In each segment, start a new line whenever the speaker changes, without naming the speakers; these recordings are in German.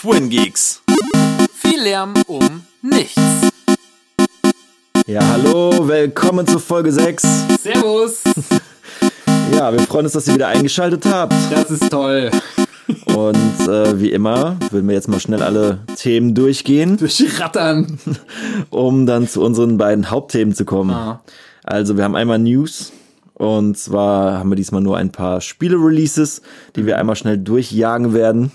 Twin Geeks.
Viel Lärm um nichts.
Ja, hallo, willkommen zu Folge 6.
Servus.
Ja, wir freuen uns, dass ihr wieder eingeschaltet habt.
Das ist toll.
Und äh, wie immer würden wir jetzt mal schnell alle Themen durchgehen,
Durchrattern.
um dann zu unseren beiden Hauptthemen zu kommen.
Ah.
Also wir haben einmal News. Und zwar haben wir diesmal nur ein paar Spiele-Releases, die wir einmal schnell durchjagen werden.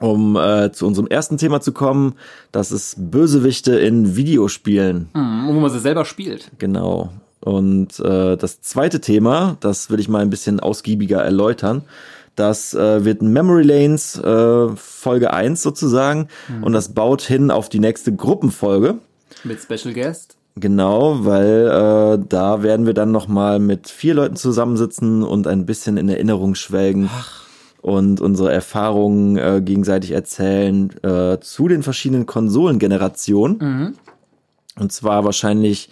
Um äh, zu unserem ersten Thema zu kommen, das ist Bösewichte in Videospielen.
Hm, wo man sie selber spielt.
Genau. Und äh, das zweite Thema, das will ich mal ein bisschen ausgiebiger erläutern. Das äh, wird Memory Lanes äh, Folge 1 sozusagen. Und das baut hin auf die nächste Gruppenfolge.
Mit Special Guest.
Genau, weil äh, da werden wir dann nochmal mit vier Leuten zusammensitzen und ein bisschen in Erinnerung schwelgen. Und unsere Erfahrungen äh, gegenseitig erzählen äh, zu den verschiedenen Konsolengenerationen. Und zwar wahrscheinlich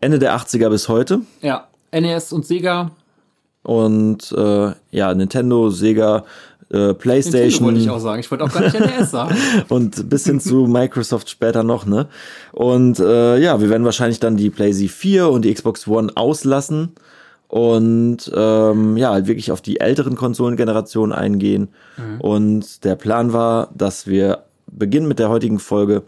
Ende der 80er bis heute.
Ja. NES und Sega.
Und äh, ja, Nintendo, Sega, äh,
Nintendo
PlayStation
wollte ich auch sagen. Ich wollte auch gar nicht NES sagen.
und bis hin zu Microsoft später noch, ne? Und äh, ja, wir werden wahrscheinlich dann die PlayStation 4 und die Xbox One auslassen und ähm, ja, halt wirklich auf die älteren Konsolengenerationen eingehen. Und der Plan war, dass wir beginnen mit der heutigen Folge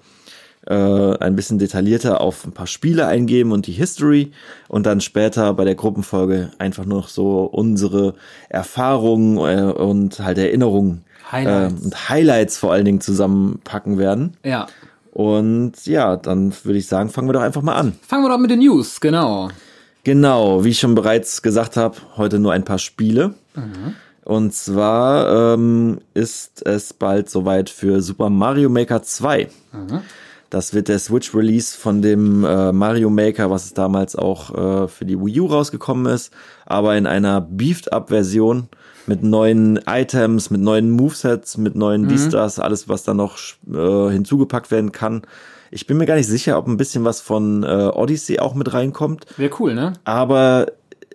äh, ein bisschen detaillierter auf ein paar Spiele eingeben und die History und dann später bei der Gruppenfolge einfach noch so unsere Erfahrungen äh, und halt Erinnerungen
Highlights.
äh, und Highlights vor allen Dingen zusammenpacken werden.
Ja.
Und ja, dann würde ich sagen, fangen wir doch einfach mal an.
Fangen wir doch mit den News, genau.
Genau, wie ich schon bereits gesagt habe, heute nur ein paar Spiele. Und zwar ähm, ist es bald soweit für Super Mario Maker 2. Das wird der Switch-Release von dem äh, Mario Maker, was es damals auch äh, für die Wii U rausgekommen ist, aber in einer Beefed-Up-Version mit neuen Items, mit neuen Movesets, mit neuen dies, das, alles, was da noch äh, hinzugepackt werden kann. Ich bin mir gar nicht sicher, ob ein bisschen was von äh, Odyssey auch mit reinkommt.
Wäre cool, ne?
Aber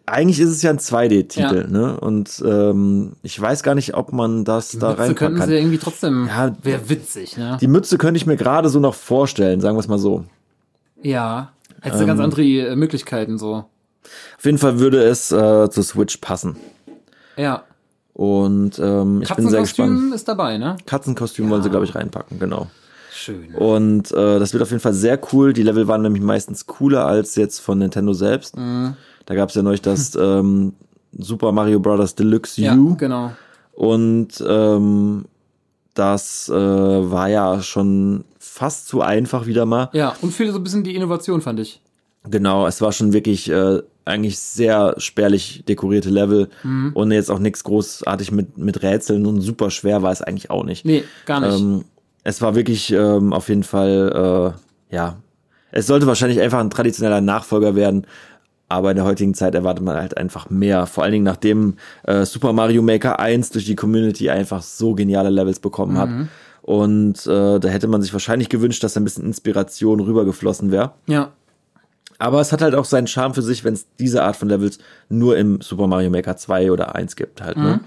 eigentlich ist es ja ein 2D-Titel,
Ja.
ne? Und ähm, ich weiß gar nicht, ob man das da
Mütze
reinpacken
könnten
kann.
sie irgendwie trotzdem.
Ja.
Wäre witzig, ne?
Die Mütze könnte ich mir gerade so noch vorstellen, sagen wir es mal so.
Ja. Hättest du
Ähm.
ganz andere äh, Möglichkeiten so.
Auf jeden Fall würde es äh, zu Switch passen.
Ja.
Und ähm, ich bin sehr gespannt.
Katzenkostüm ist dabei, ne?
Katzenkostüm wollen sie, glaube ich, reinpacken, genau.
Schön.
Und äh, das wird auf jeden Fall sehr cool. Die Level waren nämlich meistens cooler als jetzt von Nintendo selbst.
Mhm.
Da gab es ja neulich das ähm, Super Mario Bros. Deluxe
Ja,
U.
genau.
Und ähm, das äh, war ja schon fast zu einfach wieder mal.
Ja, und viele so ein bisschen die Innovation, fand ich.
Genau, es war schon wirklich äh, eigentlich sehr spärlich dekorierte Level
Mhm.
und jetzt auch nichts großartig mit, mit Rätseln und super schwer war es eigentlich auch nicht.
Nee, gar nicht.
Ähm, es war wirklich ähm, auf jeden Fall, äh, ja, es sollte wahrscheinlich einfach ein traditioneller Nachfolger werden, aber in der heutigen Zeit erwartet man halt einfach mehr. Vor allen Dingen nachdem äh, Super Mario Maker 1 durch die Community einfach so geniale Levels bekommen hat. Und äh, da hätte man sich wahrscheinlich gewünscht, dass ein bisschen Inspiration rübergeflossen wäre.
ja.
Aber es hat halt auch seinen Charme für sich, wenn es diese Art von Levels nur im Super Mario Maker 2 oder 1 gibt halt. Ne?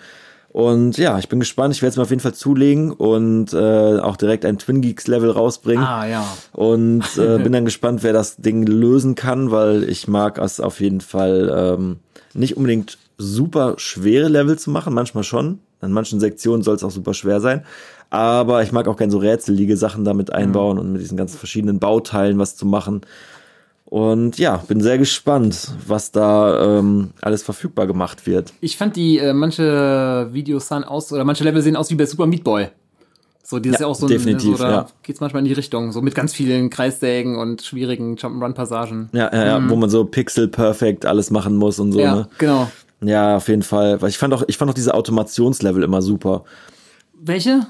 Und ja, ich bin gespannt. Ich werde es mir auf jeden Fall zulegen und äh, auch direkt ein Twin Geeks Level rausbringen.
Ah, ja.
Und äh, bin dann gespannt, wer das Ding lösen kann, weil ich mag es auf jeden Fall ähm, nicht unbedingt super schwere Level zu machen, manchmal schon. An manchen Sektionen soll es auch super schwer sein. Aber ich mag auch gerne so rätselige Sachen damit einbauen und mit diesen ganzen verschiedenen Bauteilen was zu machen. Und ja, bin sehr gespannt, was da ähm, alles verfügbar gemacht wird.
Ich fand die, äh, manche Videos sahen aus, oder manche Level sehen aus wie bei Super Meat Boy. So, die ist
Ja,
ja auch so ein,
definitiv,
so, da
ja.
geht's manchmal in die Richtung, so mit ganz vielen Kreissägen und schwierigen Jump'n'Run-Passagen.
Ja, ja, ja wo man so pixel perfect alles machen muss und so,
Ja,
ne?
genau.
Ja, auf jeden Fall. Weil ich fand auch, ich fand auch diese Automationslevel immer super.
Welche?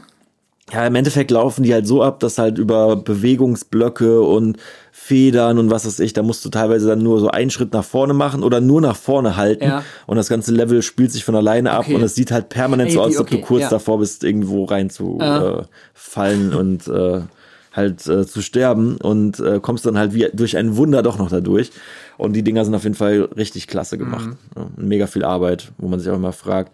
Ja, im Endeffekt laufen die halt so ab, dass halt über Bewegungsblöcke und Federn und was weiß ich, da musst du teilweise dann nur so einen Schritt nach vorne machen oder nur nach vorne halten
Ja.
und das ganze Level spielt sich von alleine ab
Okay.
und es sieht halt permanent
Ey,
so aus, als ob du
okay,
kurz
ja.
davor bist, irgendwo rein zu
Ja.
äh, fallen und äh, halt äh, zu sterben und äh, kommst dann halt wie durch ein Wunder doch noch dadurch. Und die Dinger sind auf jeden Fall richtig klasse gemacht.
Mhm.
Mega viel Arbeit, wo man sich auch immer fragt,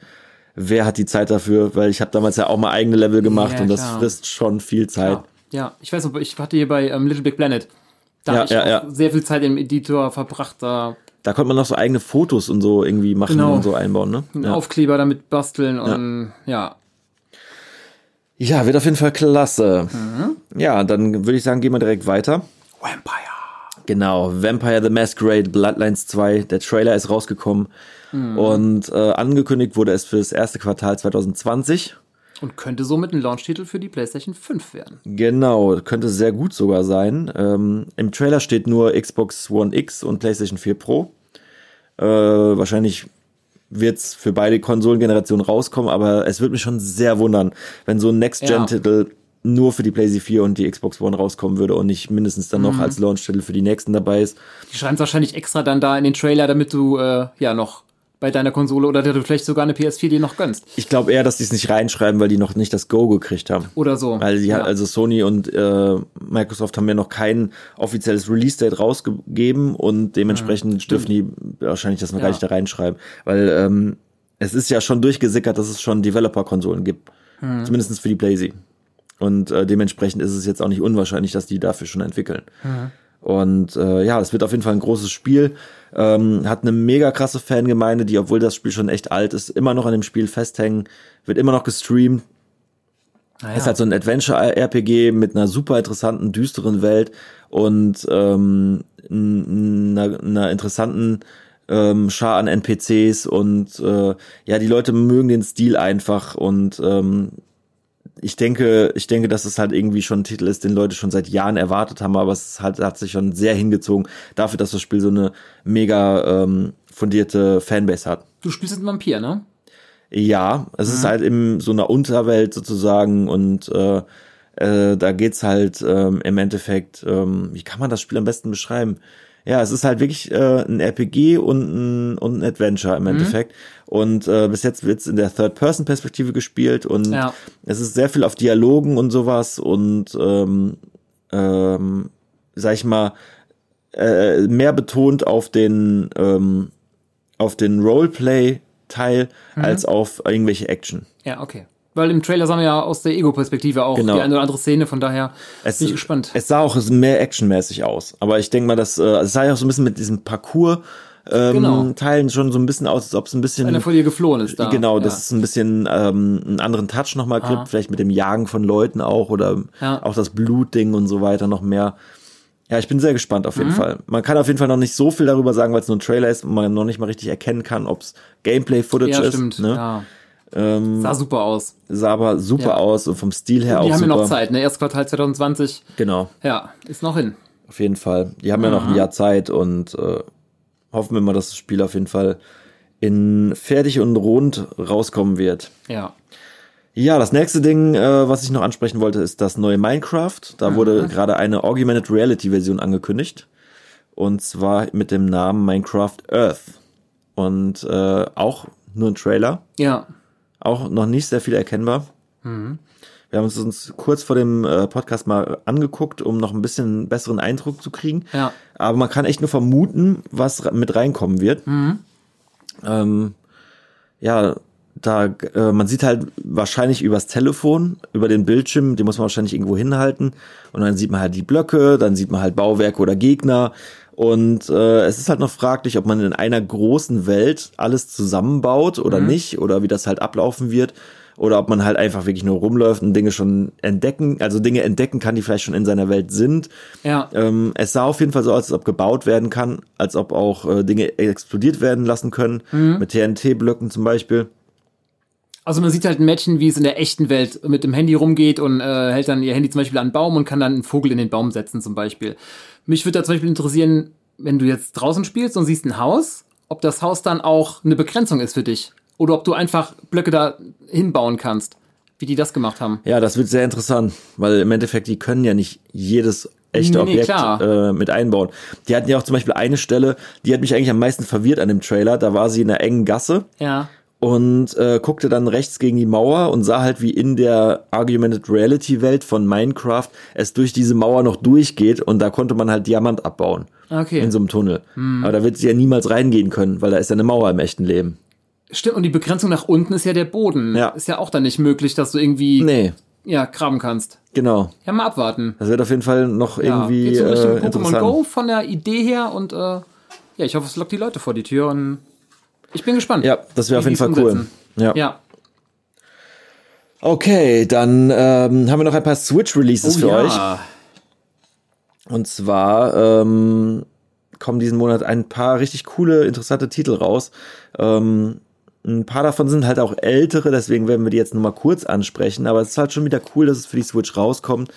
wer hat die Zeit dafür? Weil ich habe damals ja auch mal eigene Level gemacht
Ja,
und das
klar.
frisst schon viel Zeit.
Ja, ja. ich weiß noch, ich hatte hier bei ähm, Little Big Planet. Da
Ja,
habe ich
ja,
auch
ja.
sehr viel Zeit im Editor verbracht, da
Da konnte man noch so eigene Fotos und so irgendwie machen
Genau.
und so einbauen, ne?
einen. Aufkleber damit basteln und ja.
ja, wird auf jeden Fall klasse.
Mhm.
Ja, dann würde ich sagen, gehen wir direkt weiter.
Vampire.
Genau, Vampire the Masquerade Bloodlines 2. Der Trailer ist rausgekommen
Mhm.
und äh, angekündigt wurde es für das erste Quartal 2020.
Und könnte somit ein Launch-Titel für die PlayStation 5 werden.
Genau, könnte sehr gut sogar sein. Ähm, Im Trailer steht nur Xbox One X und PlayStation 4 Pro. Äh, wahrscheinlich wird's für beide Konsolengenerationen rauskommen, aber es würde mich schon sehr wundern, wenn so ein Next-Gen-Titel nur für die PlayStation 4 und die Xbox One rauskommen würde und nicht mindestens dann noch als Launch-Titel für die nächsten dabei ist.
Die schreiben es wahrscheinlich extra dann da in den Trailer, damit du äh, ja noch bei deiner Konsole oder du vielleicht sogar eine PS4 dir noch gönnst.
Ich glaube eher, dass die es nicht reinschreiben, weil die noch nicht das Go gekriegt haben.
Oder so.
Weil die
ja.
also Sony und äh, Microsoft haben ja noch kein offizielles Release-Date rausgegeben und dementsprechend dürfen die wahrscheinlich das noch gar
Ja.
nicht da reinschreiben. Weil ähm, es ist ja schon durchgesickert, dass es schon Developer-Konsolen gibt.
Hm.
Zumindest für die PlayStation. Und äh, dementsprechend ist es jetzt auch nicht unwahrscheinlich, dass die dafür schon entwickeln.
Hm.
Und äh, ja, es wird auf jeden Fall ein großes Spiel. Ähm, hat eine mega krasse Fangemeinde, die, obwohl das Spiel schon echt alt ist, immer noch an dem Spiel festhängen. Wird immer noch gestreamt.
naja.
Ist halt so ein Adventure-RPG mit einer super interessanten, düsteren Welt und ähm, einer, einer interessanten ähm, Schar an NPCs und äh, ja, die Leute mögen den Stil einfach und ähm, ich denke, ich denke, dass es halt irgendwie schon ein Titel ist, den Leute schon seit Jahren erwartet haben, aber es hat, hat sich schon sehr hingezogen dafür, dass das Spiel so eine mega ähm, fundierte Fanbase hat.
du spielst jetzt einen Vampir, ne?
Ja, es ist halt in so einer Unterwelt sozusagen und äh, äh, da geht's halt ähm, im Endeffekt, ähm, wie kann man das Spiel am besten beschreiben? Ja, es ist halt wirklich äh, ein RPG und ein, und ein Adventure im Endeffekt. Und äh, bis jetzt wird's in der Third-Person-Perspektive gespielt und
Ja.
es ist sehr viel auf Dialogen und sowas und ähm, ähm, sag ich mal, äh, mehr betont auf den ähm, auf den Roleplay-Teil als auf irgendwelche Action.
Ja, okay. Weil im Trailer sahen wir ja aus der Ego-Perspektive auch
Genau.
die eine oder andere Szene, von daher
Es,
bin ich gespannt.
Es sah auch mehr actionmäßig aus. Aber ich denke mal, dass äh, es sah ja auch so ein bisschen mit diesem Parcours ähm,
Genau.
Teilen schon so ein bisschen aus, als ob es ein bisschen
Einer vor dir geflohen ist da.
genau,
ja.
dass es ein bisschen ähm, einen anderen Touch nochmal gibt, vielleicht mit dem Jagen von Leuten auch oder
Ja.
auch das Blutding und so weiter noch mehr. Ja, ich bin sehr gespannt auf
Mhm.
jeden Fall. Man kann auf jeden Fall noch nicht so viel darüber sagen, weil es nur ein Trailer ist und man noch nicht mal richtig erkennen kann, ob es Gameplay-Footage
ja,
ist.
stimmt.
Ne?
Ja.
Ähm,
Sah super aus.
sah aber super
Ja.
aus und vom Stil her
Die
auch
haben
super.
ja noch Zeit, ne? Erst Quartal 2020.
Genau.
Ja, ist noch hin.
Auf jeden Fall. Die haben ja noch ein Jahr Zeit und äh, hoffen wir mal, dass das Spiel auf jeden Fall in fertig und rund rauskommen wird.
Ja.
Ja, das nächste Ding, äh, was ich noch ansprechen wollte, ist das neue Minecraft. Da wurde gerade eine Augmented Reality Version angekündigt. Und zwar mit dem Namen Minecraft Earth. Und äh, auch nur ein Trailer.
Ja.
Auch noch nicht sehr viel erkennbar. Wir haben uns uns kurz vor dem äh, Podcast mal angeguckt, um noch ein bisschen einen besseren Eindruck zu kriegen.
Ja.
Aber man kann echt nur vermuten, was mit reinkommen wird. Ähm, ja, da äh, man sieht halt wahrscheinlich übers Telefon, über den Bildschirm, den muss man wahrscheinlich irgendwo hinhalten und dann sieht man halt die Blöcke, dann sieht man halt Bauwerke oder Gegner und äh, es ist halt noch fraglich, ob man in einer großen Welt alles zusammenbaut oder nicht oder wie das halt ablaufen wird oder ob man halt einfach wirklich nur rumläuft und Dinge schon entdecken, also Dinge entdecken kann, die vielleicht schon in seiner Welt sind.
Ja.
Ähm, es sah auf jeden Fall so aus, als ob gebaut werden kann, als ob auch äh, Dinge explodiert werden lassen können, mit TNT-Blöcken zum Beispiel.
Also man sieht halt ein Mädchen, wie es in der echten Welt mit dem Handy rumgeht und äh, hält dann ihr Handy zum Beispiel an einen Baum und kann dann einen Vogel in den Baum setzen zum Beispiel. Mich würde da zum Beispiel interessieren, wenn du jetzt draußen spielst und siehst ein Haus, ob das Haus dann auch eine Begrenzung ist für dich. Oder ob du einfach Blöcke da hinbauen kannst, wie die das gemacht haben.
Ja, das wird sehr interessant, weil im Endeffekt, die können ja nicht jedes echte
Nee,
Objekt äh, mit einbauen. Die hatten ja auch zum Beispiel eine Stelle, die hat mich eigentlich am meisten verwirrt an dem Trailer. Da war sie in einer engen Gasse
Ja.
Und äh, guckte dann rechts gegen die Mauer und sah halt, wie in der Augmented Reality Welt von Minecraft es durch diese Mauer noch durchgeht und da konnte man halt Diamant abbauen.
Okay.
In so einem Tunnel. Aber da wird sie ja niemals reingehen können, weil da ist ja eine Mauer im echten Leben.
Stimmt, und die Begrenzung nach unten ist ja der Boden.
Ja.
Ist ja auch dann nicht möglich, dass du irgendwie
Nee,
ja, graben kannst.
genau.
Ja, mal abwarten.
Das wird auf jeden Fall noch
Ja,
irgendwie
geht so
äh,
Pokémon
interessant.
Go von der Idee her und äh, ja, ich hoffe, es lockt die Leute vor die Tür und ich bin gespannt.
Ja, das wäre auf jeden Fall cool. Ja.
Ja.
Okay, dann ähm, haben wir noch ein paar Switch-Releases
Oh
für euch.
ja.
Und zwar ähm, kommen diesen Monat ein paar richtig coole, interessante Titel raus. Ähm, ein paar davon sind halt auch ältere, deswegen werden wir die jetzt nur mal kurz ansprechen. Aber es ist halt schon wieder cool, dass es für die Switch rauskommt.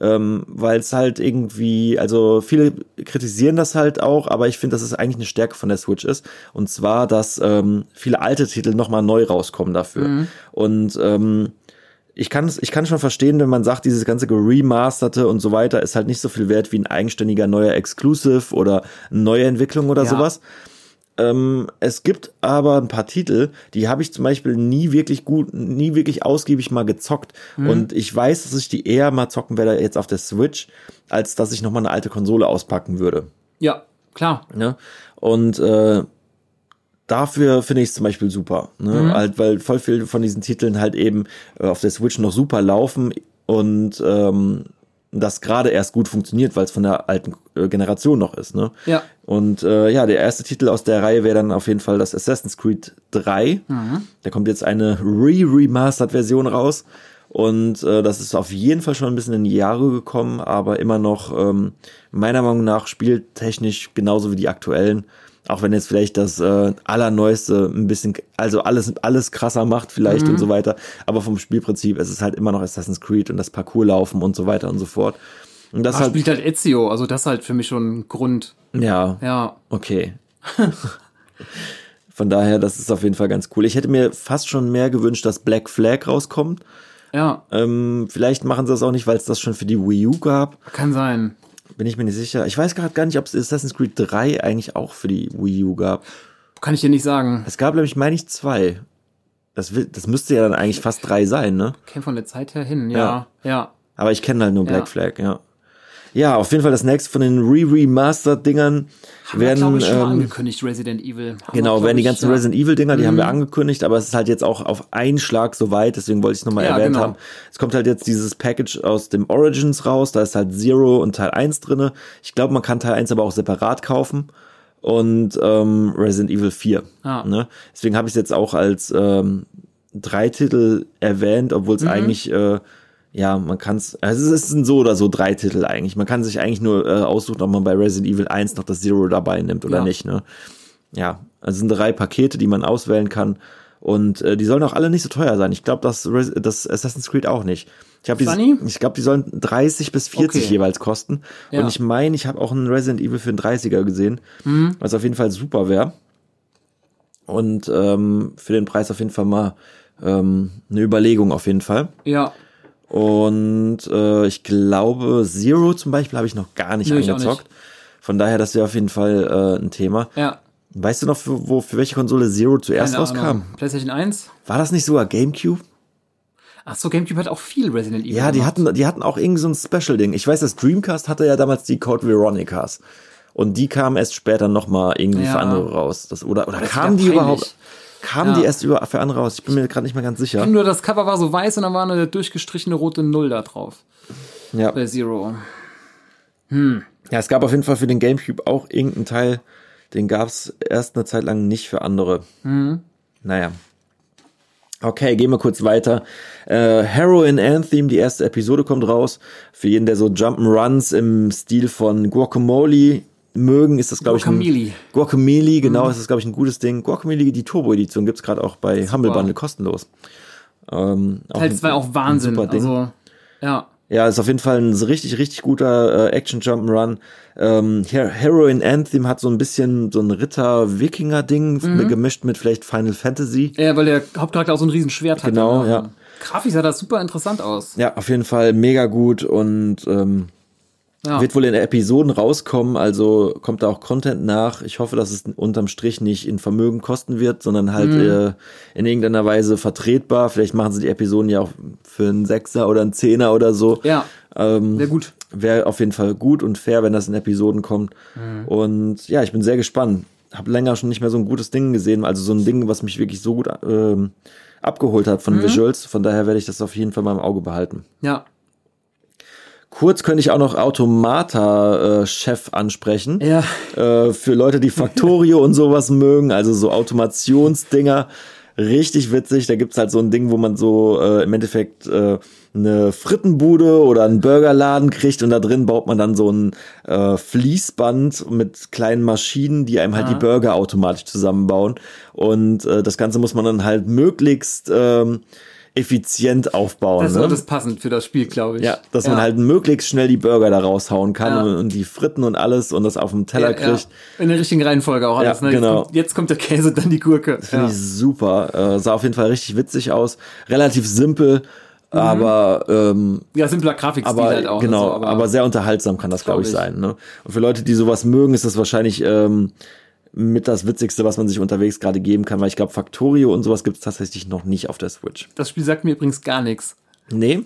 Ähm, weil es halt irgendwie, also viele kritisieren das halt auch, aber ich finde, dass es eigentlich eine Stärke von der Switch ist. Und zwar, dass ähm, viele alte Titel nochmal neu rauskommen dafür. Und ähm, ich kann ich kann schon verstehen, wenn man sagt, dieses ganze geremasterte und so weiter ist halt nicht so viel wert wie ein eigenständiger neuer Exclusive oder eine neue Entwicklung oder
Ja.
sowas. Ähm, es gibt aber ein paar Titel, die habe ich zum Beispiel nie wirklich gut, nie wirklich ausgiebig mal gezockt. Und ich weiß, dass ich die eher mal zocken werde jetzt auf der Switch, als dass ich nochmal eine alte Konsole auspacken würde.
Ja, klar.
Ne? Und äh, dafür finde ich es zum Beispiel super. Ne? Halt, weil voll viel von diesen Titeln halt eben äh, auf der Switch noch super laufen und ähm, das gerade erst gut funktioniert, weil es von der alten äh, Generation noch ist. Ne?
Ja.
Und äh, ja, der erste Titel aus der Reihe wäre dann auf jeden Fall das Assassin's Creed 3. Da kommt jetzt eine Re-Remastered-Version raus. Und äh, das ist auf jeden Fall schon ein bisschen in die Jahre gekommen, aber immer noch ähm, meiner Meinung nach spieltechnisch genauso wie die aktuellen. Auch wenn jetzt vielleicht das äh, allerneueste ein bisschen, also alles, alles krasser macht vielleicht und so weiter. Aber vom Spielprinzip ist es halt immer noch Assassin's Creed und das Parcours laufen und so weiter und so fort. Und das
Ah,
halt,
spielt halt Ezio, also das ist halt für mich schon ein Grund.
ja,
Ja.
Okay. Von daher, das ist auf jeden Fall ganz cool. Ich hätte mir fast schon mehr gewünscht, dass Black Flag rauskommt.
Ja,
Ähm, vielleicht machen sie das auch nicht, weil es das schon für die Wii U gab.
kann sein.
Bin ich mir nicht sicher. Ich weiß gerade gar nicht, ob es Assassin's Creed 3 eigentlich auch für die Wii U gab.
Kann ich dir nicht sagen.
Es gab nämlich, meine ich, zwei. Das, will, das müsste ja dann eigentlich fast drei sein, ne?
Käme von der Zeit her hin, ja. Ja.
Aber ich kenne halt nur Black
Ja.
Flag, ja. Ja, auf jeden Fall das nächste von den Re-Remastered-Dingern
Haben wir,
werden.
ich, schon mal
ähm,
angekündigt, Resident Evil. Haben
Genau, werden die
ich,
ganzen
ja.
Resident Evil Dinger, die haben wir angekündigt, aber es ist halt jetzt auch auf einen Schlag so weit, deswegen wollte ich es nochmal
Ja,
erwähnt
genau.
haben. Es kommt halt jetzt dieses Package aus dem Origins raus, da ist halt Zero und Teil 1 drinne. Ich glaube, man kann Teil 1 aber auch separat kaufen und ähm, Resident Evil 4.
Ah.
Ne? Deswegen habe ich es jetzt auch als ähm, drei Titel erwähnt, obwohl es
Mhm.
eigentlich äh, ja, man kann es, also es sind so oder so drei Titel eigentlich. Man kann sich eigentlich nur äh, aussuchen, ob man bei Resident Evil 1 noch das Zero dabei nimmt oder
Ja.
nicht. Ne? Ja, also es sind drei Pakete, die man auswählen kann. Und äh, die sollen auch alle nicht so teuer sein. Ich glaube, das, das Assassin's Creed auch nicht. Ich, hab
Funny?
die, ich glaube, die sollen 30 bis 40
Okay.
jeweils kosten.
Ja.
Und ich meine, ich habe auch einen Resident Evil für einen 30er gesehen,
Mhm.
was auf jeden Fall super wäre. Und ähm, für den Preis auf jeden Fall mal ähm, eine Überlegung auf jeden Fall.
Ja.
Und äh, ich glaube, Zero zum Beispiel habe ich noch gar nicht
auch
angezockt. Von daher, das wäre auf jeden Fall äh, ein Thema.
Ja.
Weißt du noch, für, wo, für welche Konsole Zero zuerst
Keine
rauskam?
Ahnung. PlayStation 1?
War das nicht sogar GameCube?
Ach so, GameCube hat auch viel Resident Evil.
Ja, die
gemacht.
hatten, die hatten auch irgend so ein Special-Ding. Ich weiß, das Dreamcast hatte ja damals die Code Veronicas. Und die kamen erst später nochmal irgendwie
Ja.
für andere raus. Das, oder oder
Das
kamen die
peinlich.
überhaupt? Kamen
Ja.
die erst über, für andere raus? Ich bin mir gerade nicht mehr ganz sicher.
Nur das Cover war so weiß und dann war eine durchgestrichene rote Null da drauf.
Ja.
Bei Zero.
ja, es gab auf jeden Fall für den GameCube auch irgendeinen Teil, den gab es erst eine Zeit lang nicht für andere. Naja. Okay, gehen wir kurz weiter. Äh, Heroin Anthem, die erste Episode kommt raus. Für jeden, der so Jump'n'Runs im Stil von Guacamole mögen, ist das, glaube ich.
Guacamole.
Guacamole, genau, ist das, glaube ich, ein gutes Ding. Guacamole, die Turbo-Edition, gibt's gerade auch bei Humble Bundle kostenlos. Ähm,
Teil
ein-
2 auch Wahnsinn. Also, ja.
Ja, ist auf jeden Fall ein richtig, richtig guter äh, Action Jump'n'Run. Ähm, Her Heroin Anthem hat so ein bisschen so ein Ritter-Wikinger-Ding
Mhm.
gemischt mit vielleicht Final Fantasy.
Ja, weil der Hauptcharakter auch so ein Riesenschwert hat.
Genau,
ne?
ja.
Grafisch sah das super interessant aus.
Ja, auf jeden Fall mega gut und ähm,
Ja.
wird wohl in Episoden rauskommen, also kommt da auch Content nach. Ich hoffe, dass es unterm Strich nicht in Vermögen kosten wird, sondern halt
Mhm.
äh, in irgendeiner Weise vertretbar. Vielleicht machen sie die Episoden ja auch für einen Sechser oder einen Zehner oder so.
Ja,
Ähm,
sehr gut.
Wäre auf jeden Fall gut und fair, wenn das in Episoden kommt.
Mhm.
Und ja, ich bin sehr gespannt. habe länger schon nicht mehr so ein gutes Ding gesehen, also so ein Ding, was mich wirklich so gut ähm, abgeholt hat von Visuals. Von daher werde ich das auf jeden Fall mal im Auge behalten.
Ja.
Kurz könnte ich auch noch Automata-Chef ansprechen.
Ja.
Äh, für Leute, die Factorio und sowas mögen, also so Automationsdinger. Richtig witzig. Da gibt's halt so ein Ding, wo man so äh, im Endeffekt äh, eine Frittenbude oder einen Burgerladen kriegt und da drin baut man dann so ein äh, Fließband mit kleinen Maschinen, die einem halt
Ah.
die Burger automatisch zusammenbauen. Und äh, das Ganze muss man dann halt möglichst ähm, effizient aufbauen.
Das
ne?
ist das passend für das Spiel, glaube ich.
Ja, dass man halt möglichst schnell die Burger da raushauen kann
Ja.
und, und die Fritten und alles und das auf dem Teller
ja, ja.
kriegt.
In der richtigen Reihenfolge auch alles.
Ja,
ne?
genau.
Jetzt, kommt, jetzt kommt der Käse, dann die Gurke.
Finde
Ja.
ich super. Äh, sah auf jeden Fall richtig witzig aus. Relativ simpel, aber ähm,
ja, simpler Grafikstil
aber
halt auch. ne,
genau,
so,
aber, sehr unterhaltsam kann das, glaube ich,
Glaub ich.
sein. Ne? Und für Leute, die sowas mögen, ist das wahrscheinlich ähm, mit das Witzigste, was man sich unterwegs gerade geben kann, weil ich glaube, Factorio und sowas gibt es tatsächlich noch nicht auf der Switch.
das Spiel sagt mir übrigens gar nichts.
Nee.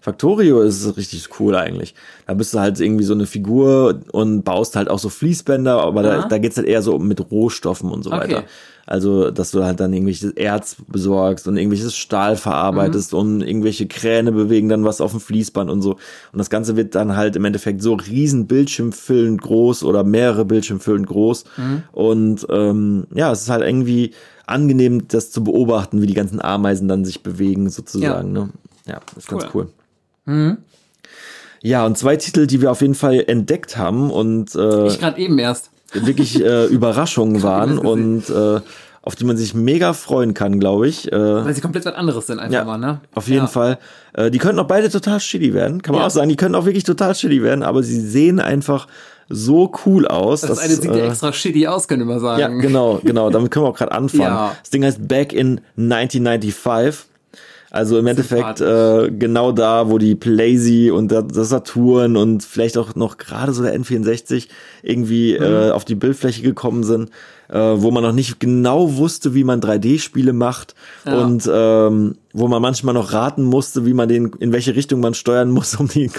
Factorio ist richtig cool eigentlich. Da bist du halt irgendwie so eine Figur und baust halt auch so Fließbänder, aber da,
Aha.
da geht's halt eher so mit Rohstoffen und so
Okay.
weiter. Also, dass du halt dann irgendwelches Erz besorgst und irgendwelches Stahl verarbeitest
Mhm.
und irgendwelche Kräne bewegen dann was auf dem Fließband und so. Und das Ganze wird dann halt im Endeffekt so riesen Bildschirmfüllend groß oder mehrere Bildschirmfüllend groß.
Mhm.
Und ähm, ja, es ist halt irgendwie angenehm, das zu beobachten, wie die ganzen Ameisen dann sich bewegen, sozusagen. Ne? Ja, ist ganz
Cool.
cool. Ja, und zwei Titel, die wir auf jeden Fall entdeckt haben und äh,
Ich gerade eben erst.
Wirklich äh, Überraschungen waren
das
und äh, auf die man sich mega freuen kann, glaube ich. Äh,
Weil sie komplett was anderes sind einfach
ja,
mal, ne?
auf jeden
ja.
Fall. Äh, die könnten auch beide total shitty werden, kann man
Ja.
auch sagen. Die können auch wirklich total shitty werden, aber sie sehen einfach so cool aus.
Das eine sieht ja
äh,
extra shitty aus, könnte man sagen.
ja, genau, genau. Damit können wir auch gerade anfangen. Das Ding heißt Back in 1995. Also im Endeffekt äh, genau da, wo die Playsee und der, der Saturn und vielleicht auch noch gerade so der N64 irgendwie
Mhm.
äh, auf die Bildfläche gekommen sind, äh, wo man noch nicht genau wusste, wie man 3D-Spiele macht
Ja.
und ähm, wo man manchmal noch raten musste, wie man den, in welche Richtung man steuern muss, um den,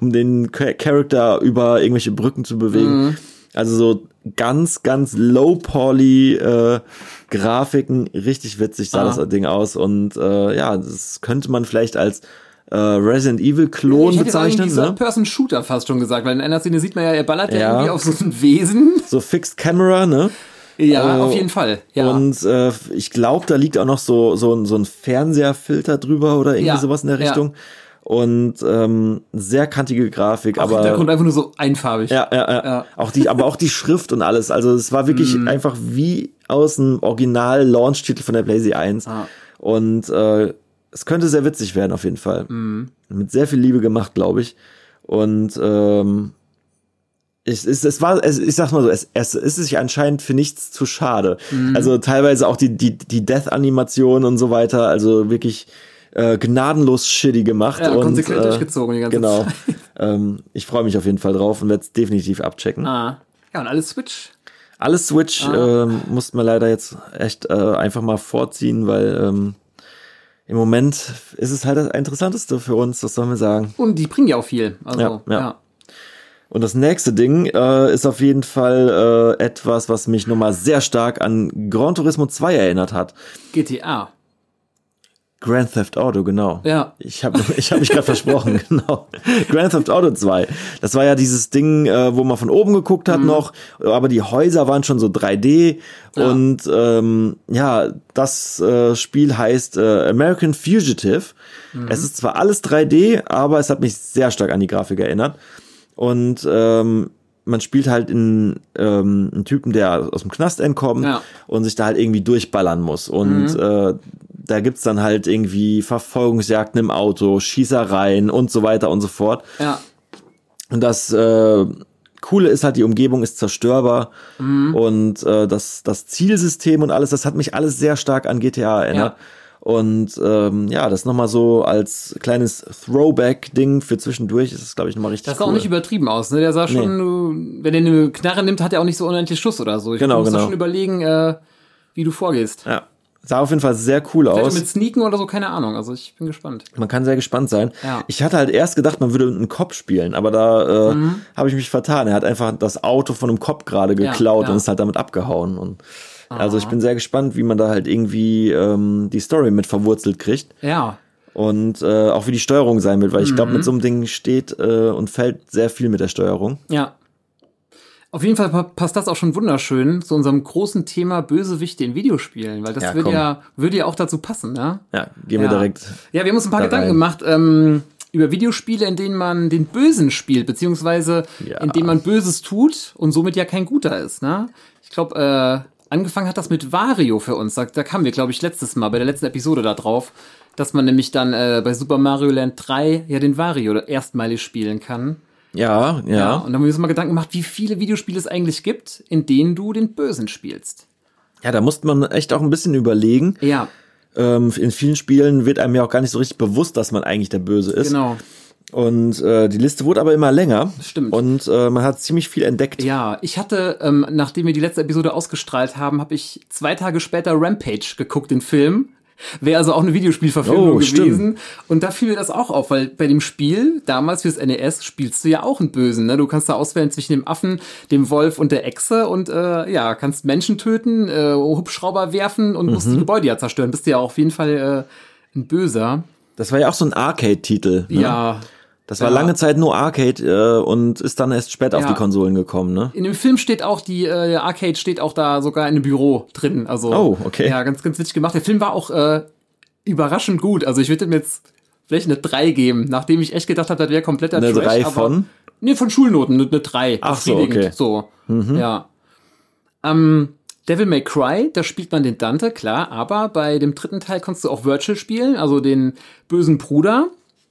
um den Cha- Charakter über irgendwelche Brücken zu bewegen.
Mhm.
Also so ganz, ganz low poly äh, Grafiken, richtig witzig sah
Ah.
das Ding aus und äh, ja, das könnte man vielleicht als äh, Resident Evil Klon
ich
bezeichnen, ne?
Person-Shooter fast schon gesagt, weil in einer Szene sieht man ja, er ballert ja,
Ja.
irgendwie auf so ein Wesen.
So Fixed Camera, ne?
Ja,
Äh,
auf jeden Fall. Ja.
Und äh, ich glaube, da liegt auch noch so so ein so ein Fernseherfilter drüber oder irgendwie
Ja,
sowas in der
ja.
Und ähm, sehr kantige Grafik,
Auch
aber
Hintergrund einfach nur so einfarbig.
Ja, ja, ja,
Ja.
Auch die, aber auch die Schrift und alles. Also es war wirklich
Mhm.
einfach wie aus dem Original-Launch-Titel von der PlayStation 1.
Ah.
Und äh, es könnte sehr witzig werden auf jeden Fall.
Mhm.
Mit sehr viel Liebe gemacht, glaube ich. Und ähm, es, es, es war, es, ich sag's mal so, es, es ist sich anscheinend für nichts zu schade.
Mhm.
Also teilweise auch die, die, die Death-Animation und so weiter, also wirklich äh, gnadenlos shitty gemacht.
Ja,
und,
konsequent
äh,
durchgezogen die ganze
Genau.
Zeit.
ähm, ich freue mich auf jeden Fall drauf und werde es definitiv abchecken.
Ah. Ja, und alles Switch.
Alles Switch
Ah.
ähm, mussten wir leider jetzt echt äh, einfach mal vorziehen, weil ähm, im Moment ist es halt das Interessanteste für uns, was sollen wir sagen.
Und die bringen ja auch viel. Also,
Ja,
ja.
ja. Und das nächste Ding äh, ist auf jeden Fall äh, etwas, was mich nochmal sehr stark an Gran Turismo 2 erinnert hat.
GTA.
Grand Theft Auto, genau.
Ja.
Ich habe ich hab mich gerade versprochen, genau. Grand Theft Auto 2. Das war ja dieses Ding, äh, wo man von oben geguckt
Mhm.
hat noch, aber die Häuser waren schon so 3D.
Ja.
Und ähm, ja, das äh, Spiel heißt äh, American Fugitive.
Mhm.
Es ist zwar alles 3D, aber es hat mich sehr stark an die Grafik erinnert. Und ähm, man spielt halt in, ähm, einen Typen, der aus dem Knast entkommt
Ja.
und sich da halt irgendwie durchballern muss. Und äh, da gibt's dann halt irgendwie Verfolgungsjagden im Auto, Schießereien und so weiter und so fort.
Ja.
Und das äh, Coole ist halt, die Umgebung ist zerstörbar und äh, das, das Zielsystem und alles, das hat mich alles sehr stark an GTA erinnert.
Ja.
Und ähm, ja, das nochmal so als kleines Throwback-Ding für zwischendurch ist es, glaube ich, nochmal richtig
Das sah
cool.
auch nicht übertrieben aus, ne? Der sah schon, du- wenn er eine Knarre nimmt, hat er auch nicht so unendlich Schuss oder so. Ich
Genau,
musst
genau.
schon überlegen, äh, wie du vorgehst.
Ja. Sah auf jeden Fall sehr cool
Vielleicht
aus.
mit Sneaken oder so, keine Ahnung. Also ich bin gespannt.
Man kann sehr gespannt sein.
Ja.
Ich hatte halt erst gedacht, man würde mit einem Cop spielen, aber da äh,
Mhm.
habe ich mich vertan. Er hat einfach das Auto von einem Cop gerade geklaut
ja.
und ist halt damit abgehauen. Und also ich bin sehr gespannt, wie man da halt irgendwie ähm, die Story mit verwurzelt kriegt
Ja.
und äh, auch wie die Steuerung sein wird, weil ich
Mhm.
glaube, mit so einem Ding steht äh, und fällt sehr viel mit der Steuerung.
Ja. Auf jeden Fall pa- passt das auch schon wunderschön zu unserem großen Thema Bösewichte in Videospielen, weil das
Ja,
würde ja, würde ja auch dazu passen, ne?
Ja, gehen wir
Ja.
direkt.
Ja, wir haben uns ein paar
da
Gedanken gemacht ähm, über Videospiele, in denen man den Bösen spielt, beziehungsweise
Ja.
in denen man Böses tut und somit ja kein Guter ist. Ne? Ich glaube, äh, angefangen hat das mit Wario für uns. Da, da kamen wir, glaube ich, letztes Mal bei der letzten Episode da drauf, dass man nämlich dann äh, bei Super Mario Land 3 ja den Wario erstmalig spielen kann.
Ja, ja.
Und dann haben wir uns mal Gedanken gemacht, wie viele Videospiele es eigentlich gibt, in denen du den Bösen spielst.
Ja, da musste man echt auch ein bisschen überlegen.
Ja,
Ähm, in vielen Spielen wird einem ja auch gar nicht so richtig bewusst, dass man eigentlich der Böse ist.
genau.
Und äh, die Liste wurde aber immer länger.
Stimmt.
Und äh, man hat ziemlich viel entdeckt.
Ja, ich hatte, ähm, nachdem wir die letzte Episode ausgestrahlt haben, habe ich zwei Tage später Rampage geguckt, den Film. Wäre also auch eine Videospielverfilmung
Oh, stimmt.
gewesen. Und da fiel mir das auch auf, weil bei dem Spiel, damals fürs NES, spielst du ja auch einen Bösen. Ne? Du kannst da auswählen zwischen dem Affen, dem Wolf und der Echse und äh, ja, kannst Menschen töten, äh, Hubschrauber werfen und musst
Mhm.
die Gebäude ja zerstören. Bist du ja auf jeden Fall äh, ein Böser.
Das war ja auch so ein Arcade-Titel. Ne?
Ja.
Das war
Ja.
lange Zeit nur Arcade äh, und ist dann erst auf
Ja.
die Konsolen gekommen, ne?
In dem Film steht auch die äh, Arcade steht auch da sogar in einem Büro drin. Also
Oh, okay.
Ja, ganz ganz witzig gemacht. Der Film war auch äh, überraschend gut. Also ich würde ihm jetzt vielleicht eine 3 geben, nachdem ich echt gedacht habe, das wäre kompletter
Eine
Trash.
3
aber-
von?
Nee, von Schulnoten, eine, eine 3.
Ach so, okay. Mhm.
So, ja. Ähm, Devil May Cry, da spielt man den Dante, klar, aber bei dem dritten Teil konntest du auch Virtual spielen, also den bösen Bruder.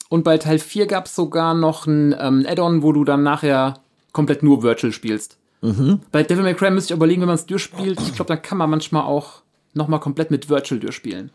Und bei Teil 4 gab es sogar noch ein ähm, Add-on, wo du dann nachher komplett nur Virtual spielst.
Mhm.
Bei Devil May Cry müsste ich überlegen, wenn man es durchspielt, ich glaube, dann kann man manchmal auch nochmal komplett mit Virtual durchspielen.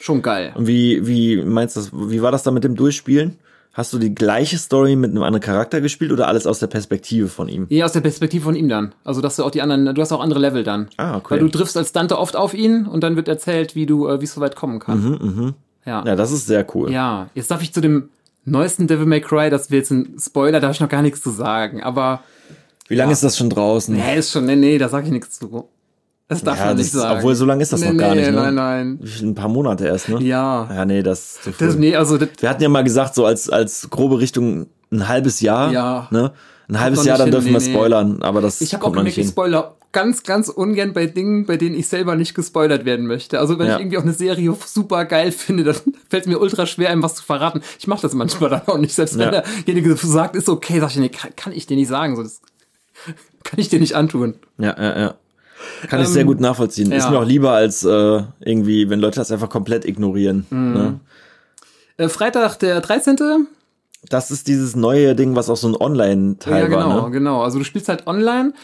Schon geil.
Und wie, wie meinst du das, wie war das da mit dem Durchspielen? Hast du die gleiche Story mit einem anderen Charakter gespielt oder alles aus der Perspektive von ihm?
Ja, aus der Perspektive von ihm dann. Also, dass du auch die anderen, du hast auch andere Level dann.
Ah, okay.
Weil du triffst als Dante oft auf ihn und dann wird erzählt, wie du, äh, wie es so weit kommen kann.
Mhm,
Ja.
Ja, das ist sehr cool.
ja. Jetzt darf ich zu dem neuesten Devil May Cry, das wird jetzt ein Spoiler, da habe ich noch gar nichts zu sagen. Aber,
Wie lange
Ja.
ist das schon draußen?
nee, ist schon, nee, nee, da sage ich nichts zu. Das darf
Ja,
man
das
nicht
ist-
sagen.
obwohl so lange ist das noch gar nicht, ne?
Nein, nein.
Ein paar Monate erst, ne?
Ja.
Ja, nee, das ist zu früh.
Das, nee, also, das,
Wir hatten ja mal gesagt, so als, als grobe Richtung ein halbes Jahr.
Ja.
Ne? Ein halbes Jahr, dann
hin,
dürfen
nee,
wir
nee.
spoilern, aber das
Ich habe auch
noch nicht
spoiler ganz, ganz ungern bei Dingen, bei denen ich selber nicht gespoilert werden möchte. Also wenn
Ja.
ich irgendwie auch eine Serie super geil finde, dann fällt es mir ultra schwer, einem was zu verraten. Ich mache das manchmal dann auch nicht. Selbst wenn
Ja.
derjenige sagt, ist okay, sag ich, nee, kann, kann ich dir nicht sagen. So, das kann ich dir nicht antun.
Ja, ja, ja. Kann ich sehr gut nachvollziehen. Ist
Ähm, ja.
mir auch lieber als äh, irgendwie, wenn Leute das einfach komplett ignorieren.
Mhm.
Ne?
Äh, Freitag, der 13.
Das ist dieses neue Ding, was auch so ein Online-Teil
ja, genau,
war. Ne?
genau. Also du spielst halt online.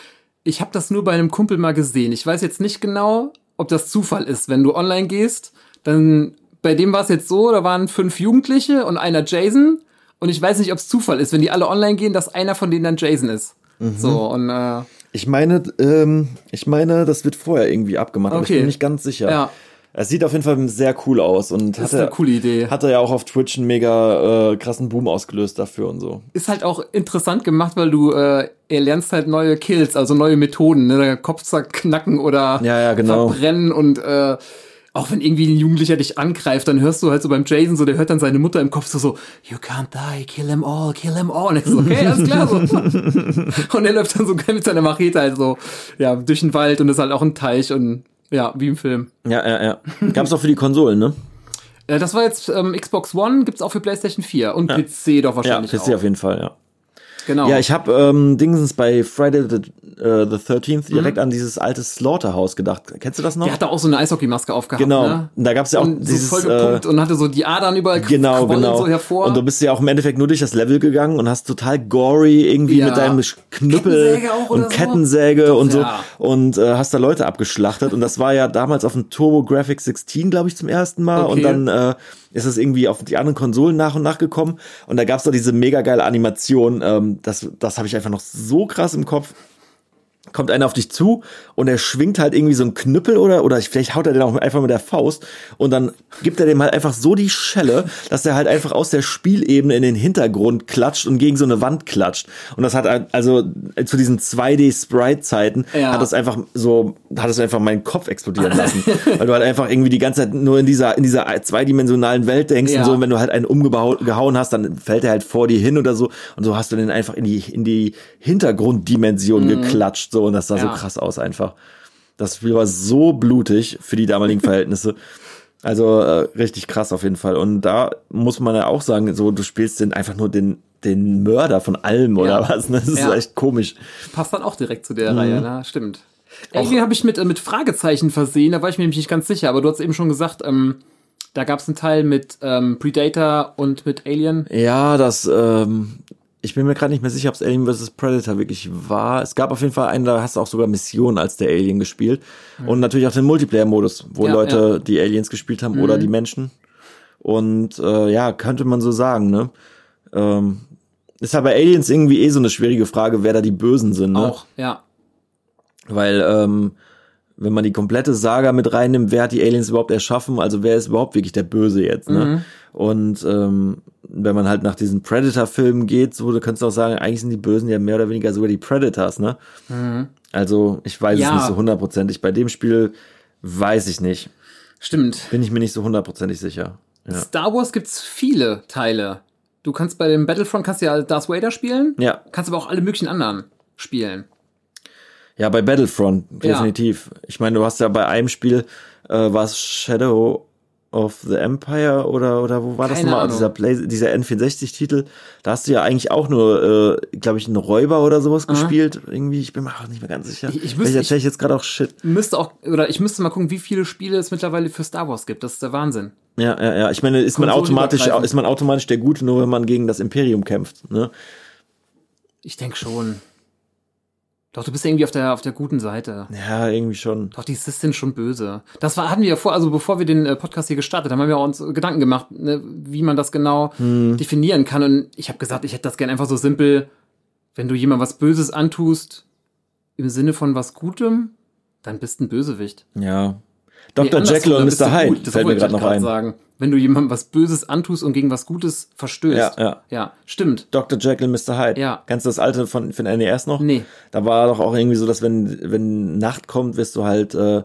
Ich habe das nur bei einem Kumpel mal gesehen. Ich weiß jetzt nicht genau, ob das Zufall ist. Wenn du online gehst, dann bei dem war es jetzt so, da waren fünf Jugendliche und einer Jason. Und ich weiß nicht, ob es Zufall ist, wenn die alle online gehen, dass einer von denen dann Jason ist.
Mhm.
So, und äh,
Ich meine, ähm, ich meine, das wird vorher irgendwie abgemacht, aber ich
Okay.
bin nicht ganz sicher.
Ja.
Es sieht auf jeden Fall sehr cool aus und
das ist
hatte,
eine coole Idee.
hatte ja auch auf Twitch einen mega äh, krassen Boom ausgelöst dafür und so.
Ist halt auch interessant gemacht, weil du äh, er lernst halt neue Kills, also neue Methoden, ne? Kopf zerknacken oder
Ja, ja, genau.
verbrennen und äh, auch wenn irgendwie ein Jugendlicher dich angreift, dann hörst du halt so beim Jason so, der hört dann seine Mutter im Kopf so, so You can't die, kill them all, kill them all. Und ich so, okay, alles klar. So. und er läuft dann so geil mit seiner Machete halt so, ja, durch den Wald und ist halt auch ein Teich und ja, wie im Film.
Ja, ja, ja. Gab's auch für die Konsolen, ne?
Äh, das war jetzt ähm, Xbox One, gibt's auch für PlayStation 4 und PC doch
Ja,
wahrscheinlich
PC
auch.
auf jeden Fall, ja.
Genau.
Ja, ich habe ähm, Dingsens bei Friday the, äh, the 13th
Mhm.
direkt an dieses alte Slaughterhouse gedacht. Kennst du das noch?
der hatte auch so eine Eishockeymaske aufgehabt.
genau.
Ne?
Und da gab's ja auch
und
dieses
so voll gepumpt
äh,
und hatte so die Adern überall
Genau, genau.
so hervor.
Und du bist ja auch im Endeffekt nur durch das Level gegangen und hast total gory irgendwie
Ja.
mit deinem Knüppel
Kettensäge
und
so?
Kettensäge und so
ja.
und äh, hast da Leute abgeschlachtet und das war ja damals auf dem Turbo Graphics 16, glaube ich, zum ersten Mal
Okay.
und dann äh, ist es irgendwie auf die anderen Konsolen nach und nach gekommen und da gab's da diese mega geile Animation, ähm, das das habe ich einfach noch so krass im Kopf. Kommt einer auf dich zu und er schwingt halt irgendwie so einen Knüppel oder, oder vielleicht haut er den auch einfach mit der Faust und dann gibt er dem halt einfach so die Schelle, dass er halt einfach aus der Spielebene in den Hintergrund klatscht und gegen so eine Wand klatscht. Und das hat also zu diesen 2D-Sprite-Zeiten
Ja.
hat das einfach so, hat es einfach meinen Kopf explodieren lassen. Weil du halt einfach irgendwie die ganze Zeit nur in dieser, in dieser zweidimensionalen Welt denkst
Ja.
und so, und wenn du halt einen umgehauen hast, dann fällt er halt vor dir hin oder so und so hast du den einfach in die, in die Hintergrunddimension geklatscht, so, und das sah so.
Ja.
krass aus einfach. Das Spiel war so blutig für die damaligen Verhältnisse. Also äh, richtig krass auf jeden Fall. Und da muss man ja auch sagen, so du spielst den einfach nur den den Mörder von allem oder
Ja.
was. ne? Das ist
Ja.
echt komisch.
Passt dann auch direkt zu der
Mhm.
Reihe, ne? Stimmt. Alien habe ich mit, äh, mit Fragezeichen versehen, da war ich mir nämlich nicht ganz sicher, aber du hast eben schon gesagt, ähm, da gab es einen Teil mit ähm, Predator und mit Alien.
Ja, das. Ähm, ich bin mir gerade nicht mehr sicher, ob es Alien vs Predator wirklich war. Es gab auf jeden Fall einen, da hast du auch sogar Missionen als der Alien gespielt und natürlich auch den Multiplayer-Modus, wo
Mhm. Ja,
Leute
ja. Mhm.
die Aliens gespielt haben oder die Menschen. Und äh, ja, könnte man so sagen. Ne? Ähm, ist ja bei Aliens irgendwie eh so eine schwierige Frage, wer da die Bösen sind. Ne?
Auch, ja.
Weil, ähm, wenn man die komplette Saga mit reinnimmt, wer hat die Aliens überhaupt erschaffen? Also wer ist überhaupt wirklich der Böse jetzt? Ne? Und ähm, wenn man halt nach diesen Predator-Filmen geht, so, du könntest auch sagen, eigentlich sind die Bösen ja mehr oder weniger sogar die Predators, ne? Also ich weiß
Ja.
es nicht so hundertprozentig. Bei dem Spiel weiß ich nicht.
Stimmt.
Bin ich mir nicht so hundertprozentig sicher. Ja.
Star Wars gibt's viele Teile. Du kannst bei dem Battlefront kannst ja Darth Vader spielen,
Ja.
kannst aber auch alle möglichen anderen spielen.
Ja, bei Battlefront,
Ja.
definitiv. Ich meine, du hast ja bei einem Spiel, äh, war es Shadow of the Empire oder, oder wo war das
Keine
nochmal?
Ahnung.
Dieser, Play, dieser N64-Titel. Da hast du ja eigentlich auch nur, äh, glaube ich, einen Räuber oder sowas gespielt. Irgendwie, ich bin mir auch nicht mehr ganz sicher.
Ich- ich wüsste-
erzähle ich jetzt gerade auch Shit.
Müsste auch, oder ich müsste mal gucken, wie viele Spiele es mittlerweile für Star Wars gibt. Das ist der Wahnsinn.
Ja, ja, ja. Ich meine, ist man automatisch, ist man automatisch der Gute, nur wenn man gegen das Imperium kämpft, ne?
Ich denke schon. Doch, du bist irgendwie auf der, auf der guten Seite.
Ja, irgendwie schon.
Doch, die Sith sind schon böse. Das war, hatten wir ja vor, also bevor wir den äh, Podcast hier gestartet haben, haben wir uns Gedanken gemacht, ne, wie man das genau
Hm.
definieren kann. Und ich habe gesagt, ich hätte das gern einfach so simpel, wenn du jemandem was Böses antust, im Sinne von was Gutem, dann bist ein Bösewicht.
Ja.
Nee,
Dr.
andersrum,
Jekyll und Mr. Hyde fällt mir gerade noch ein.
Sagen. Wenn du jemandem was Böses antust und gegen was Gutes verstößt.
Ja, ja.
Ja, stimmt.
Dr. Jekyll Mr. Hyde.
Ja.
Kennst du das alte von, von NES noch?
Nee.
Da war doch auch irgendwie so, dass wenn, wenn Nacht kommt, wirst du halt äh,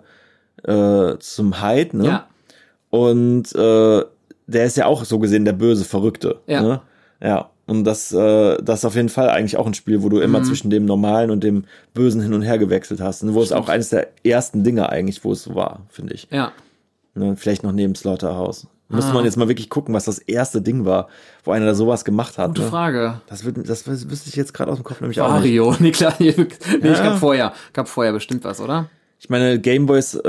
äh, zum Hyde, ne?
Ja.
Und äh, der ist ja auch so gesehen der böse Verrückte.
Ja.
Ne? Ja. Und das, äh, das ist auf jeden Fall eigentlich auch ein Spiel, wo du immer
Mhm.
zwischen dem Normalen und dem Bösen hin und her gewechselt hast. Und wo es auch eines der ersten Dinge eigentlich, wo es so war, finde ich.
Ja.
Ne? Vielleicht noch neben Slaughterhouse. Müsste
Ah.
man jetzt mal wirklich gucken, was das erste Ding war, wo einer da sowas gemacht hat.
Gute
ne?
Frage.
Das, wird, das wüsste ich jetzt gerade aus dem Kopf nämlich auch nicht.
Mario. Nee, klar. Nee, ich
Ja.
gab vorher. Gab vorher bestimmt was, oder?
Ich meine, Gameboys äh,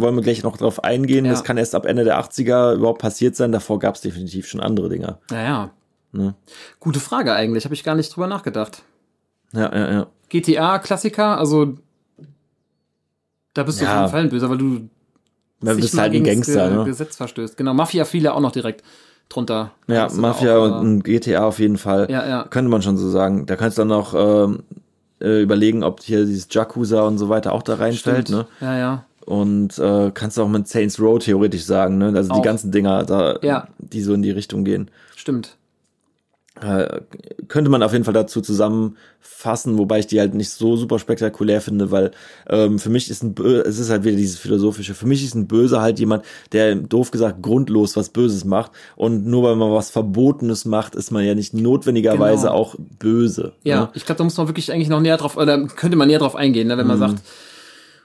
wollen wir gleich noch drauf eingehen.
Ja.
Das kann erst ab Ende der 80er überhaupt passiert sein. Davor gab es definitiv schon andere Dinger.
Naja.
Ne?
Gute Frage eigentlich. Habe ich gar nicht drüber nachgedacht.
Ja, ja, ja.
GTA, Klassiker, also da bist du
Ja.
auf jeden Fall ein Böser, weil du
Du bist halt ein Gangster,
Ge-
ne?
Gesetz verstößt. Genau, Mafia viele auch noch direkt drunter.
Ja, Mafia
auch,
und
äh,
ein GTA auf jeden Fall.
Ja, ja.
Könnte man schon so sagen. Da kannst du dann noch ähm, äh, überlegen, ob hier dieses Jakuza und so weiter auch da reinfällt,
stimmt.
ne?
Ja, ja.
Und äh, kannst du auch mit Saints Row theoretisch sagen, ne? Also die
Auch.
ganzen Dinger, da,
Ja.
die so in die Richtung gehen.
Stimmt.
Äh, könnte man auf jeden Fall dazu zusammenfassen, wobei ich die halt nicht so super spektakulär finde, weil ähm, für mich ist ein Bö es ist halt wieder dieses philosophische, für mich ist ein Böser halt jemand, der doof gesagt grundlos was Böses macht und nur weil man was Verbotenes macht, ist man ja nicht notwendigerweise
Genau.
auch böse.
Ja,
Ne?
ich glaube, da muss man wirklich eigentlich noch näher drauf, oder könnte man näher drauf eingehen, ne, wenn
Mhm.
man sagt,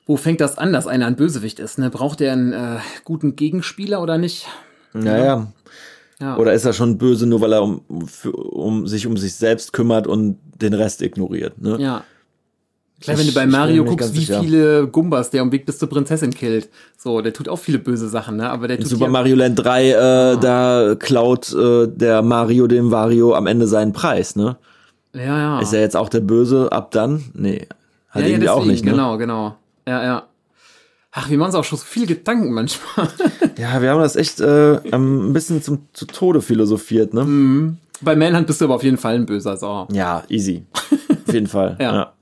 wo fängt das an, dass einer ein Bösewicht ist? Ne? Braucht er einen äh, guten Gegenspieler oder nicht?
Ja, ja.
Ja.
Oder ist er schon böse, nur weil er um, für, um sich um sich selbst kümmert und den Rest ignoriert? Ne?
Ja. Klar, wenn du bei Mario guckst, wie
sicher.
viele Gumbas der am Weg bis zur Prinzessin killt. So, der tut auch viele böse Sachen, ne? Aber der
In
tut
Super Mario Land 3, äh, da klaut äh, der Mario dem Wario am Ende seinen Preis, ne?
Ja, ja.
Ist er jetzt auch der Böse ab dann? Nee. Halt
ja, ja,
irgendwie auch
deswegen,
nicht, ne?
Genau, genau. Ja, ja. Ach, wir machen uns auch schon so viele Gedanken manchmal.
Ja, wir haben das echt äh, ähm, ein bisschen zum, zu Tode philosophiert, ne?
Mhm. bei Manhunt bist du aber auf jeden Fall ein böser Sau.
Ja, easy. Auf jeden Fall.
Ja.
ja.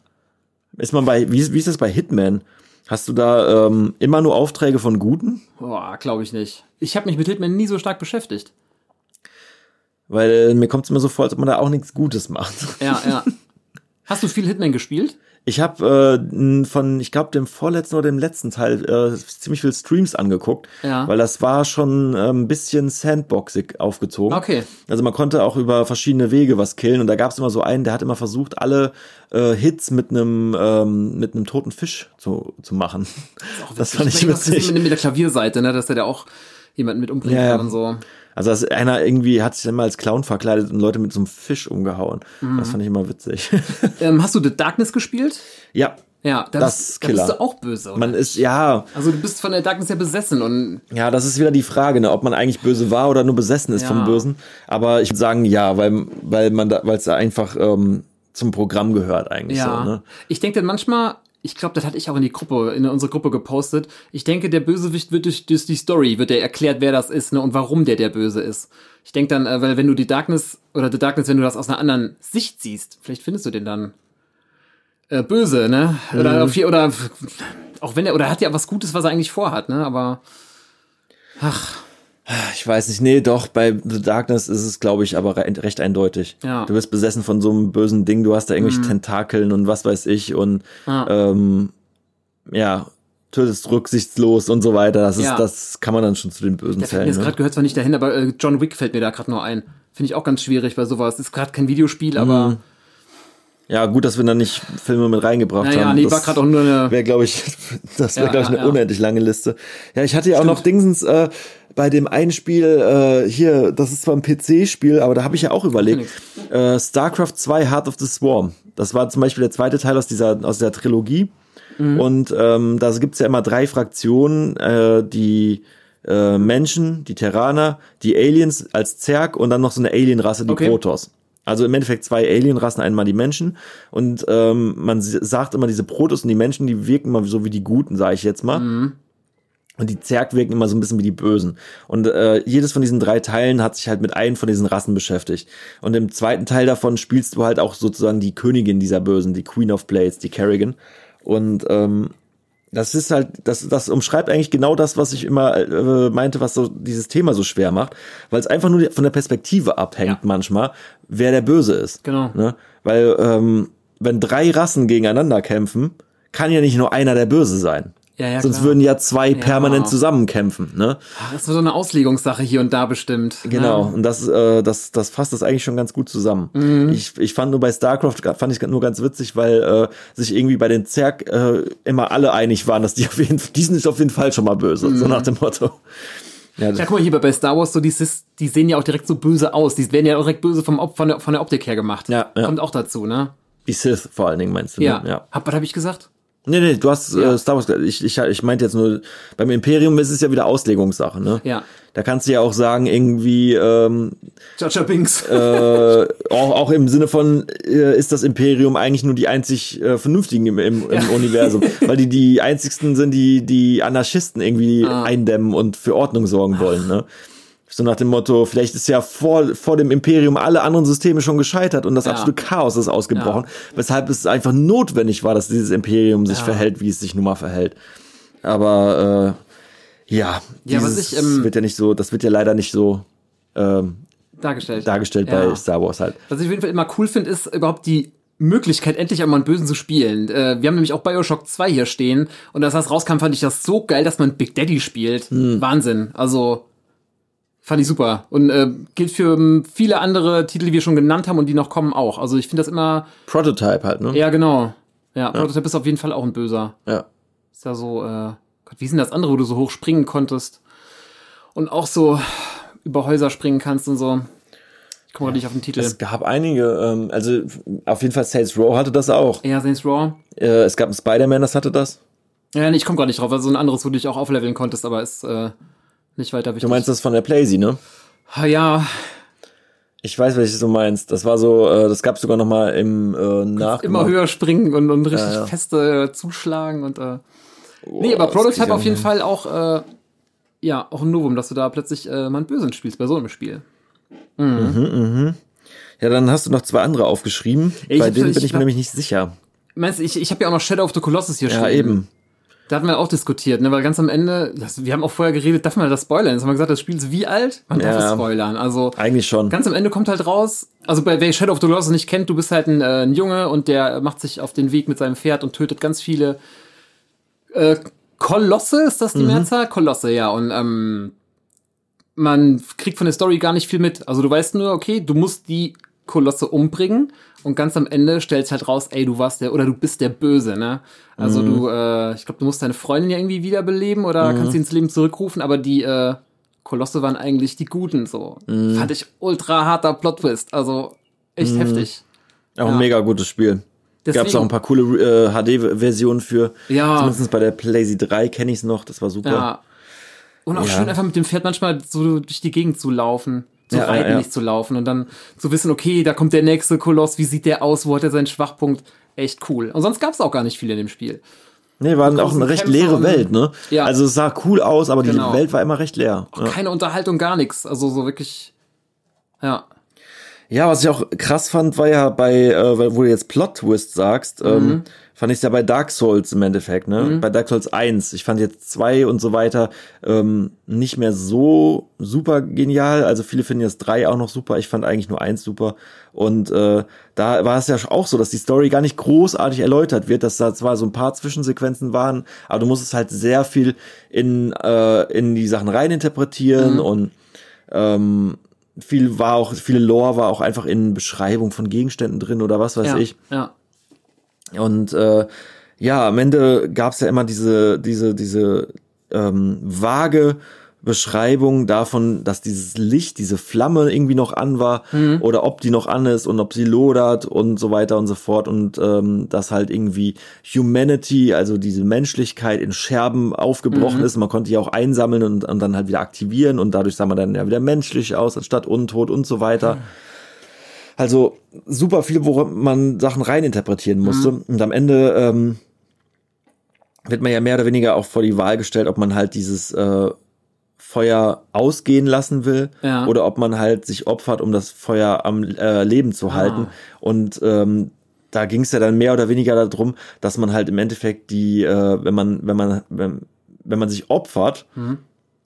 Ist man bei, wie, wie ist das bei Hitman? Hast du da ähm, immer nur Aufträge von Guten?
Boah, glaube ich nicht. Ich habe mich mit Hitman nie so stark beschäftigt.
Weil mir kommt es immer so vor, als ob man da auch nichts Gutes macht.
Ja, ja. Hast du viel Hitman gespielt?
Ich habe äh, von, ich glaube, dem vorletzten oder dem letzten Teil äh, ziemlich viel Streams angeguckt,
Ja.
weil das war schon äh, ein bisschen sandboxig aufgezogen.
Okay.
Also man konnte auch über verschiedene Wege was killen und da gab es immer so einen, der hat immer versucht, alle äh, Hits mit einem ähm, mit einem toten Fisch zu, zu machen. Das fand ich
Das ist
witzig.
mit, mit der Klavierseite, ne, dass der da auch jemanden mit umbringen
Ja, ja.
kann und so.
Also dass einer irgendwie hat sich dann mal als Clown verkleidet und Leute mit so einem Fisch umgehauen.
Mhm.
Das fand ich immer witzig.
Ähm, hast du The Darkness gespielt?
ja,
Ja, da,
Das
bist,
ist
da
Killer.
bist du auch böse. Oder?
man ist ja
also du bist von der Darkness ja besessen und
Ja, das ist wieder die Frage, ne, ob man eigentlich böse war oder nur besessen ist
Ja.
vom Bösen. Aber ich würde sagen, ja, weil, weil man da, weil es einfach ähm, zum Programm gehört eigentlich
ja.
so, ne?
Ich denke dann manchmal, ich glaube, das hatte ich auch in die Gruppe, in unsere Gruppe gepostet. Ich denke, der Bösewicht wird durch, durch die Story, wird der erklärt, wer das ist, ne, und warum der der Böse ist. Ich denke dann, äh, weil wenn du die Darkness oder The Darkness, wenn du das aus einer anderen Sicht siehst, vielleicht findest du den dann äh, böse, ne? Oder, auf, je- oder auch wenn er, oder hat ja was Gutes, was er eigentlich vorhat, ne? Aber
Ich weiß nicht, nee, doch, bei The Darkness ist es, glaube ich, aber re recht eindeutig.
Ja. Mhm.
Du bist besessen von so einem bösen Ding, du hast da irgendwelche Tentakeln und was weiß ich und
Ja.
ähm, ja, tötest rücksichtslos und so weiter. Das ist,
Ja.
das kann man dann schon zu den bösen
der
zählen.
jetzt
Ne?
gerade gehört zwar nicht dahin, aber äh, John Wick fällt mir da gerade nur ein. Finde ich auch ganz schwierig bei sowas. Ist gerade kein Videospiel, aber
Ja, gut, dass wir da nicht Filme mit reingebracht
naja,
haben.
nee,
Das-
war gerade auch nur eine.
wäre, glaube ich, das wäre,
Ja,
glaube ich, eine unendlich lange Liste. Ja, ich hatte ja auch noch Dingsens äh, bei dem einen Spiel äh, hier, das ist zwar ein PC-Spiel, aber da habe ich ja auch überlegt. Äh, StarCraft 2 Heart of the Swarm. Das war zum Beispiel der zweite Teil aus dieser, aus der Trilogie.
Mhm.
Und ähm, da gibt's ja immer drei Fraktionen, äh, die äh, Menschen, die Terraner, die Aliens als Zerg und dann noch so eine Alienrasse, die
Okay.
Protoss. Also im Endeffekt zwei Alienrassen, einmal die Menschen. Und ähm, man sagt immer, diese Protoss und die Menschen, die wirken immer so wie die Guten, sage ich jetzt mal. Und die Zerg wirken immer so ein bisschen wie die Bösen. Und äh, jedes von diesen drei Teilen hat sich halt mit einem von diesen Rassen beschäftigt. Und im zweiten Teil davon spielst du halt auch sozusagen die Königin dieser Bösen, die Queen of Blades, die Kerrigan. Und ähm, das ist halt, das, das umschreibt eigentlich genau das, was ich immer äh, meinte, was so dieses Thema so schwer macht, weil es einfach nur von der Perspektive abhängt
Ja.
manchmal, wer der Böse ist.
Genau.
Ne? Weil ähm, wenn drei Rassen gegeneinander kämpfen, kann ja nicht nur einer der Böse sein.
Ja, ja,
Sonst
klar.
würden ja zwei permanent zusammenkämpfen. Ne?
Ach, Das ist so eine Auslegungssache hier und da bestimmt.
Genau,
Ja.
und das, äh, das, das fasst das eigentlich schon ganz gut zusammen.
Mhm.
Ich, ich fand nur bei StarCraft, fand ich nur ganz witzig, weil äh, sich irgendwie bei den Zerg äh, immer alle einig waren, dass die auf jeden Fall, die sind auf jeden Fall schon mal böse,
Mhm.
so nach dem Motto. Ja,
Ja, guck mal, hier bei Star Wars, so die, Sis, die sehen ja auch direkt so böse aus. Die werden ja auch direkt böse vom, von, der, von der Optik her gemacht.
Ja, ja.
Kommt auch dazu, ne?
die Sith vor allen Dingen meinst du?
Ja.
Ne? ja.
Hab, was habe ich gesagt?
Nee, nee, du hast
Ja.
äh, Star Wars, ich, ich, ich meinte jetzt nur, beim Imperium ist es ja wieder Auslegungssache, ne?
Ja.
Da kannst du ja auch sagen, irgendwie, ähm,
Jar Binks.
äh, auch, auch im Sinne von, äh, ist das Imperium eigentlich nur die einzig äh, Vernünftigen im, im, im Universum, weil die die einzigsten sind, die die Anarchisten irgendwie
Ah.
eindämmen und für Ordnung sorgen wollen. Ne? So nach dem Motto, vielleicht ist ja vor, vor dem Imperium alle anderen Systeme schon gescheitert und das
Ja.
absolute Chaos ist ausgebrochen, weshalb es einfach notwendig war, dass dieses Imperium sich
Ja.
verhält, wie es sich nun mal verhält. Aber äh, ja,
Ja, was ich, ähm,
wird ja nicht so, das wird ja leider nicht so ähm,
dargestellt.
dargestellt
Ja.
bei Star Wars halt.
Was ich auf jeden Fall immer cool finde, ist überhaupt die Möglichkeit, endlich einmal einen Bösen zu spielen. Äh, wir haben nämlich auch Bioshock 2 hier stehen und als das rauskam, fand ich das so geil, dass man Big Daddy spielt.
Hm.
Wahnsinn. Also fand ich super. Und äh, gilt für ähm, viele andere Titel, die wir schon genannt haben und die noch kommen auch. Also ich finde das immer,
Prototype halt, ne?
ja genau. Ja, Prototype ist auf jeden Fall auch ein Böser.
Ja.
Ist ja so, äh, Gott, wie sind das andere, wo du so hoch springen konntest und auch so über Häuser springen kannst und so. Ich komme gerade nicht auf den Titel.
Es gab einige, ähm, also auf jeden Fall Saints Row hatte das auch.
ja, Saints Row.
Äh, es gab einen Spider-Man, das hatte das.
Ja, nee, ich komme gar nicht drauf. Also ein anderes, wo du dich auch aufleveln konntest, aber ist äh, nicht weiter wichtig.
Du meinst das von der Playsee, ne?
Ah, ja,
Ich weiß, welches du meinst. Das war so, äh, das gab sogar noch mal im äh, Nach.
immer höher springen und, und richtig
ja.
feste äh, zuschlagen und äh, nee, aber Prototype
ja
auf jeden. Fall auch äh, ja auch ein Novum, dass du da plötzlich äh, mal einen Bösen spielst bei so einem Spiel.
Ja, dann hast du noch zwei andere aufgeschrieben.
Ich
Bei denen
ich
bin ich mir
hab-
nämlich nicht sicher.
Meinst du, ich, ich habe ja auch noch Shadow of the Colossus hier
Ja,
stehen.
eben.
Da hatten wir auch diskutiert, ne? Weil ganz am Ende, das, wir haben auch vorher geredet, darf man das spoilern? Jetzt haben wir gesagt, das Spiel ist wie alt? Man darf
Ja.
es spoilern. Also
Eigentlich schon.
ganz am Ende kommt halt raus, also bei wer Shadow of the Colossus nicht kennt, du bist halt ein, äh, ein Junge und der macht sich auf den Weg mit seinem Pferd und tötet ganz viele äh, Kolosse, ist das die Mehrzahl? Kolosse, ja. Und ähm, man kriegt von der Story gar nicht viel mit. Also du weißt nur, okay, du musst die Kolosse umbringen und ganz am Ende stellst halt raus, ey, du warst der oder du bist der Böse, ne? Also du, äh, ich glaube, du musst deine Freundin ja irgendwie wiederbeleben oder kannst sie ins Leben zurückrufen, aber die äh, Kolosse waren eigentlich die Guten, so. Fand ich ultra harter Plot-Twist, also echt heftig.
Auch ein
Ja.
mega gutes Spiel. Gab es auch ein paar coole äh, HD-Versionen für.
Ja.
Zumindest bei der PlayZ 3 kenne ich es noch, das war super.
Ja. Und auch
Ja.
schön einfach mit dem Pferd manchmal so durch die Gegend zu laufen. Zu
Ja,
reiten,
ja.
nicht zu laufen. Und dann zu wissen, okay, da kommt der nächste Koloss, wie sieht der aus, wo hat er seinen Schwachpunkt? Echt cool. Und sonst gab es auch gar nicht viel in dem Spiel.
Nee, war auch eine recht
Kämpfe
leere Welt, ne?
Ja.
Also es sah cool aus, aber
Genau.
die Welt war immer recht leer. Ja.
Keine Unterhaltung, gar nichts. Also so wirklich, ja.
ja, was ich auch krass fand, war ja bei, äh, wo du jetzt Plot-Twist sagst,
Mhm.
ähm, fand ich ja bei Dark Souls im Endeffekt, ne? Bei Dark Souls 1. Ich fand jetzt 2 und so weiter ähm, nicht mehr so super genial. Also viele finden jetzt 3 auch noch super. Ich fand eigentlich nur 1 super. Und äh, da war es ja auch so, dass die Story gar nicht großartig erläutert wird, dass da zwar so ein paar Zwischensequenzen waren, aber du musstest halt sehr viel in, äh, in die Sachen reininterpretieren und ähm, viel war auch, viele Lore war auch einfach in Beschreibung von Gegenständen drin oder was weiß
ja,
ich.
Ja.
Und äh, ja, am Ende gab's ja immer diese, diese, diese ähm, vage Beschreibung davon, dass dieses Licht, diese Flamme irgendwie noch an war oder ob die noch an ist und ob sie lodert und so weiter und so fort und ähm, dass halt irgendwie Humanity, also diese Menschlichkeit in Scherben aufgebrochen ist. Man konnte die auch einsammeln und, und dann halt wieder aktivieren und dadurch sah man dann ja wieder menschlich aus anstatt untot und so weiter. Also super viel, wo man Sachen reininterpretieren musste. Und am Ende ähm, wird man ja mehr oder weniger auch vor die Wahl gestellt, ob man halt dieses äh, Feuer ausgehen lassen will
Ja.
oder ob man halt sich opfert, um das Feuer am äh, Leben zu halten. Und ähm, da ging es ja dann mehr oder weniger darum, dass man halt im Endeffekt die, äh, wenn man, wenn man, wenn, wenn man sich opfert,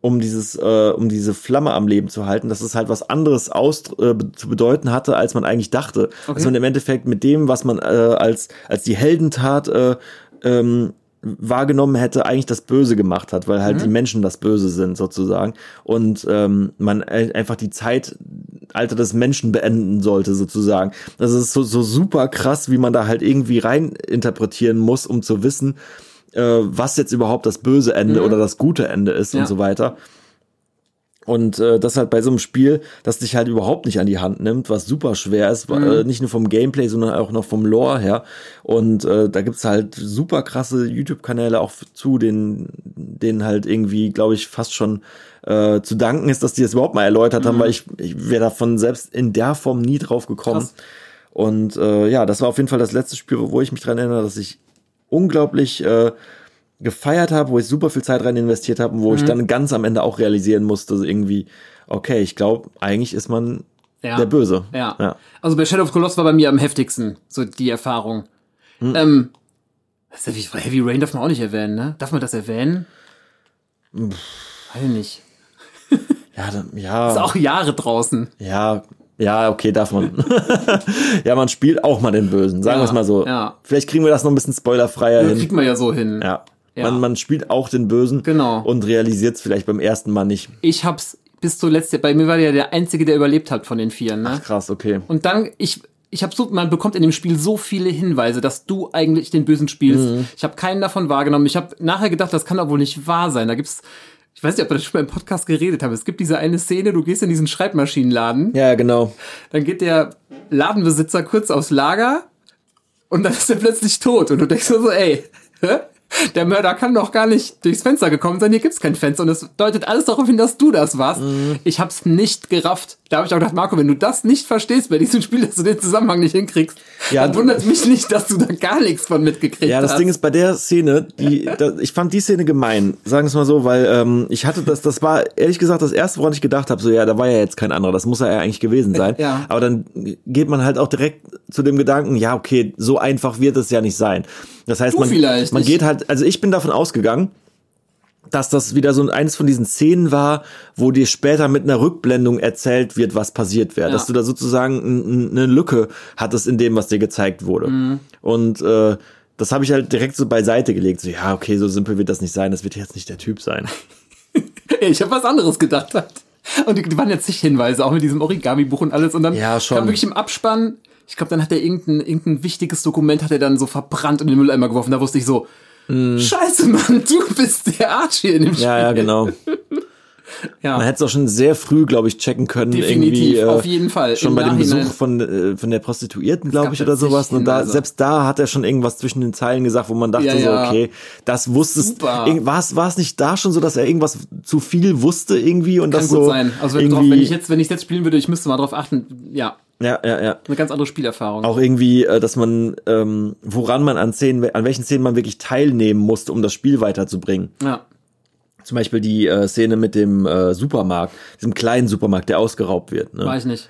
um dieses, äh, um diese Flamme am Leben zu halten, dass es halt was anderes aus, äh, zu bedeuten hatte, als man eigentlich dachte. Dass man im Endeffekt mit dem, was man äh, als, als die Heldentat äh, ähm, wahrgenommen hätte, eigentlich das Böse gemacht hat, weil halt die Menschen das Böse sind sozusagen und ähm, man ein- einfach die Zeitalter des Menschen beenden sollte sozusagen. Das ist so, so super krass, wie man da halt irgendwie rein interpretieren muss, um zu wissen, äh, was jetzt überhaupt das böse Ende oder das gute Ende ist
Ja.
und so weiter. Und äh, das halt bei so einem Spiel, das dich halt überhaupt nicht an die Hand nimmt, was super schwer ist, äh, nicht nur vom Gameplay, sondern auch noch vom Lore her. Und äh, da gibt's halt super krasse YouTube-Kanäle auch zu, denen, denen halt irgendwie, glaube ich, fast schon äh, zu danken ist, dass die das überhaupt mal erläutert haben, weil ich, ich wäre davon selbst in der Form nie drauf gekommen.
Krass.
Und äh, ja, das war auf jeden Fall das letzte Spiel, wo ich mich dran erinnere, dass ich unglaublich äh, gefeiert habe, wo ich super viel Zeit rein investiert habe und wo ich dann ganz am Ende auch realisieren musste, irgendwie, okay, ich glaube, eigentlich ist man
Ja.
der Böse.
Ja.
ja.
Also bei Shadow of Colossus war bei mir am heftigsten, so die Erfahrung.
Hm.
Ähm, das ist ja wie, Heavy Rain darf man auch nicht erwähnen, ne? Darf man das erwähnen? Weiß ich nicht.
Ja, dann- ja,
Ist auch Jahre draußen.
ja, ja, okay, darf man. ja, man spielt auch mal den Bösen, sagen
Ja,
wir es mal so.
ja.
Vielleicht kriegen wir das noch ein bisschen spoilerfreier hin.
Kriegt man ja so hin.
Ja.
Ja.
Man, man spielt auch den Bösen
Genau.
und realisiert es vielleicht beim ersten Mal nicht.
Ich hab's bis zuletzt, bei mir war der der Einzige, der überlebt hat von den Vieren, ne?
Krass, okay.
Und dann, ich, ich habe so, man bekommt in dem Spiel so viele Hinweise, dass du eigentlich den Bösen spielst.
Mhm.
Ich habe keinen davon wahrgenommen. Ich habe nachher gedacht, das kann doch wohl nicht wahr sein. Da gibt's, ich weiß nicht, ob wir das schon mal im Podcast geredet haben. Es gibt diese eine Szene, du gehst in diesen Schreibmaschinenladen,
Ja, genau.
dann geht der Ladenbesitzer kurz aufs Lager und dann ist er plötzlich tot. Und du denkst so, so ey, hä? Der Mörder kann doch gar nicht durchs Fenster gekommen sein, hier gibt's kein Fenster und es deutet alles darauf hin, dass du das warst.
Mhm.
Ich hab's nicht gerafft. Da habe ich auch gedacht, Marco, wenn du das nicht verstehst bei diesem Spiel, dass du den Zusammenhang nicht hinkriegst,
Ja,
dann wundert mich nicht, dass du da gar nichts von mitgekriegt
Ja, das
hast.
Ding ist bei der Szene, die, da, ich fand die Szene gemein, sagen es mal so, weil ähm, ich hatte das, das war ehrlich gesagt das erste, woran ich gedacht habe, so ja, da war ja jetzt kein anderer, das muss er ja eigentlich gewesen sein.
Ja.
Aber dann geht man halt auch direkt zu dem Gedanken, ja, okay, so einfach wird es ja nicht sein. Das heißt,
Du
man, man geht halt, also ich bin davon ausgegangen, dass das wieder so eines von diesen Szenen war, wo dir später mit einer Rückblendung erzählt wird, was passiert wäre.
Ja.
Dass du da sozusagen eine Lücke hattest in dem, was dir gezeigt wurde.
Mhm.
Und äh, das habe ich halt direkt so beiseite gelegt. So, ja, okay, so simpel wird das nicht sein. Das wird jetzt nicht der Typ sein.
Ich habe was anderes gedacht. Halt. Und die, waren jetzt nicht Hinweise, auch mit diesem Origami-Buch und alles. Und dann
Ja, schon.
kam wirklich im Abspann, ich glaube, dann hat er irgendein, irgendein wichtiges Dokument, hat er dann so verbrannt und in den Mülleimer geworfen. Da wusste ich so, scheiße, Mann, du bist der Arsch hier in dem Spiel.
Mm. Ja, ja, genau.
Ja.
Man hätte es auch schon sehr früh, glaube ich, checken können.
Definitiv,
irgendwie, äh,
auf jeden Fall.
Schon
Im
bei dem
Nachhinein.
Besuch von, äh, von der Prostituierten, glaube ich, oder sowas. Und da, selbst da hat er schon irgendwas zwischen den Zeilen gesagt, wo man dachte
Ja,
so,
ja.
okay, das wusstest. War es, war es nicht da schon so, dass er irgendwas zu viel wusste irgendwie und
Kann
das
gut
so
sein. Also wenn, drauf, wenn ich jetzt, wenn ich jetzt spielen würde, ich müsste mal drauf achten. Ja,
ja, ja, ja.
eine ganz andere Spielerfahrung.
Auch irgendwie, äh, dass man, ähm, woran man an Szenen, an welchen Szenen man wirklich teilnehmen musste, um das Spiel weiterzubringen.
Ja.
Zum Beispiel die äh, Szene mit dem äh, Supermarkt, diesem kleinen Supermarkt, der ausgeraubt wird. Ne?
Ich nicht.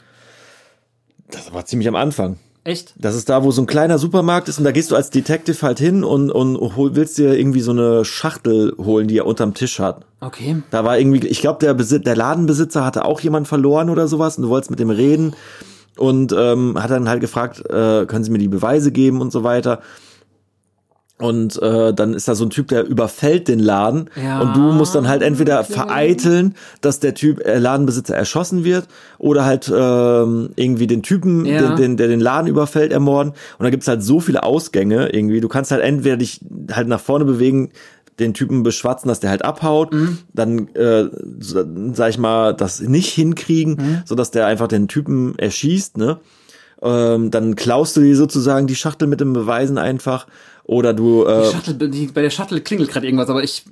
Das war ziemlich am Anfang.
Echt?
Das ist da, wo so ein kleiner Supermarkt ist und da gehst du als Detective halt hin und, und hol, willst dir irgendwie so eine Schachtel holen, die er unterm Tisch hat.
Okay.
Da war irgendwie, ich glaube, der, Besit der Ladenbesitzer hatte auch jemand verloren oder sowas und du wolltest mit dem reden und ähm, hat dann halt gefragt, äh, können Sie mir die Beweise geben und so weiter. Und äh, dann ist da so ein Typ, der überfällt den Laden
Ja,
und du musst dann halt entweder vereiteln, dass der Typ äh, Ladenbesitzer erschossen wird oder halt ähm, irgendwie den Typen,
Ja.
den, den, der den Laden überfällt, ermorden. Und da gibt's halt so viele Ausgänge irgendwie. Du kannst halt entweder dich halt nach vorne bewegen, den Typen beschwatzen, dass der halt abhaut, dann äh, sag ich mal, das nicht hinkriegen, so dass der einfach den Typen erschießt, ne? Ähm, dann klaust du dir sozusagen die Schachtel mit den Beweisen einfach oder du
Die
äh,
Shuttle, die, bei der Shuttle klingelt gerade irgendwas, aber ich.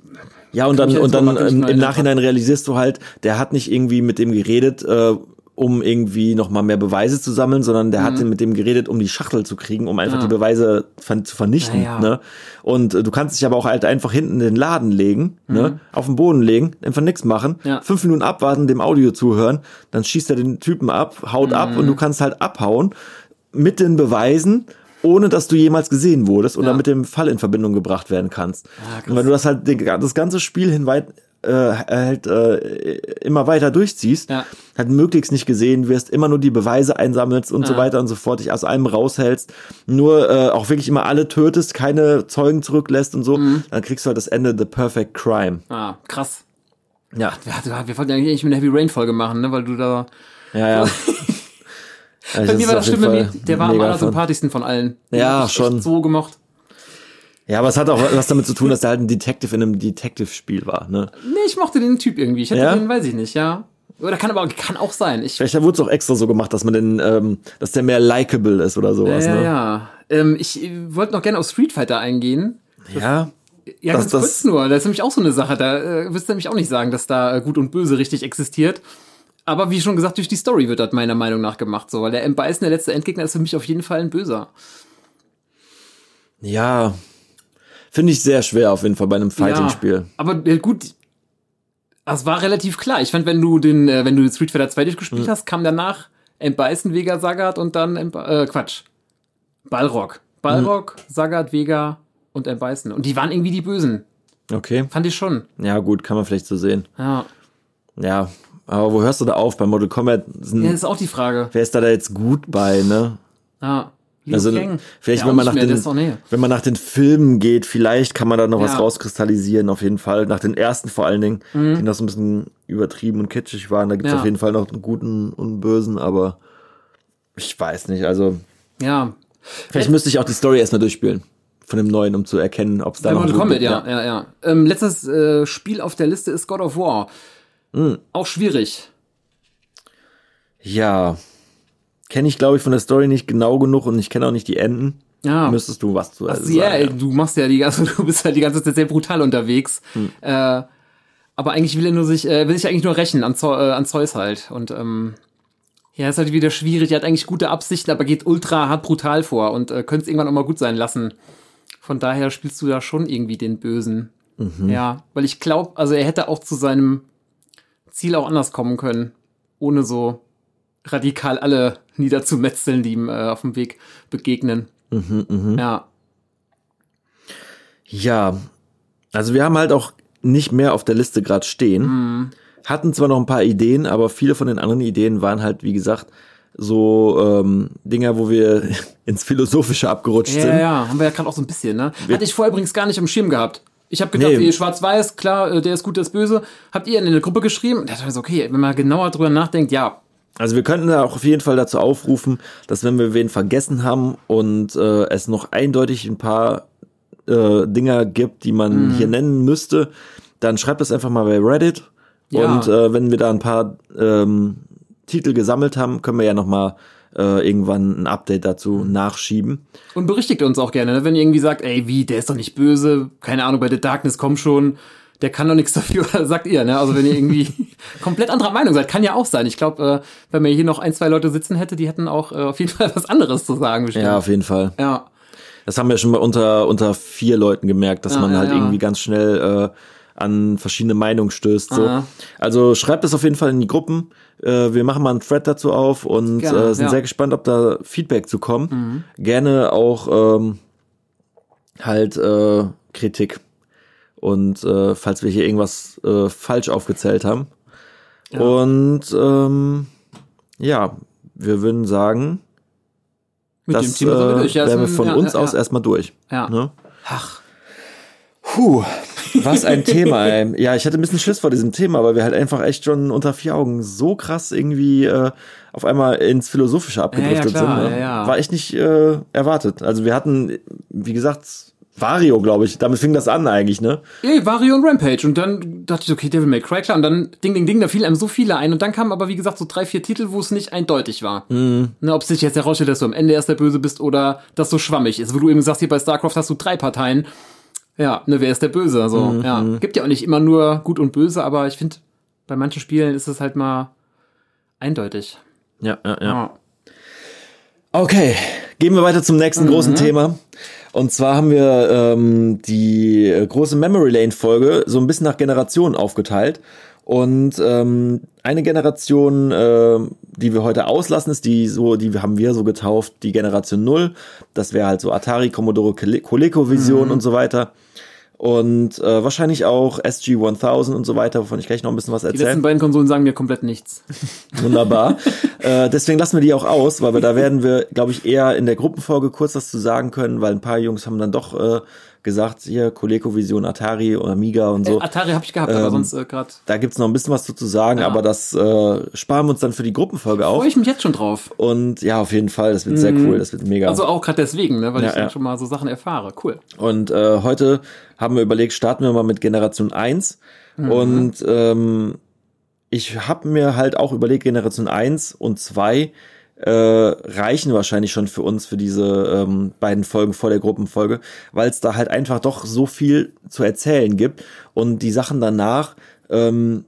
ja und dann und dann im, im. Nachhinein realisierst du halt, der hat nicht irgendwie mit dem geredet, äh, um irgendwie noch mal mehr Beweise zu sammeln, sondern der
Mhm.
hat mit dem geredet, um die Schachtel zu kriegen, um einfach die Beweise ver zu vernichten.
Ja, ja.
Ne? Und äh, du kannst dich aber auch halt einfach hinten in den Laden legen, ne? auf den Boden legen, einfach nichts machen,
Mhm. Ja.
fünf Minuten abwarten, dem Audio zuhören, dann schießt er den Typen ab, haut ab
Mhm.
und du kannst halt abhauen mit den Beweisen. Ohne dass du jemals gesehen wurdest oder
Ja.
mit dem Fall in Verbindung gebracht werden kannst.
Krass.
und wenn du das halt das ganze Spiel hinweit äh, halt äh, immer weiter durchziehst,
Ja.
halt möglichst nicht gesehen wirst, immer nur die Beweise einsammelst und so
Ja.
weiter und so fort, dich aus allem raushältst, nur äh, auch wirklich immer alle tötest, keine Zeugen zurücklässt und so,
Mhm.
dann kriegst du halt das Ende The Perfect Crime.
Ah, krass.
Ja,
Wir, wir wollten eigentlich eine Heavy Rain Folge machen, ne, weil du da.
ja, ja.
Bei mir war das mir, der war am allersympathischsten von allen.
Ja,
ich
schon.
So gemocht.
Ja, aber es hat auch was damit zu tun, dass der halt ein Detective in einem Detective-Spiel war, ne?
Nee, ich mochte den Typ irgendwie. Ich hätte
Ja?
den, weiß ich nicht, ja. Oder kann aber kann auch sein. Ich,
Vielleicht wurde es auch extra so gemacht, dass man den, ähm, dass der mehr likable ist oder sowas,
ja,
ne?
ja. Ähm, ich äh, wollte noch gerne auf Street Fighter eingehen.
Ja.
Ja,
Das-
ganz
das-
kurz nur. Das ist nämlich auch so eine Sache. Da äh, wirst du nämlich auch nicht sagen, dass da äh, Gut und Böse richtig existiert. Aber wie schon gesagt, durch die Story wird das meiner Meinung nach gemacht, so, weil der M. Bison, der letzte Endgegner, ist für mich auf jeden Fall ein Böser.
Ja. Finde ich sehr schwer auf jeden Fall bei einem Fighting-Spiel.
Ja, aber gut, das war relativ klar. Ich fand, wenn du den, äh, wenn du Street Fighter 2 durchgespielt
Hm.
hast, kam danach. Bison, Vega, Sagat und dann äh, Quatsch. Balrog. Balrog,
Hm.
Sagat, Vega und. Bison. Und die waren irgendwie die Bösen.
Okay.
Fand ich schon.
Ja, gut, kann man vielleicht so sehen.
Ja.
Ja. Aber wo hörst du da auf? Bei Mortal Kombat sind,
ja das ist auch die Frage.
wer ist da, da jetzt gut bei, ne?
Ja. Liu
Also
Kang.
vielleicht,
Ja,
wenn man nach
mehr,
den, wenn man nach den Filmen geht, vielleicht kann man da noch was
Ja.
rauskristallisieren, auf jeden Fall. Nach den ersten vor allen Dingen, die noch so ein bisschen übertrieben und kitschig waren. Da gibt's
Mhm. Ja.
auf jeden Fall noch einen guten und einen bösen, aber ich weiß nicht. Also,
Ja.
vielleicht müsste ich auch die Story erstmal durchspielen. Von dem neuen, um zu erkennen, ob es da noch
Kombat,
guten-
ja, ja, ja. Ähm, letztes äh, Spiel auf der Liste ist God of War.
Hm.
Auch schwierig.
Ja. Kenne ich, glaube ich, von der Story nicht genau genug und ich kenne auch nicht die Enden.
Ja.
müsstest du was zu also
ja,
sagen.
du machst ja die ganze, du bist halt die ganze Zeit sehr brutal unterwegs. Äh, aber eigentlich will er nur sich, äh, will sich eigentlich nur rächen an, Zeu äh, an Zeus halt. Und ähm, ja, ist halt wieder schwierig. Er hat eigentlich gute Absichten, aber geht ultra hart brutal vor und äh, könnte es irgendwann auch mal gut sein lassen. Von daher spielst du da schon irgendwie den Bösen. Ja, weil ich glaube, also er hätte auch zu seinem Ziel auch anders kommen können, ohne so radikal alle niederzumetzeln, die ihm äh, auf dem Weg begegnen. Ja,
Ja, also wir haben halt auch nicht mehr auf der Liste gerade stehen.
Mhm.
Hatten zwar noch ein paar Ideen, aber viele von den anderen Ideen waren halt, wie gesagt, so ähm, Dinger, wo wir ins Philosophische abgerutscht
Ja,
sind.
ja, ja, haben wir ja gerade auch so ein bisschen, ne? Hatte ich vorher übrigens gar nicht am Schirm gehabt. Ich habe gedacht,
Nee.
Schwarz-Weiß, klar, äh, der ist gut, der ist böse. Habt ihr in eine Gruppe geschrieben? Da dachte ich so, okay, wenn man genauer drüber nachdenkt, ja.
Also wir könnten da auch auf jeden Fall dazu aufrufen, dass wenn wir wen vergessen haben und äh, es noch eindeutig ein paar äh, Dinger gibt, die man
Mhm.
hier nennen müsste, dann schreibt das einfach mal bei Reddit.
Ja.
Und äh, wenn wir da ein paar ähm, Titel gesammelt haben, können wir ja noch mal äh, irgendwann ein Update dazu nachschieben.
Und berichtigt uns auch gerne, ne? wenn ihr irgendwie sagt, ey, wie, der ist doch nicht böse, keine Ahnung, bei The Darkness komm schon, der kann doch nichts dafür, sagt ihr, ne? Also wenn ihr irgendwie komplett anderer Meinung seid, kann ja auch sein. Ich glaube, äh, wenn man hier noch ein, zwei Leute sitzen hätte, die hätten auch äh, auf jeden Fall was anderes zu sagen, bestimmt.
Ja, auf jeden Fall.
ja.
Das haben wir schon mal unter, unter vier Leuten gemerkt, dass
Ja,
man
ja,
halt
ja.
irgendwie ganz schnell äh, an verschiedene Meinungen stößt. So.
Aha.
Also schreibt es auf jeden Fall in die Gruppen. Äh, wir machen mal einen Thread dazu auf und
Gerne,
äh, sind
ja. Mhm.
sehr gespannt, ob da Feedback zu kommt. Gerne auch ähm, halt äh, Kritik. Und äh, falls wir hier irgendwas äh, falsch aufgezählt haben. Und ähm, ja, wir würden sagen,
Mit
das
dem wir
äh,
durch. Ja, ist
wären wir von
ja,
uns
ja,
aus
ja.
erstmal durch.
Ja.
Ne?
Ach,
Puh, was ein Thema, ey. Ja, ich hatte ein bisschen Schiss vor diesem Thema, weil wir halt einfach echt schon unter vier Augen so krass irgendwie äh, auf einmal ins Philosophische abgedriftet
Ja, ja, klar,
sind. Ne?
ja, ja.
War echt nicht äh, erwartet. Also wir hatten, wie gesagt, Vario, glaube ich. Damit fing das an eigentlich, ne?
Ey, Wario und Rampage. Und dann dachte ich, okay, Devil May Cry, klar. Und dann, ding, ding, ding, da fielen einem so viele ein. Und dann kamen aber, wie gesagt, so drei, vier Titel, wo es nicht eindeutig war.
Mhm.
Ne, ob es sich jetzt herausstellt, dass du am Ende erst der Böse bist oder dass so schwammig ist. Wo du eben sagst, hier bei StarCraft hast du drei Parteien. Ja, ne, wer ist der Böse? Also,
Mhm.
ja. Gibt ja auch nicht immer nur gut und böse, aber ich finde, bei manchen Spielen ist es halt mal eindeutig.
Ja, ja, ja.
Ja.
Okay, gehen wir weiter zum nächsten
Mhm.
großen Thema. Und zwar haben wir ähm, die große Memory Lane Folge so ein bisschen nach Generationen aufgeteilt. Und ähm, eine Generation, äh, die wir heute auslassen, ist die so, die haben wir so getauft, die Generation Null. Das wäre halt so Atari, Commodore, Cole- ColecoVision
Mhm.
und so weiter. Und äh, wahrscheinlich auch SG-1000 und so weiter, wovon ich gleich noch ein bisschen was
Die
erzählen.
letzten beiden Konsolen sagen mir komplett nichts.
Wunderbar. äh, deswegen lassen wir die auch aus, weil wir da werden wir, glaube ich, eher in der Gruppenfolge kurz was zu sagen können, weil ein paar Jungs haben dann doch äh, gesagt, hier ColecoVision, Atari oder Amiga und so.
Äh, Atari habe ich gehabt, aber
Ähm,
sonst äh, gerade
Da gibt's noch ein bisschen was zu, zu sagen, aber das äh, sparen wir uns dann für die Gruppenfolge auf.
freue ich mich jetzt schon drauf.
Und ja, auf jeden Fall, das wird sehr cool, das wird mega.
Also auch gerade deswegen, ne, weil
Ja,
ich dann
ja.
schon mal so Sachen erfahre. Cool.
Und äh, heute haben wir überlegt, starten wir mal mit Generation 1. Und ähm, ich habe mir halt auch überlegt, Generation 1 und 2 äh, reichen wahrscheinlich schon für uns für diese ähm, beiden Folgen vor der Gruppenfolge, weil es da halt einfach doch so viel zu erzählen gibt und die Sachen danach ähm,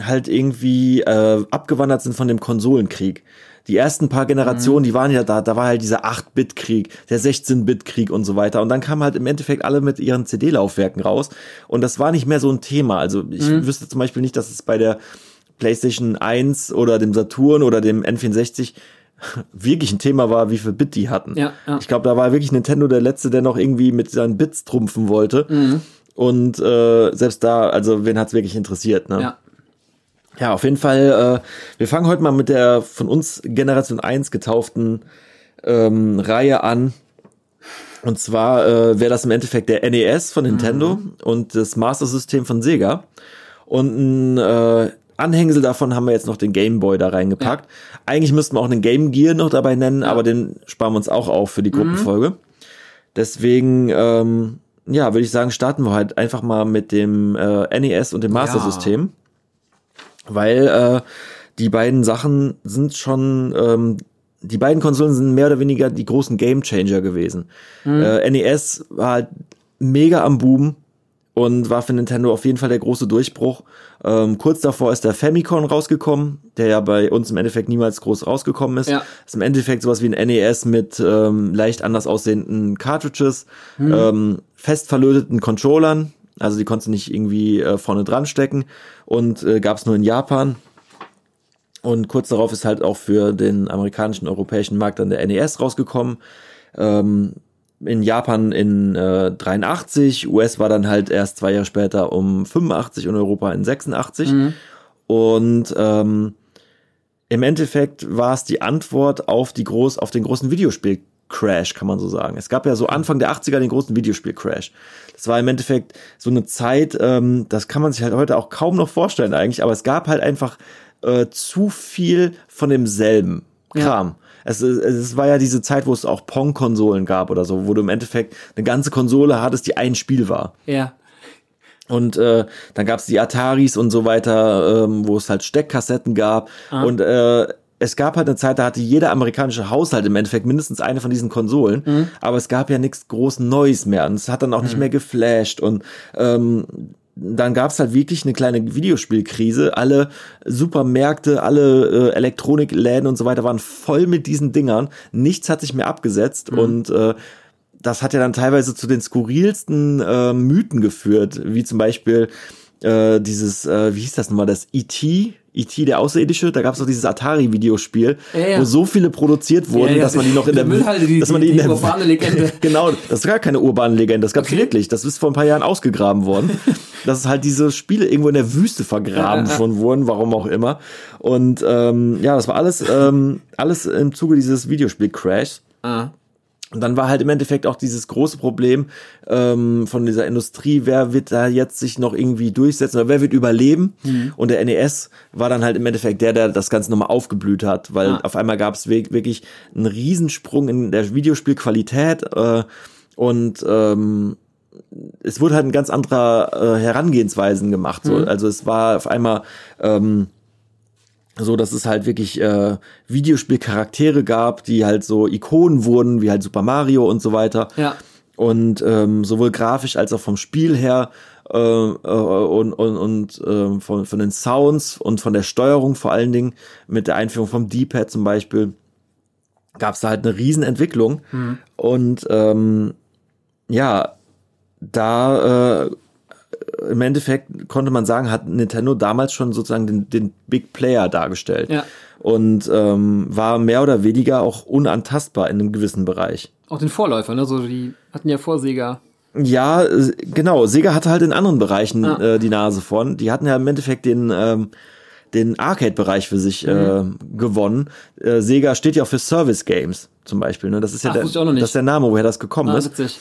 halt irgendwie äh, abgewandert sind von dem Konsolenkrieg. Die ersten paar Generationen, die waren ja da, da war halt dieser 8-Bit-Krieg, der 16-Bit-Krieg und so weiter. Und dann kamen halt im Endeffekt alle mit ihren CD-Laufwerken raus. Und das war nicht mehr so ein Thema. Also ich wüsste zum Beispiel nicht, dass es bei der PlayStation 1 oder dem Saturn oder dem N64 wirklich ein Thema war, wie viel Bit die hatten.
Ja, ja.
Ich glaube, da war wirklich Nintendo der Letzte, der noch irgendwie mit seinen Bits trumpfen wollte. Und äh, selbst da, also wen hat's wirklich interessiert, ne?
Ja.
Ja, auf jeden Fall. Äh, wir fangen heute mal mit der von uns Generation 1 getauften ähm, Reihe an. Und zwar äh, wäre das im Endeffekt der NES von Nintendo und das Master System von Sega. Und ein äh, Anhängsel davon haben wir jetzt noch den Game Boy da reingepackt. Eigentlich müssten wir auch einen Game Gear noch dabei nennen, aber den sparen wir uns auch auf für die Gruppenfolge. Deswegen, ähm, ja, würde ich sagen, starten wir halt einfach mal mit dem äh, NES und dem Master System weil äh, die beiden Sachen sind schon ähm, die beiden Konsolen sind mehr oder weniger die großen Game Changer gewesen. Mhm. Äh, NES war halt mega am Boom und war für Nintendo auf jeden Fall der große Durchbruch. Ähm, kurz davor ist der Famicom rausgekommen, der ja bei uns im Endeffekt niemals groß rausgekommen ist. Ja. ist im Endeffekt sowas wie ein NES mit ähm, leicht anders aussehenden Cartridges, mhm. ähm, fest verlöteten Controllern, also die konntest du nicht irgendwie äh, vorne dran stecken und äh, gab es nur in Japan. Und kurz darauf ist halt auch für den amerikanischen, europäischen Markt dann der NES rausgekommen. Ähm, in Japan in äh, 83, US war dann halt erst zwei Jahre später um 85 und Europa in 86. Mhm. Und ähm, im Endeffekt war es die Antwort auf die groß, auf den großen Videospiel Crash, kann man so sagen. Es gab ja so Anfang der 80er den großen Videospiel-Crash. Das war im Endeffekt so eine Zeit, ähm, das kann man sich halt heute auch kaum noch vorstellen eigentlich, aber es gab halt einfach äh, zu viel von demselben Kram. Ja. Es, es war ja diese Zeit, wo es auch Pong-Konsolen gab oder so, wo du im Endeffekt eine ganze Konsole hattest, die ein Spiel war.
Ja.
Und äh, dann gab es die Ataris und so weiter, ähm, wo es halt Steckkassetten gab. Ah. Und äh, es gab halt eine Zeit, da hatte jeder amerikanische Haushalt im Endeffekt mindestens eine von diesen Konsolen, mhm. aber es gab ja nichts groß Neues mehr und es hat dann auch mhm. nicht mehr geflasht und ähm, dann gab's halt wirklich eine kleine Videospielkrise. Alle Supermärkte, alle äh, Elektronikläden und so weiter waren voll mit diesen Dingern. Nichts hat sich mehr abgesetzt mhm. und äh, das hat ja dann teilweise zu den skurrilsten äh, Mythen geführt, wie zum Beispiel äh, dieses, äh, wie hieß das nochmal, das E.T., E.T. der Außerirdische, da gab es doch dieses Atari-Videospiel, ja, ja. wo so viele produziert wurden, ja, dass man die noch in der
Müllhalde, die,
dass man
die,
die,
in der urbane Legende.
genau, das ist gar keine urbane Legende, das gab's okay. wirklich. Das ist vor ein paar Jahren ausgegraben worden. dass halt diese Spiele irgendwo in der Wüste vergraben schon wurden, warum auch immer. Und ähm, ja, das war alles, ähm, alles im Zuge dieses Videospiel-Crash. Ah. Und dann war halt im Endeffekt auch dieses große Problem ähm, von dieser Industrie, wer wird da jetzt sich noch irgendwie durchsetzen oder wer wird überleben? Mhm. Und der NES war dann halt im Endeffekt der, der das Ganze nochmal aufgeblüht hat, weil ah. auf einmal gab es wirklich einen Riesensprung in der Videospielqualität äh, und ähm, es wurde halt ein ganz anderer äh, Herangehensweisen gemacht. So. Mhm. Also es war auf einmal ähm, so dass es halt wirklich äh, Videospielcharaktere gab, die halt so Ikonen wurden, wie halt Super Mario und so weiter.
Ja.
Und ähm, sowohl grafisch als auch vom Spiel her äh, äh, und, und, und äh, von, von den Sounds und von der Steuerung vor allen Dingen mit der Einführung vom D-Pad zum Beispiel gab es da halt eine Riesenentwicklung. Mhm. Und ähm, ja, da äh, im Endeffekt konnte man sagen, hat Nintendo damals schon sozusagen den, den Big Player dargestellt.
Ja.
Und ähm, war mehr oder weniger auch unantastbar in einem gewissen Bereich.
Auch den Vorläufer, ne? So, die hatten ja vor Sega.
Ja, genau. Sega hatte halt in anderen Bereichen ah. äh, die Nase von. Die hatten ja im Endeffekt den, ähm, den Arcade-Bereich für sich äh, mhm. äh, gewonnen. Äh, Sega steht ja auch für Service Games zum Beispiel. Ne? Das ist ja
Ach,
der, das ist der Name, woher das gekommen ah, ist.
Witzig.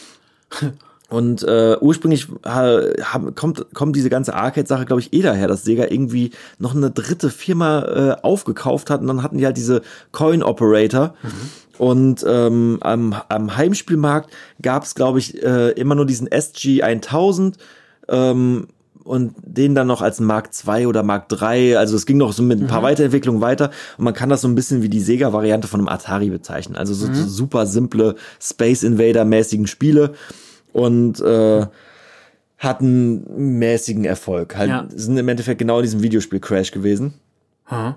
Und äh, ursprünglich äh, kommt, kommt diese ganze Arcade-Sache, glaube ich, eh daher, dass Sega irgendwie noch eine dritte Firma äh, aufgekauft hat und dann hatten die halt diese Coin-Operator. Mhm. Und ähm, am, am Heimspielmarkt gab es, glaube ich, äh, immer nur diesen SG 1000 ähm, und den dann noch als Mark II oder Mark III. Also es ging noch so mit ein paar mhm. Weiterentwicklungen weiter und man kann das so ein bisschen wie die Sega-Variante von einem Atari bezeichnen. Also so, mhm. so super simple Space Invader-mäßigen Spiele und äh, hatten mäßigen Erfolg. Halt ja. sind im Endeffekt genau in diesem Videospiel Crash gewesen.
Hm.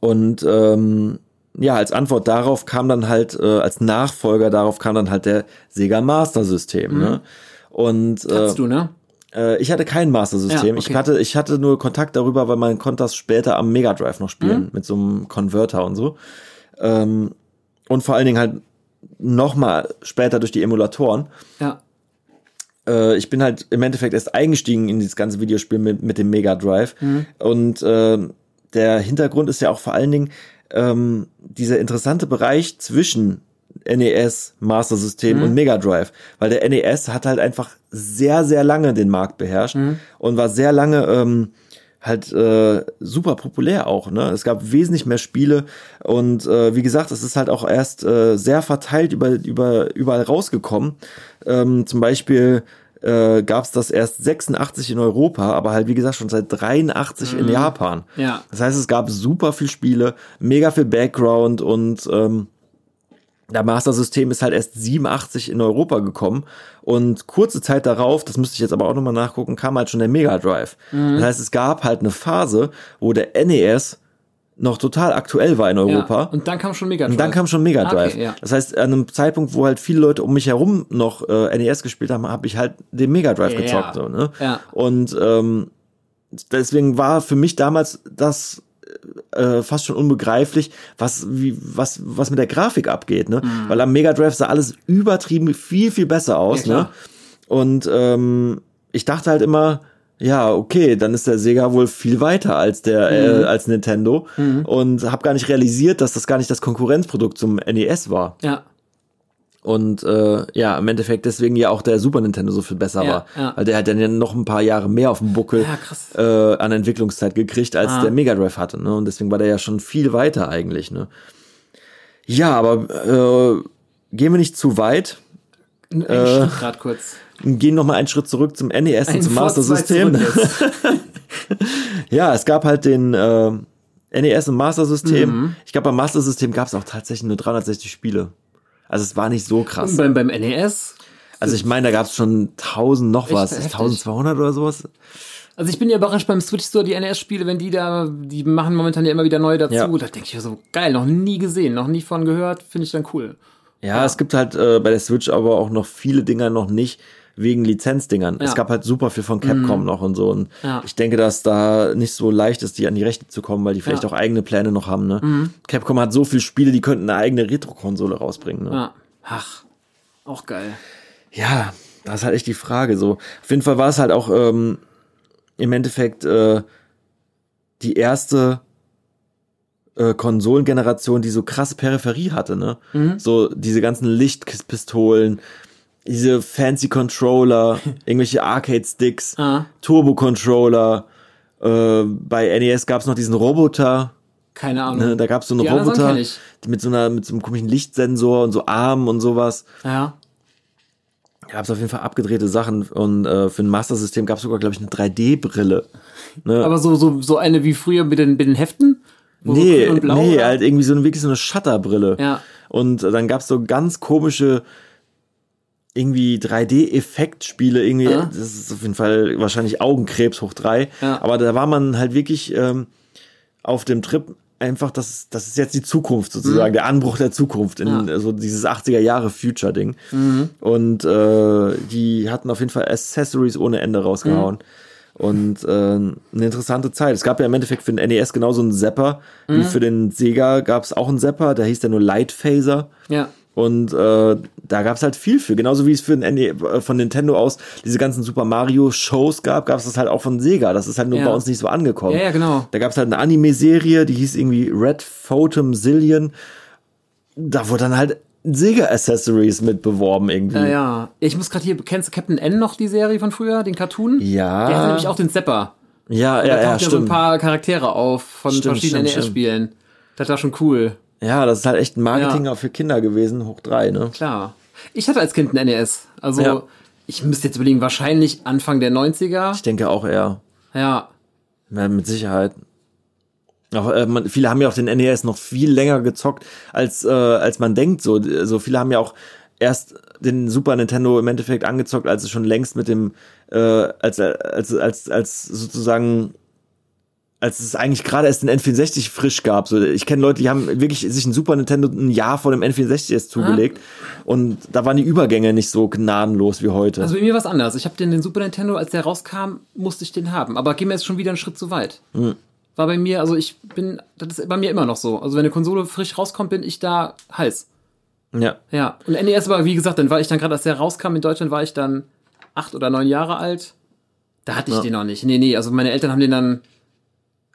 Und ähm, ja, als Antwort darauf kam dann halt, äh, als Nachfolger darauf kam dann halt der Sega Master System. Mhm. Ne? Und
äh, Hattest du, ne?
Äh, ich hatte kein Master System. Ja, okay. Ich hatte, ich hatte nur Kontakt darüber, weil man konnte das später am Mega Drive noch spielen mhm. mit so einem Converter und so. Ähm, und vor allen Dingen halt noch mal später durch die Emulatoren.
Ja
äh, ich bin halt im Endeffekt erst eingestiegen in dieses ganze Videospiel mit, mit dem Mega Drive. Mhm. Und äh, der Hintergrund ist ja auch vor allen Dingen ähm, dieser interessante Bereich zwischen NES, Master System mhm. und Mega Drive, weil der NES hat halt einfach sehr, sehr lange den Markt beherrscht mhm. und war sehr lange ähm, halt äh, super populär auch. Ne? Es gab wesentlich mehr Spiele und äh, wie gesagt, es ist halt auch erst äh, sehr verteilt über, über überall rausgekommen. Ähm, zum Beispiel äh, gab es das erst 86 in Europa, aber halt wie gesagt schon seit 83 in Japan.
Ja.
Das heißt, es gab super viel Spiele, mega viel Background und ähm, der Master System ist halt erst 87 in Europa gekommen und kurze Zeit darauf, das müsste ich jetzt aber auch nochmal nachgucken, kam halt schon der Mega Drive. Das heißt, es gab halt eine Phase, wo der NES noch total aktuell war in Europa.
Ja. Und dann kam schon Mega Drive.
Und dann kam schon Mega
Ah,
Drive.
Okay, ja.
Das heißt, an einem Zeitpunkt, wo halt viele Leute um mich herum noch äh, NES gespielt haben, habe ich halt den Mega Drive
Ja.
gezockt. So, ne?
Ja.
Und ähm, deswegen war für mich damals das äh, fast schon unbegreiflich, was, wie, was, was mit der Grafik abgeht, ne?
Mhm.
Weil am Mega Drive sah alles übertrieben viel, viel besser aus,
Ja,
ne? Und ähm, ich dachte halt immer, ja, okay, dann ist der Sega wohl viel weiter als der
Mhm.
äh, als Nintendo und habe gar nicht realisiert, dass das gar nicht das Konkurrenzprodukt zum NES war.
Ja.
Und äh, ja, im Endeffekt deswegen ja auch der Super Nintendo so viel besser
Ja,
war.
ja.
Weil der hat dann ja noch ein paar Jahre mehr auf dem Buckel
Ja,
äh, an Entwicklungszeit gekriegt, als
Ah.
der Mega Drive hatte. Ne? Und deswegen war der ja schon viel weiter eigentlich. Ne? Ja, aber äh, gehen wir nicht zu weit.
Ein
Äh,
Schritt grad kurz.
Gehen noch mal einen Schritt zurück zum NES und zum Master System. Ja, es gab halt den äh, NES und Master System.
Mhm.
Ich glaube, beim Master System gab es auch tatsächlich nur 360 Spiele. Also es war nicht so krass.
Und beim, beim NES.
Also ich meine, da gab es schon 1000 noch was,
heftig.
1200 oder sowas.
Also ich bin ja überrascht beim Switch Store, die NES-Spiele, wenn die da, die machen momentan ja immer wieder neu dazu.
Ja.
Da denke ich so, geil, noch nie gesehen, noch nie von gehört, finde ich dann cool.
Ja, es gibt halt äh, bei der Switch aber auch noch viele Dinger noch nicht wegen Lizenzdingern. Es
Ja.
gab halt super viel von Capcom noch und so. Und
Ja.
ich denke, dass da nicht so leicht ist, die an die Rechte zu kommen, weil die vielleicht
Ja.
auch eigene Pläne noch haben. Ne? Capcom hat so viele Spiele, die könnten eine eigene Retro-Konsole rausbringen. Ne?
Ja. Ach, auch geil.
Ja, das ist halt echt die Frage. So, auf jeden Fall war es halt auch ähm, im Endeffekt äh, die erste äh, Konsolengeneration, die so krasse Peripherie hatte, ne? So diese ganzen Lichtpistolen, diese fancy Controller, irgendwelche Arcade-Sticks,
Ah.
Turbo-Controller. Äh, bei NES gab es noch diesen Roboter.
Keine Ahnung.
Ne? Da gab es so einen
Die
Roboter mit so einer mit so einem komischen Lichtsensor und so Armen und sowas
Ja.
gab es auf jeden Fall abgedrehte Sachen und äh, für ein Master-System gab es sogar, glaube ich, eine 3D-Brille. Ne?
Aber so, so, so eine wie früher mit den, mit den Heften? Wo so
nee, nee,
oder?
halt irgendwie so eine, wirklich so eine Shutterbrille.
Ja.
Und dann gab es so ganz komische irgendwie 3D-Effektspiele, irgendwie,
Ja.
das ist auf jeden Fall wahrscheinlich Augenkrebs hoch drei.
Ja.
Aber da war man halt wirklich ähm, auf dem Trip einfach, das, ist- das ist jetzt die Zukunft sozusagen, der Anbruch der Zukunft in
Mhm. Ja. Mhm.
so dieses 80er Jahre Future-Ding. Und äh, die hatten auf jeden Fall Accessories ohne Ende rausgehauen.
Mhm.
Und äh, eine interessante Zeit. Es gab ja im Endeffekt für den NES genauso einen Zapper,
Mhm.
wie für den Sega gab es auch einen Zapper, der hieß ja nur Light Phaser.
Ja.
Und äh, da gab es halt viel für. Genauso wie es für den NE, von Nintendo aus diese ganzen Super Mario Shows gab, gab es das halt auch von Sega. Das ist halt nur
Ja.
bei uns nicht so angekommen.
Ja, ja, genau.
Da gab es halt eine Anime-Serie, die hieß irgendwie Red Photom Zillion. Da wurde dann halt Sega-Accessories mit beworben irgendwie.
Ja, ja. Ich muss gerade hier, kennst du Captain N noch, die Serie von früher, den Cartoon?
Ja.
Der hatte nämlich auch den Zapper.
Ja,
Da
ja, ja,
taucht ja so ein
stimmt.
paar Charaktere auf von
Stimmt,
verschiedenen
stimmt,
NES-Spielen. Das war schon cool.
Ja, das ist halt echt ein Marketing
Ja.
auch für Kinder gewesen, hoch drei, ne?
Klar. Ich hatte als Kind ein NES. Also,
Ja.
ich müsste jetzt überlegen, wahrscheinlich Anfang der 90er.
Ich denke auch eher.
Ja.
Ja, mit Sicherheit. Auch, äh, man, viele haben ja auch den NES noch viel länger gezockt, als, äh, als man denkt. So, so viele haben ja auch erst den Super Nintendo im Endeffekt angezockt, als es schon längst mit dem, äh, als, als, als, als sozusagen, als es eigentlich gerade erst den N64 frisch gab. So, ich kenne Leute, die haben wirklich sich ein Super Nintendo ein Jahr vor dem N64 erst zugelegt. Und da waren die Übergänge nicht so gnadenlos wie heute.
Also bei mir war es anders. Ich habe den, den Super Nintendo, als der rauskam, musste ich den haben. Aber gehen wir jetzt schon wieder einen Schritt zu weit.
Hm.
War bei mir, also ich bin, das ist bei mir immer noch so. Also wenn eine Konsole frisch rauskommt, bin ich da heiß.
ja.
Ja. Und NES war, wie gesagt, dann war ich dann gerade, als der rauskam in Deutschland, war ich dann acht oder neun Jahre alt. Da hatte ich
Ja.
den noch nicht. Nee, nee, also meine Eltern haben den dann,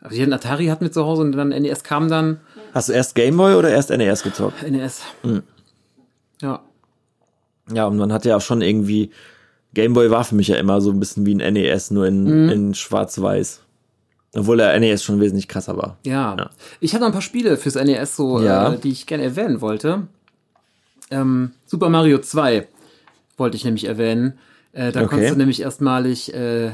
also die hatten Atari hatten wir zu Hause und dann NES kam dann
Hast du erst Gameboy oder erst NES gezockt?
NES.
Hm.
Ja.
Ja, und man hat ja auch schon irgendwie. Gameboy war für mich ja immer so ein bisschen wie ein NES, nur in, in schwarz-weiß. Obwohl der NES schon wesentlich krasser war.
Ja.
Ja.
Ich hatte noch ein paar Spiele fürs NES, so,
Ja.
äh, die ich gerne erwähnen wollte. Ähm, Super Mario 2 wollte ich nämlich erwähnen. Äh, da
Okay.
konntest du nämlich erstmalig äh,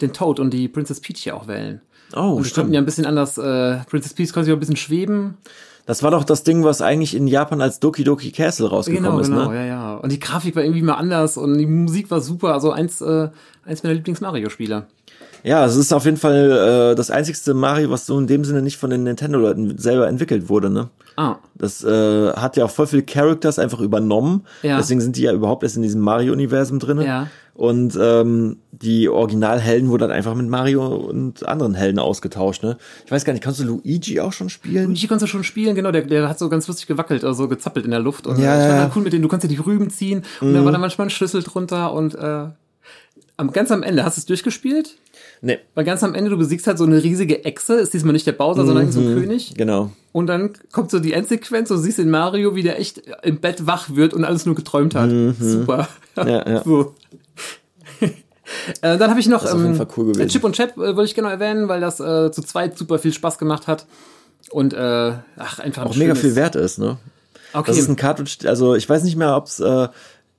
den Toad und die Princess Peach hier auch wählen.
Oh,
Und die konnten ja ein bisschen anders, äh, Princess Peach konnte sich auch ein bisschen schweben.
Das war doch das Ding, was eigentlich in Japan als Doki Doki Castle rausgekommen
Genau,
ist,
genau,
ne?
ja, ja. Und die Grafik war irgendwie mal anders und die Musik war super. Also eins, äh, eins meiner Lieblings-Mario-Spiele.
Ja, es ist auf jeden Fall äh, das einzigste Mario, was so in dem Sinne nicht von den Nintendo-Leuten selber entwickelt wurde, ne?
Ah,
Das äh, hat ja auch voll viele Characters einfach übernommen.
Ja.
Deswegen sind die ja überhaupt erst in diesem Mario-Universum drinne.
Ja.
Und ähm, die Originalhelden wurden dann einfach mit Mario und anderen Helden ausgetauscht. Ne? Ich weiß gar nicht, kannst du Luigi auch schon spielen?
Luigi konntest du schon spielen, genau, der, der hat so ganz lustig gewackelt, also gezappelt in der Luft. Und
Ja,
äh, ich fand
ja.
cool mit denen, du konntest ja die Rüben ziehen und da war dann manchmal ein Schlüssel drunter und äh, am, ganz am Ende, hast du es durchgespielt?
Nee.
Weil ganz am Ende, du besiegst halt so eine riesige Echse, ist diesmal nicht der Bowser, sondern so ein König.
Genau.
Und dann kommt so die Endsequenz und du siehst in Mario, wie der echt im Bett wach wird und alles nur geträumt hat. Super.
Mhm. Ja, ja.
So. äh, dann habe ich noch ähm,
cool.
Chip und Chap äh, wollte ich gerne erwähnen, weil das äh, zu zweit super viel Spaß gemacht hat. Und äh, ach, einfach ein
Auch mega viel wert ist, ne?
Okay.
Das ist ein Cartridge, also ich weiß nicht mehr, ob es äh,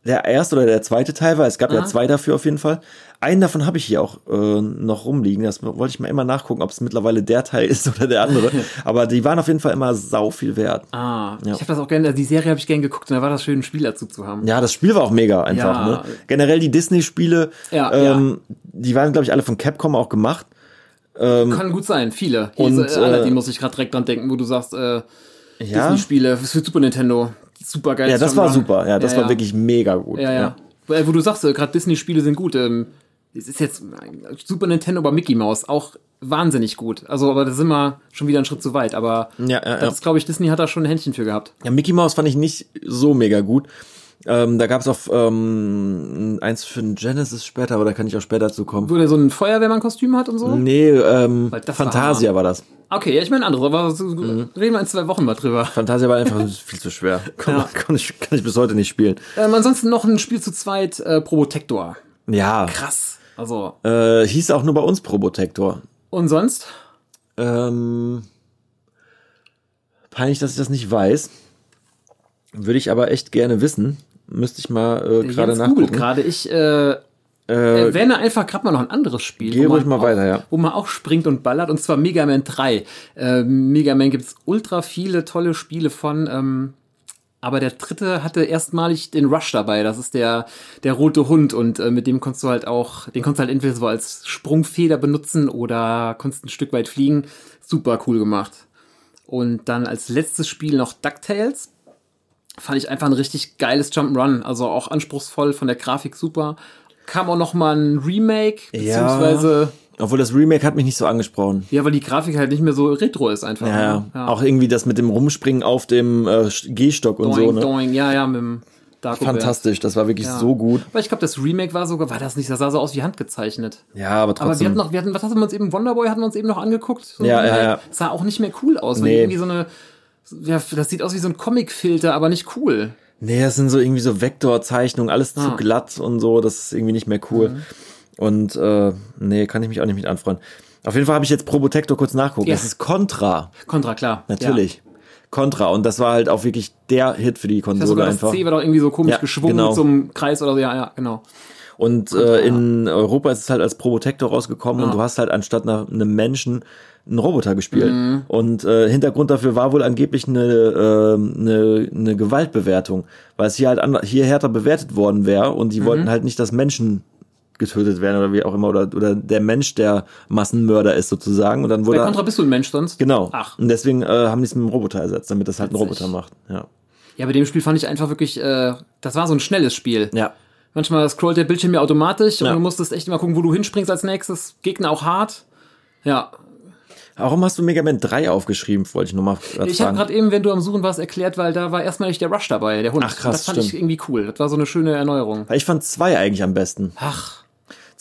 der erste oder der zweite Teil war. Es gab ja
Aha.
zwei dafür auf jeden Fall. Einen davon habe ich hier auch äh, noch rumliegen. Das wollte ich mal immer nachgucken, ob es mittlerweile der Teil ist oder der andere. Aber die waren auf jeden Fall immer sau viel wert.
ah,
Ja.
ich habe das auch gerne, die Serie habe ich gerne geguckt und da war das schön, ein Spiel dazu zu haben.
Ja, das Spiel war auch mega einfach.
Ja.
Ne? Generell die Disney-Spiele,
Ja,
ähm, die waren, glaube ich, alle von Capcom auch gemacht.
Kann gut sein, viele. Hier
Und,
ist, äh, Aladdin
äh,
muss ich gerade direkt dran denken, wo du sagst, äh,
Ja,
Disney-Spiele für Super Nintendo. Super geil.
ja das war super. Ja, das
ja,
war wirklich mega gut.
Ja, ja. Weil, Wo du sagst, äh, gerade Disney-Spiele sind gut. Ähm, es ist jetzt äh, Super Nintendo, aber Mickey Mouse auch wahnsinnig gut. Also, aber da sind wir schon wieder einen Schritt zu weit. Aber
Ja, ja,
das glaube ich, Disney hat da schon ein Händchen für gehabt.
Ja, Mickey Mouse fand ich nicht so mega gut. Ähm, da gab es auch ähm, eins für den Genesis später, aber da kann ich auch später zu kommen.
Wo der so ein Feuerwehrmann-Kostüm hat und so.
Nee, ähm,
das war
Fantasia war, das.
Okay, ja, ich meine anderes, aber so,
Mhm.
reden wir in zwei Wochen mal drüber.
Fantasia war einfach viel zu schwer. Kann,
Ja.
kann, ich, kann ich bis heute nicht spielen.
Ähm, ansonsten noch ein Spiel zu zweit, äh, Probotector.
Ja,
Krass. Also,
äh, hieß auch nur bei uns Probotector.
und sonst?
Ähm, peinlich, dass ich das nicht weiß. Würde ich aber echt gerne wissen. Müsste ich mal äh, gerade nachgucken.
gerade. Ich äh,
Äh,
erwähne einfach gerade mal noch ein anderes Spiel.
Geh
wo
ruhig
man
mal
auch,
weiter, ja.
Wo man auch springt und ballert, und zwar Mega Man 3. Äh, Mega Man gibt's ultra viele tolle Spiele von. Ähm, aber der dritte hatte erstmalig den Rush dabei. Das ist der, der rote Hund und äh, mit dem konntest du halt auch, den konntest du halt entweder so als Sprungfeder benutzen oder konntest ein Stück weit fliegen. Super cool gemacht. Und dann als letztes Spiel noch DuckTales. Fand ich einfach ein richtig geiles Jump'n'Run. Also auch anspruchsvoll, von der Grafik super. Kam auch noch mal ein Remake,
Ja.
beziehungsweise,
obwohl das Remake hat mich nicht so angesprochen.
ja, weil die Grafik halt nicht mehr so retro ist einfach.
Ja,
ne?
auch irgendwie das mit dem Rumspringen auf dem äh, Gehstock und
doing,
so, ne?
doing, ja, ja, mit dem Darko
Fantastisch, das war wirklich
Ja.
so gut.
Aber ich glaube, das Remake war sogar, war das nicht, das sah so aus wie handgezeichnet.
Ja, aber
Aber wir
trotzdem.
hatten noch, wir hatten, was hatten wir uns eben, Wonderboy hatten wir uns eben noch angeguckt. So
Ja, ja, ja.
Sah auch nicht mehr cool aus.
Nee.
Irgendwie so eine, ja, das sieht aus wie so ein Comic-Filter, aber nicht cool.
Nee, das sind so irgendwie so Vektorzeichnungen, alles zu
Ah. Mhm.
glatt und so, das ist irgendwie nicht mehr cool. Und äh, nee, kann ich mich auch nicht mit anfreunden. Auf jeden Fall habe ich jetzt Probotector kurz nachgucken.
Ja.
Das ist Contra,
Contra, klar.
natürlich. Contra und das war halt auch wirklich der Hit für die
Ja. Das,
Konsole
sogar das
einfach.
C war doch irgendwie so komisch
Ja,
geschwungen
genau.
einem Kreis oder so. Ja, ja, genau.
Und äh, in Europa ist es halt als Probotector rausgekommen und
Ja.
du hast halt anstatt einer, einem Menschen einen Roboter gespielt.
Mhm.
Und äh, Hintergrund dafür war wohl angeblich eine, äh, eine, eine Gewaltbewertung, weil es hier halt an, hier härter bewertet worden wäre und die
Mhm.
wollten halt nicht, dass Menschen getötet werden oder wie auch immer oder, oder der Mensch der Massenmörder ist sozusagen und dann wurde
Bei Contra bist du ein Mensch sonst?
genau
Ach.
und deswegen äh, haben die es mit dem Roboter ersetzt, damit das halt ein. Roboter macht. Ja.
Ja, bei dem Spiel fand ich einfach wirklich, äh, das war so ein schnelles Spiel.
Ja.
Manchmal scrollt der Bildschirm ja automatisch
Ja.
und du musstest echt immer gucken, wo du hinspringst als nächstes. Gegner auch hart. Ja,
Warum hast du Mega Man 3 aufgeschrieben, wollte ich nochmal
ich habe gerade eben, wenn du am Suchen warst, erklärt, weil da war erstmal nicht der Rush dabei, der Hund.
Ach, krass,
Das fand ich
stimmt.
irgendwie cool. Das war so eine schöne Erneuerung.
Ich fand zwei eigentlich am besten.
Ach,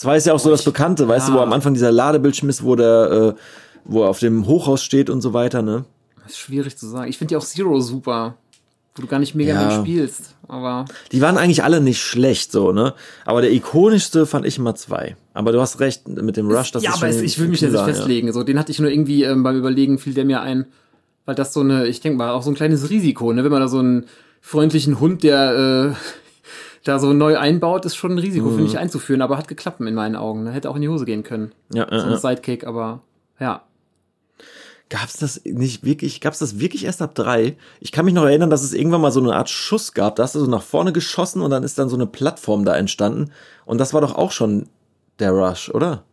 Zwei ist ja auch so das Bekannte, weißt du, wo am Anfang dieser Ladebildschirm ist, wo der, äh, wo er auf dem Hochhaus steht und so weiter, ne?
ist schwierig zu sagen. Ich finde ja auch Zero super, wo du gar nicht Mega
Ja.
Man spielst. Aber
Die waren eigentlich alle nicht schlecht, so, ne? Aber der ikonischste fand ich immer zwei. Aber du hast recht mit dem Rush, das
ja,
ist
aber es, ich will mich jetzt nicht festlegen. So, den hatte ich nur irgendwie ähm, beim Überlegen, fiel der mir ein, weil das so eine, ich denke mal, auch so ein kleines Risiko, ne? Wenn man da so einen freundlichen Hund, der äh, da so neu einbaut, ist schon ein Risiko, finde ich, einzuführen, aber hat geklappt in meinen Augen. Ne? Hätte auch in die Hose gehen können.
Ja,
So
ja,
ein
ja.
Sidekick, aber ja.
Gab's das nicht wirklich, gab's das wirklich erst ab drei? Ich kann mich noch erinnern, dass es irgendwann mal so eine Art Schuss gab. Da hast du so nach vorne geschossen und dann ist dann so eine Plattform da entstanden. Und das war doch auch schon der Rush, oder?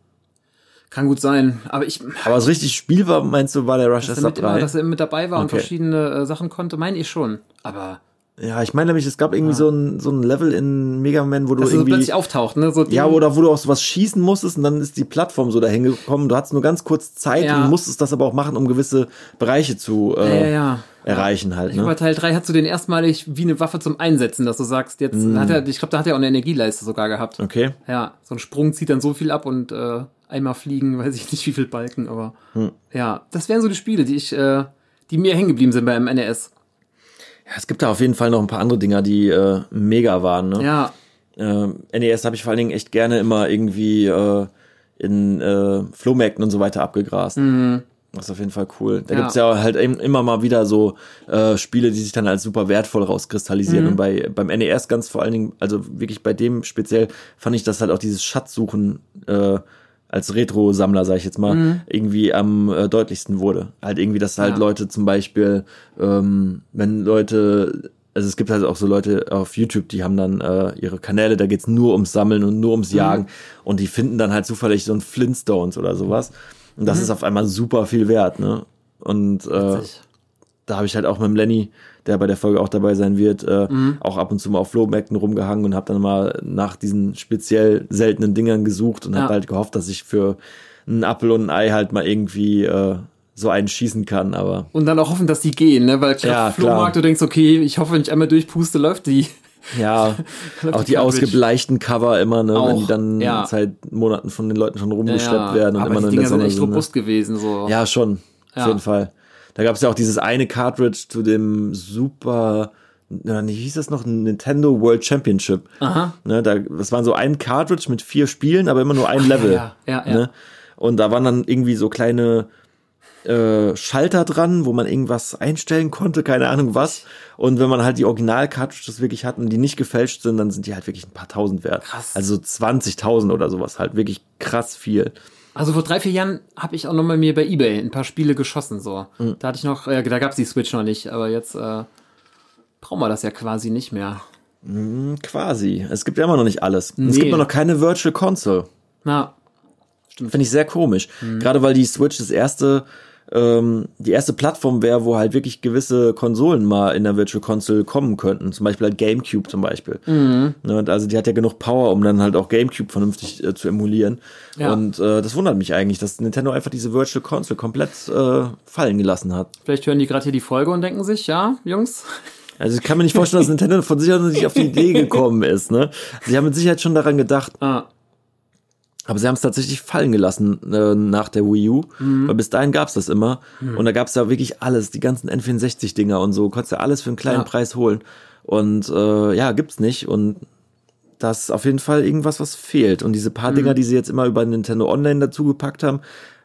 Kann gut sein. Aber ich,
Aber was richtig Spiel war, meinst du, war der Rush
dass
erst
er,
ab
mit immer,
drei?
dass er mit dabei war und
Okay.
verschiedene äh, Sachen konnte, meine ich schon. Aber
Ja, ich meine nämlich, es gab irgendwie so, ein, so ein Level in Mega Man, wo du
dass so
irgendwie.
plötzlich auftaucht, ne? So
Ja, oder wo du auch sowas schießen musstest und dann ist die Plattform so dahin gekommen. Du hattest nur ganz kurz Zeit
Ja.
und musstest das aber auch machen, um gewisse Bereiche zu äh,
Ja, ja, ja.
Erreichen halt.
Ich glaube,
Ne?
bei Teil 3 hast du den erstmalig wie eine Waffe zum Einsetzen, dass du sagst, jetzt
Mm.
hat er, ich glaube, da hat er auch eine Energieleiste sogar gehabt.
Okay.
Ja, so ein Sprung zieht dann so viel ab und äh, einmal fliegen, weiß ich nicht wie viel Balken, aber
Hm.
ja, das wären so die Spiele, die ich, äh, die mir hängen geblieben sind beim NES.
Ja, es gibt da auf jeden Fall noch ein paar andere Dinger, die äh, mega waren. Ne?
Ja,
Ähm, NES habe ich vor allen Dingen echt gerne immer irgendwie äh, in äh, Flohmärkten und so weiter abgegrast. Das ist auf jeden Fall cool. Da
Ja.
gibt's ja halt immer mal wieder so äh, Spiele, die sich dann als super wertvoll rauskristallisieren. Und bei beim NES ganz vor allen Dingen, also wirklich bei dem speziell, fand ich, dass halt auch dieses Schatzsuchen äh, als Retro-Sammler, sag ich jetzt mal, irgendwie am äh, deutlichsten wurde. Halt irgendwie, dass halt
Ja.
Leute zum Beispiel, ähm, wenn Leute also es gibt halt auch so Leute auf YouTube, die haben dann äh, ihre Kanäle, da geht's nur ums Sammeln und nur ums Jagen und die finden dann halt zufällig so ein Flintstones oder sowas und das ist auf einmal super viel wert, ne? Und äh, da habe ich halt auch mit dem Lenny, der bei der Folge auch dabei sein wird, äh, auch ab und zu mal auf Flohmärkten rumgehangen und habe dann mal nach diesen speziell seltenen Dingern gesucht und
Ja.
habe halt gehofft, dass ich für einen Apfel und ein Ei halt mal irgendwie äh, so einen schießen kann, aber
und dann auch hoffen, dass die gehen, ne? Weil klar,
Ja,
Flohmarkt,
klar.
du denkst, okay, ich hoffe, wenn ich einmal durchpuste, läuft die.
Ja, auch die ausgebleichten Cover immer, ne, wenn
Auch,
die dann
ja.
seit Monaten von den Leuten schon rumgeschleppt werden und
aber
immer
die Dinger sind echt
sind. Ne?
robust gewesen, so.
Ja, schon,
Ja.
auf jeden Fall. Da gab es ja auch dieses eine Cartridge zu dem Super, na, wie hieß das noch, Nintendo World Championship.
Aha.
Ne, da, das war so ein Cartridge mit vier Spielen, aber immer nur ein Level.
ja, ja, ja.
Ne? Und da waren dann irgendwie so kleine äh, Schalter dran, wo man irgendwas einstellen konnte, keine Ahnung was. Und wenn man halt die Original-Cartridges wirklich hat und die nicht gefälscht sind, dann sind die halt wirklich ein paar tausend wert.
Krass.
Also 20.000 oder sowas, halt wirklich krass viel.
Also vor drei, vier Jahren habe ich auch noch mal mir bei Ebay ein paar Spiele geschossen, so.
Hm.
Da hatte ich noch, äh, da gab's die Switch noch nicht, aber jetzt äh, brauchen wir das ja quasi nicht mehr.
Quasi. Es gibt ja immer noch nicht alles. Und Es
Nee.
gibt immer noch keine Virtual Console.
Na,
Finde ich sehr komisch.
Mhm.
Gerade weil die Switch das erste, ähm, die erste Plattform wäre, wo halt wirklich gewisse Konsolen mal in der Virtual Console kommen könnten. Zum Beispiel halt GameCube zum Beispiel.
Mhm.
Ne, also die hat ja genug Power, um dann halt auch GameCube vernünftig äh, zu emulieren.
Ja.
Und äh, das wundert mich eigentlich, dass Nintendo einfach diese Virtual Console komplett äh, fallen gelassen hat.
vielleicht hören die gerade hier die Folge und denken sich, ja, Jungs,
Also ich kann mir nicht vorstellen, dass Nintendo von sich aus nicht auf die Idee gekommen ist. Ne? Sie haben mit Sicherheit schon daran gedacht,
ah,
Aber sie haben es tatsächlich fallen gelassen äh, nach der Wii U, weil bis dahin gab's das immer. Und da gab's ja wirklich alles, die ganzen N64-Dinger und so, konntest ja alles für einen kleinen
Ja.
Preis holen. Und äh, ja, gibt's nicht. Und das ist auf jeden Fall irgendwas, was fehlt. Und diese paar Dinger, die sie jetzt immer über Nintendo Online dazugepackt haben,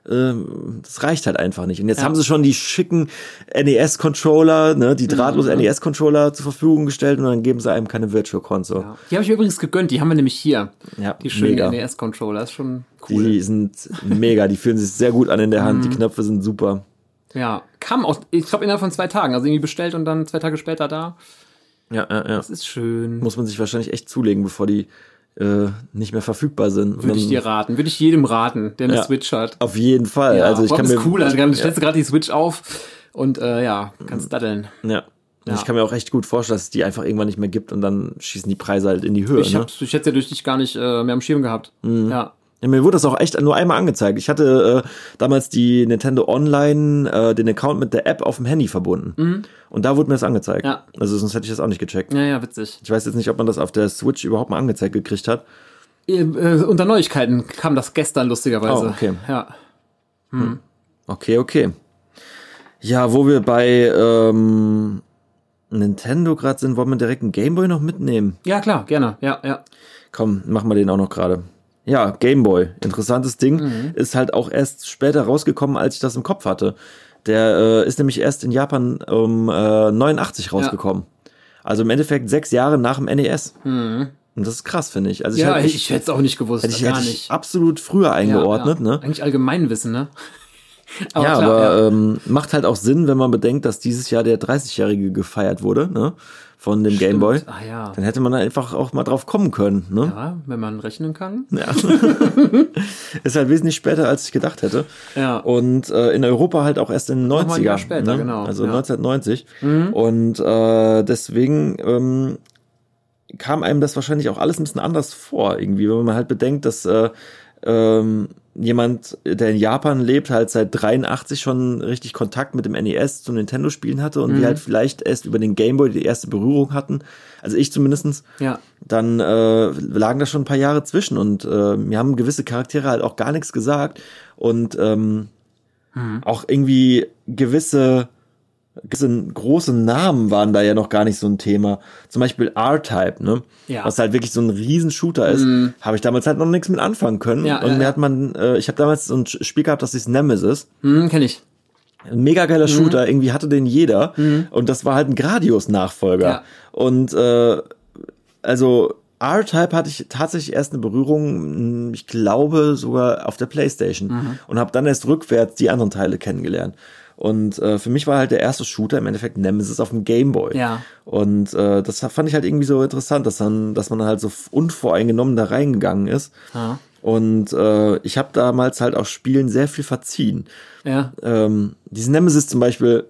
das reicht halt einfach nicht. Und jetzt
Ja.
haben sie schon die schicken NES-Controller, ne, die drahtlos NES-Controller zur Verfügung gestellt und dann geben sie einem keine Virtual Console.
ja. Die habe ich übrigens gegönnt, die haben wir nämlich hier.
Ja,
Die schönen. NES-Controller, ist schon cool.
Die sind mega, die fühlen sich sehr gut an in der Hand,
Mhm.
die Knöpfe sind super.
Ja, kam auch, ich glaube, innerhalb von zwei Tagen, also irgendwie bestellt und dann zwei Tage später da.
Ja, ja, ja.
Das ist schön.
Muss man sich wahrscheinlich echt zulegen, bevor die äh, nicht mehr verfügbar sind.
Würde ich dir raten. Würde ich jedem raten, der eine
Ja.
Switch hat.
Auf jeden Fall.
Ja,
also ich kann
allem
mir
ist cool, also dann stellst du gerade die Switch auf und äh, ja, kannst daddeln.
ja.
Ja.
Ich kann mir auch echt gut vorstellen, dass es die einfach irgendwann nicht mehr gibt und dann schießen die Preise halt in die Höhe.
Ich,
ne?
ich hätte ja durch dich gar nicht äh, mehr am Schirm gehabt.
Mhm.
Ja.
Mir wurde das auch echt nur einmal angezeigt. Ich hatte äh, damals die Nintendo Online, äh, den Account mit der App auf dem Handy verbunden. Und da wurde mir das angezeigt.
Mhm. Ja.
Also sonst hätte ich das auch nicht gecheckt.
ja, ja, witzig.
Ich weiß jetzt nicht, ob man das auf der Switch überhaupt mal angezeigt gekriegt hat.
Äh, unter Neuigkeiten kam das gestern lustigerweise.
Oh, okay.
Ja.
Okay, okay. Ja, wo wir bei ähm, Nintendo gerade sind, wollen wir direkt einen Gameboy noch mitnehmen.
ja, klar, gerne. Ja, ja.
Komm, machen wir den auch noch gerade. Ja, Gameboy, interessantes Ding. Ist halt auch erst später rausgekommen, als ich das im Kopf hatte. Der äh, ist nämlich erst in Japan um äh, 89 rausgekommen. Also im Endeffekt sechs Jahre nach dem NES. Und das ist krass, finde ich. Also
Ja,
hätte-
ich, ich hätte es auch nicht gewusst,
hätte ich,
gar
hätte ich
nicht.
absolut früher eingeordnet,
ja, ja.
ne?
Eigentlich Allgemeinwissen, ne? Aber
ja,
klar,
aber
ja.
Ähm, macht halt auch Sinn, wenn man bedenkt, dass dieses Jahr der 30-Jährige gefeiert wurde, ne? Von dem Game Boy.
Ah ja.
Dann hätte man da einfach auch mal drauf kommen können, ne?
ja, wenn man rechnen kann.
Ja. ist halt wesentlich später, als ich gedacht hätte.
Ja.
Und äh, in Europa halt auch erst in den 90er.
Nochmal ein Jahr später,
ne?
genau,
Also
ja. Mhm.
1990. Und äh, deswegen ähm, kam einem das wahrscheinlich auch alles ein bisschen anders vor, irgendwie, wenn man halt bedenkt, dass äh, ähm, jemand, der in Japan lebt, halt seit 83 schon richtig Kontakt mit dem NES zu Nintendo-Spielen hatte und
Mhm.
wir halt vielleicht erst über den Game Boy die erste Berührung hatten, also ich zumindestens
Ja.
dann äh, lagen da schon ein paar Jahre zwischen und äh, mir haben gewisse Charaktere halt auch gar nichts gesagt und ähm,
Mhm.
auch irgendwie gewisse große Namen waren da ja noch gar nicht so ein Thema. Zum Beispiel R-Type, ne?
Ja. Mhm.
Was halt wirklich so ein Riesenshooter ist, habe ich damals halt noch nichts mit anfangen können.
Ja,
und
ja,
mir hat man, äh, ich habe damals so ein Spiel gehabt, das hieß Nemesis.
Hm, kenn ich.
Ein mega
Mhm.
geiler Shooter, irgendwie hatte den jeder. Und das war halt ein Gradius-Nachfolger.
Ja.
Und äh, also R-Type hatte ich tatsächlich erst eine Berührung, ich glaube sogar auf der Playstation.
Mhm.
Und habe dann erst rückwärts die anderen Teile kennengelernt. Und äh, für mich war halt der erste Shooter im Endeffekt Nemesis auf dem Game Boy.
Ja.
Und äh, das fand ich halt irgendwie so interessant, dass dann, dass man halt so unvoreingenommen da reingegangen ist.
Ja.
Und äh, ich habe damals halt auch Spielen sehr viel verziehen
Ja.
ähm, dieses Nemesis zum Beispiel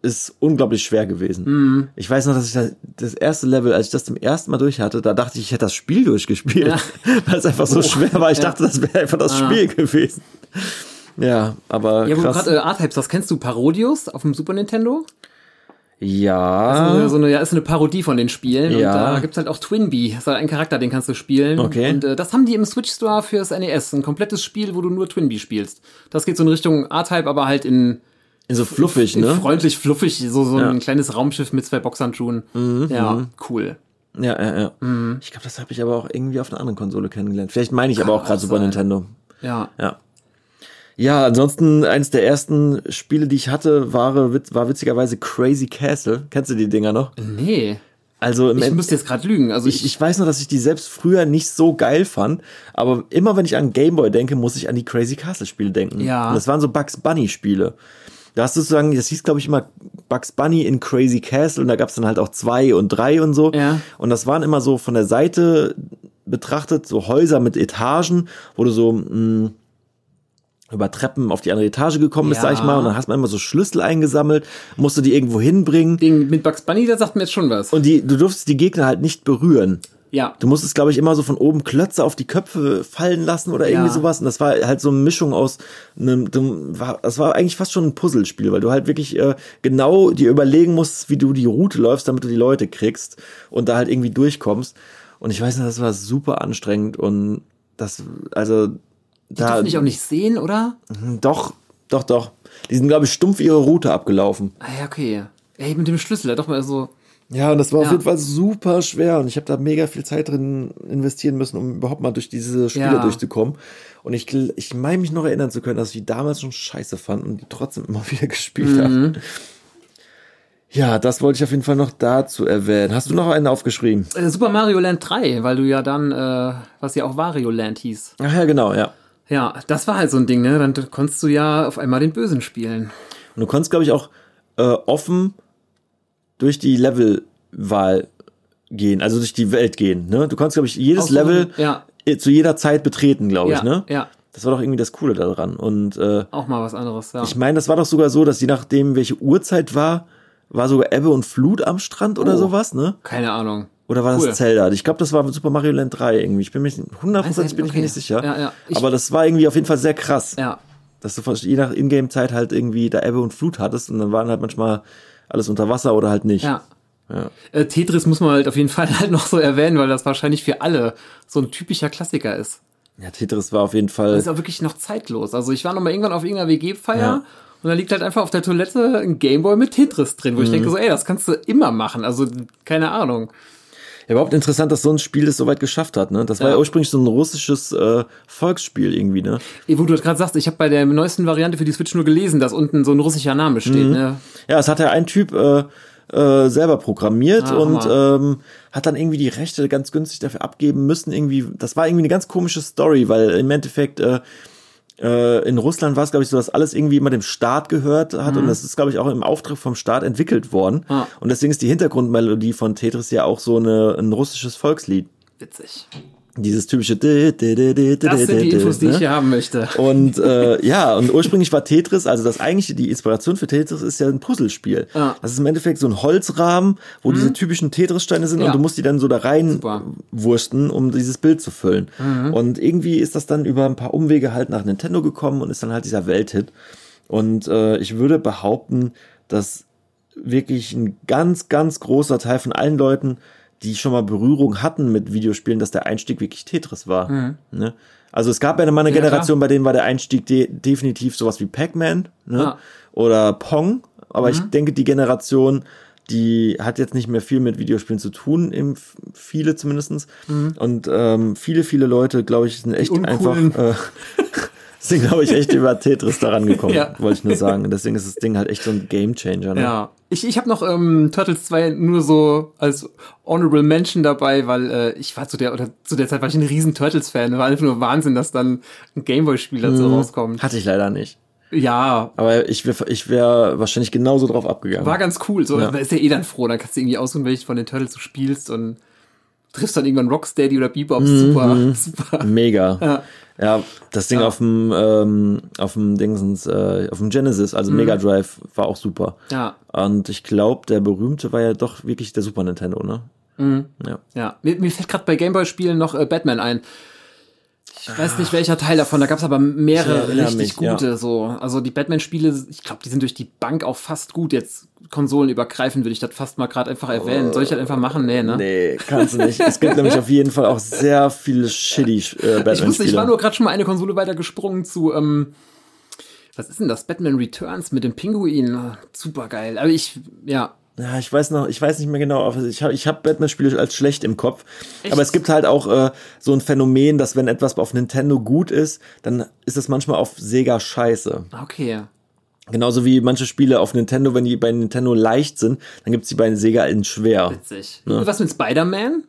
ist unglaublich schwer gewesen.
Mhm.
Ich weiß noch, dass ich da, das erste Level, als ich das zum ersten Mal durch hatte, da dachte ich, ich hätte das Spiel durchgespielt,
Ja.
weil es einfach so schwer war. Ich dachte, das wäre einfach das Spiel gewesen. Ja, aber
Ja, wo du
krass.
gerade äh, R-Types hast, kennst du Parodius auf dem Super Nintendo?
ja,
So, so eine, ja, ist eine Parodie von den Spielen.
Ja.
Und da gibt's halt auch Twinbee. Das ist halt ein Charakter, den kannst du spielen.
Okay.
Und äh, das haben die im Switch Store fürs NES. Ein komplettes Spiel, wo du nur Twinbee spielst. Das geht so in Richtung R-Type, aber halt in,
in so fluffig,
in
ne?
freundlich, fluffig, so, so
Ja.
ein kleines Raumschiff mit zwei Boxhandschuhen. ja, cool.
Ja, ja, ja.
Mhm.
Ich glaube, das habe ich aber auch irgendwie auf einer anderen Konsole kennengelernt. Vielleicht meine ich aber auch gerade Super. Nintendo.
Ja.
Ja. Ja, ansonsten eines der ersten Spiele, die ich hatte, war, war witzigerweise Crazy Castle. Kennst du die Dinger noch?
Nee.
Also
Ich
End-
müsste jetzt gerade lügen. Also
ich, ich weiß noch, dass ich die selbst früher nicht so geil fand, aber immer wenn ich an Gameboy denke, muss ich an die Crazy Castle Spiele denken.
Ja.
Und das waren so Bugs Bunny Spiele. Da hast du sozusagen, das hieß glaube ich immer Bugs Bunny in Crazy Castle und da gab es dann halt auch zwei und drei und so.
Ja.
Und das waren immer so von der Seite betrachtet, so Häuser mit Etagen, wo du so mh, über Treppen auf die andere Etage gekommen
Ja.
sag ich mal, und dann hast man immer so Schlüssel eingesammelt, musst du die irgendwo hinbringen
Den mit Bugs Bunny, der sagt mir jetzt schon was.
und die, du durftest die Gegner halt nicht berühren.
ja.
Du musstest, glaube ich, immer so von oben Klötze auf die Köpfe fallen lassen oder irgendwie
Ja.
sowas. Und das war halt so eine Mischung aus einem, das war eigentlich fast schon ein Puzzlespiel, weil du halt wirklich äh, genau dir überlegen musst, wie du die Route läufst, damit du die Leute kriegst und da halt irgendwie durchkommst. Und ich weiß nicht, das war super anstrengend und das, also
Die
da,
dürfen dich auch nicht sehen, oder?
doch, doch, doch. Die sind, glaube ich, stumpf ihre Route abgelaufen.
Ah ja, okay. Ey, mit dem Schlüssel, doch mal so.
Ja, und das war auf
Ja.
jeden Fall super schwer und ich habe da mega viel Zeit drin investieren müssen, um überhaupt mal durch diese Spiele
Ja.
durchzukommen. Und ich, ich meine mich noch erinnern zu können, dass ich die damals schon scheiße fand und die trotzdem immer wieder gespielt
Mhm.
habe. Ja, das wollte ich auf jeden Fall noch dazu erwähnen. Hast du noch einen aufgeschrieben?
Äh, Super Mario Land 3, weil du ja dann, äh, was ja auch Wario Land hieß.
Ach ja, genau, ja.
Ja, das war halt so ein Ding, ne? Dann konntest du ja auf einmal den Bösen spielen.
Und du konntest, glaube ich, auch äh, offen durch die Levelwahl gehen, also durch die Welt gehen. Ne? Du konntest, glaube ich, jedes
Aussuchen,
Level
ja.
zu jeder Zeit betreten, glaube
Ja,
ich. Ne?
ja.
Das war doch irgendwie das Coole daran. Und äh,
Auch mal was anderes, ja.
Ich meine, das war doch sogar so, dass je nachdem, welche Uhrzeit war, war sogar Ebbe und Flut am Strand oder
Oh.
sowas, ne?
Keine Ahnung.
Oder war das
Cool.
Zelda? Ich glaube, das war Super Mario Land 3 irgendwie. Ich bin mir nicht, hundertprozentig bin ich mir nicht sicher.
Ja, ja. Ich-
Aber das war irgendwie auf jeden Fall sehr krass,
Ja.
dass du je nach Ingame-Zeit halt irgendwie da Ebbe und Flut hattest und dann waren halt manchmal alles unter Wasser oder halt nicht.
Ja.
Ja.
Äh, Tetris muss man halt auf jeden Fall halt noch so erwähnen, weil das wahrscheinlich für alle so ein typischer Klassiker ist.
Ja, Tetris war auf jeden Fall.
Das ist auch wirklich noch zeitlos. Also ich war noch mal irgendwann auf irgendeiner WG-Feier
Ja.
und da liegt halt einfach auf der Toilette ein Gameboy mit Tetris drin, wo
Mhm.
ich denke so, ey, das kannst du immer machen. Also keine Ahnung.
Ja, überhaupt interessant, dass so ein Spiel das so weit geschafft hat, ne? Das war
Ja.
ja ursprünglich so ein russisches äh, Volksspiel irgendwie, ne?
Ey, Wo du gerade sagst, ich habe bei der neuesten Variante für die Switch nur gelesen, dass unten so ein russischer Name steht.
Mhm.
Ne?
Ja, es hat ja ein Typ äh, äh, selber programmiert
Ah,
und ähm, hat dann irgendwie die Rechte ganz günstig dafür abgeben müssen. Irgendwie, das war irgendwie eine ganz komische Story, weil im Endeffekt äh, äh, in Russland war es, glaube ich, so, dass alles irgendwie immer dem Staat gehört hat und das ist, glaube ich, auch im Auftrag vom Staat entwickelt worden.
Mhm. Ah.
Und deswegen ist die Hintergrundmelodie von Tetris ja auch so eine, ein russisches Volkslied.
Witzig.
Dieses typische
Das sind die
di-
Infos, die
ne?
ich hier haben möchte.
Und äh, ja, und ursprünglich war Tetris, also das eigentliche, die Inspiration für Tetris ist ja ein Puzzlespiel.
Ah.
Das ist im Endeffekt so ein Holzrahmen, wo diese typischen Tetris-Steine sind
Ja.
und du musst die dann so da rein
Super.
wursten, um dieses Bild zu füllen. Und irgendwie ist das dann über ein paar Umwege halt nach Nintendo gekommen und ist dann halt dieser Welthit. Und äh, ich würde behaupten, dass wirklich ein ganz, ganz großer Teil von allen Leuten, die schon mal Berührung hatten mit Videospielen, dass der Einstieg wirklich Tetris war. Ne? Also es gab ja mal eine
Ja,
Generation, bei denen war der Einstieg de definitiv sowas wie Pac-Man ne?
Ja.
oder Pong. Aber ich denke, die Generation, die hat jetzt nicht mehr viel mit Videospielen zu tun, im, viele zumindestens. Und ähm, viele, viele Leute, glaube ich, sind echt einfach, äh, sind, glaube ich, echt über Tetris daran gekommen,
Ja.
wollte ich nur sagen. Deswegen ist das Ding halt echt so ein Gamechanger. Ne?
Ja. Ich, ich habe noch ähm, Turtles 2 nur so als Honorable Mention dabei, weil äh, ich war zu der, oder zu der Zeit war ich ein riesen Turtles-Fan. War einfach nur Wahnsinn, dass dann ein Gameboy-Spiel dazu rauskommt.
Hatte ich leider nicht.
Ja,
Aber ich wäre ich wär wahrscheinlich genauso drauf abgegangen.
war ganz cool. So,
Ja.
da ist ja eh dann froh. Dann kannst du irgendwie aussuchen, welche von den Turtles du spielst und triffst dann irgendwann Rocksteady oder Bebop. Super, super.
Mega.
Ja.
Ja, das Ding
Ja.
auf dem ähm, auf dem Dingsens, äh, auf dem Genesis, also
Mhm.
Mega Drive, war auch super.
Ja,
Und ich glaube, der berühmte war ja doch wirklich der Super Nintendo, ne?
Mhm.
Ja.
ja. Mir, mir fällt gerade bei Gameboy-Spielen noch äh, Batman ein. Ich weiß nicht, welcher Teil davon. Da gab es aber mehrere richtig
mich, ja.
gute. So, also die Batman-Spiele, ich glaube, die sind durch die Bank auch fast gut. Jetzt konsolenübergreifend würde ich das fast mal gerade einfach erwähnen. Soll ich das einfach machen? Nee, ne?
Nee, kannst du nicht. es gibt nämlich auf jeden Fall auch sehr viele shitty äh,
ich wusste, ich war
Batman-Spiele.
nur gerade schon mal eine Konsole weiter gesprungen zu, ähm, was ist denn das? Batman Returns mit dem Pinguin. Super geil. Aber ich, ja.
Ja, ich weiß noch, ich weiß nicht mehr genau, aber ich habe ich hab Batman-Spiele als schlecht im Kopf.
Echt?
Aber es gibt halt auch äh, so ein Phänomen, dass wenn etwas auf Nintendo gut ist, dann ist es manchmal auf Sega scheiße.
Okay.
Genauso wie manche Spiele auf Nintendo, wenn die bei Nintendo leicht sind, dann gibt's die bei Sega in schwer.
Witzig. Was mit Spider-Man?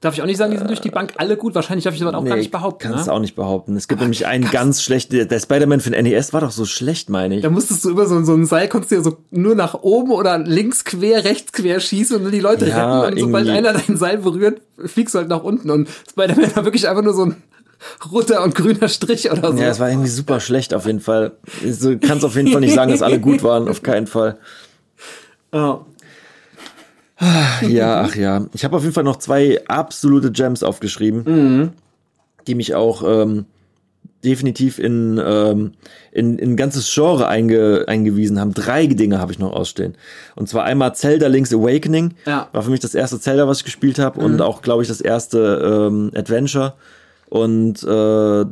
Darf ich auch nicht sagen, die sind durch die Bank alle gut? Wahrscheinlich darf ich das auch gar nicht behaupten.
Kannst
Ne?
du auch nicht behaupten. Es gibt nämlich einen ganz schlechten, der, der Spider-Man für den NES war doch so schlecht, meine ich.
Da musstest du über so, so ein Seil, konntest du ja so nur nach oben oder links quer, rechts quer schießen und dann die Leute
Ja,
retten. Und sobald
irgendwie.
einer dein Seil berührt, fliegst du halt nach unten. Und Spider-Man war wirklich einfach nur so ein roter und grüner Strich oder so.
Ja, es war irgendwie super schlecht auf jeden Fall. Du kannst auf jeden Fall nicht sagen, dass alle gut waren, auf keinen Fall.
Ja.
Ja, ach ja. Ich habe auf jeden Fall noch zwei absolute Gems aufgeschrieben, die mich auch ähm, definitiv in, ähm, in, in ein ganzes Genre einge, eingewiesen haben. Drei Dinge habe ich noch ausstehen. Und zwar einmal Zelda Link's Awakening.
Ja.
War für mich das erste Zelda, was ich gespielt habe und auch, glaube ich, das erste ähm, Adventure. Und äh,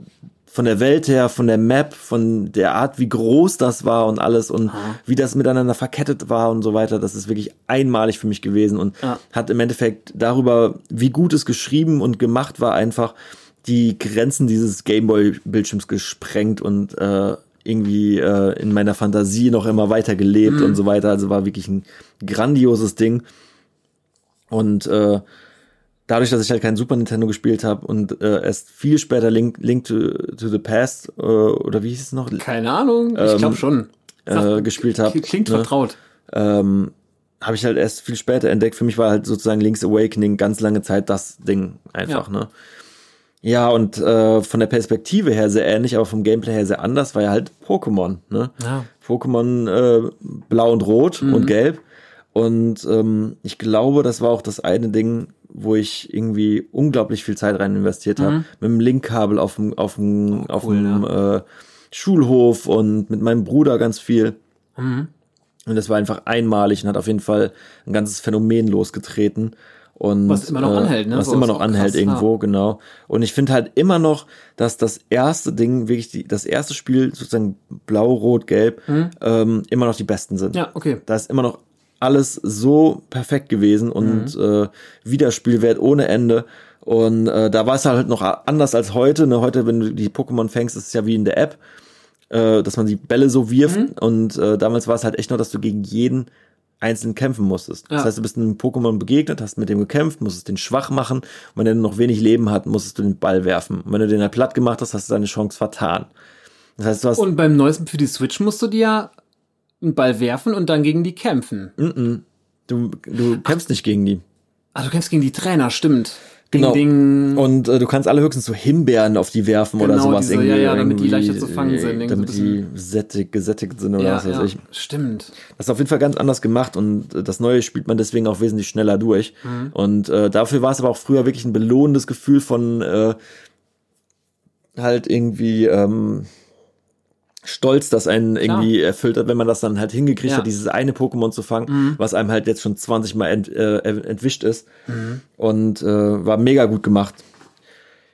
von der Welt her, von der Map, von der Art, wie groß das war und alles und wie das miteinander verkettet war und so weiter, das ist wirklich einmalig für mich gewesen und
Ja.
hat im Endeffekt darüber, wie gut es geschrieben und gemacht war, einfach die Grenzen dieses Gameboy-Bildschirms gesprengt und äh, irgendwie äh, in meiner Fantasie noch immer weiter gelebt und so weiter. Also war wirklich ein grandioses Ding. Und äh, dadurch, dass ich halt kein Super Nintendo gespielt habe und äh, erst viel später Link, Link to, to the Past äh, oder wie hieß es noch,
Keine Ahnung. Ich glaube schon.
äh, gespielt habe,
Klingt
ne,
vertraut.
ähm, habe ich halt erst viel später entdeckt. Für mich war halt sozusagen Link's Awakening ganz lange Zeit das Ding einfach,
Ja.
ne? Ja, und äh, von der Perspektive her sehr ähnlich, aber vom Gameplay her sehr anders, war ja halt Pokémon, ne?
Ja.
Pokémon äh, Blau und Rot und Gelb. Und ähm, ich glaube, das war auch das eine Ding, wo ich irgendwie unglaublich viel Zeit rein investiert habe. Mit dem Linkkabel auf dem, auf dem, auf
cool,
dem äh, Schulhof und mit meinem Bruder ganz viel. Und das war einfach einmalig und hat auf jeden Fall ein ganzes Phänomen losgetreten. Und,
Was immer noch anhält, ne?
Was
So
immer noch anhält
krass,
irgendwo, genau. Und ich finde halt immer noch, dass das erste Ding, wirklich die, das erste Spiel, sozusagen Blau, Rot, Gelb, ähm, immer noch die besten sind.
Ja, okay.
Da ist immer noch alles so perfekt gewesen und äh, Wiederspielwert ohne Ende. Und äh, da war es halt noch anders als heute. Ne? Heute, wenn du die Pokémon fängst, ist es ja wie in der App, äh, dass man die Bälle so wirft. Und äh, damals war es halt echt noch, dass du gegen jeden einzeln kämpfen musstest. Ja. Das heißt, du bist einem Pokémon begegnet, hast mit dem gekämpft, musstest den schwach machen und wenn er noch wenig Leben hat, musstest du den Ball werfen. Und wenn du den halt platt gemacht hast, hast du deine Chance vertan.
Das heißt, du hast und beim neuesten für die Switch musst du dir ja einen Ball werfen und dann gegen die kämpfen.
Mm -mm. Du, du kämpfst Ach. nicht gegen die.
Ah, du kämpfst gegen die Trainer, stimmt.
Genau. Ding, Und äh, du kannst alle höchstens so Himbeeren auf die werfen genau, oder sowas.
Diese, irgendwie, ja, ja, damit die leichter zu fangen sind.
Damit so die sättig, gesättigt sind oder ja, was weiß ja, ich.
Stimmt.
Das ist auf jeden Fall ganz anders gemacht und äh, das Neue spielt man deswegen auch wesentlich schneller durch. Mhm. Und äh, dafür war es aber auch früher wirklich ein belohnendes Gefühl von äh, halt irgendwie ähm, Stolz, das einen irgendwie Klar. erfüllt hat, wenn man das dann halt hingekriegt ja. hat, dieses eine Pokémon zu fangen, mhm. was einem halt jetzt schon 20 Mal ent, äh, entwischt ist. Mhm. Und äh, war mega gut gemacht.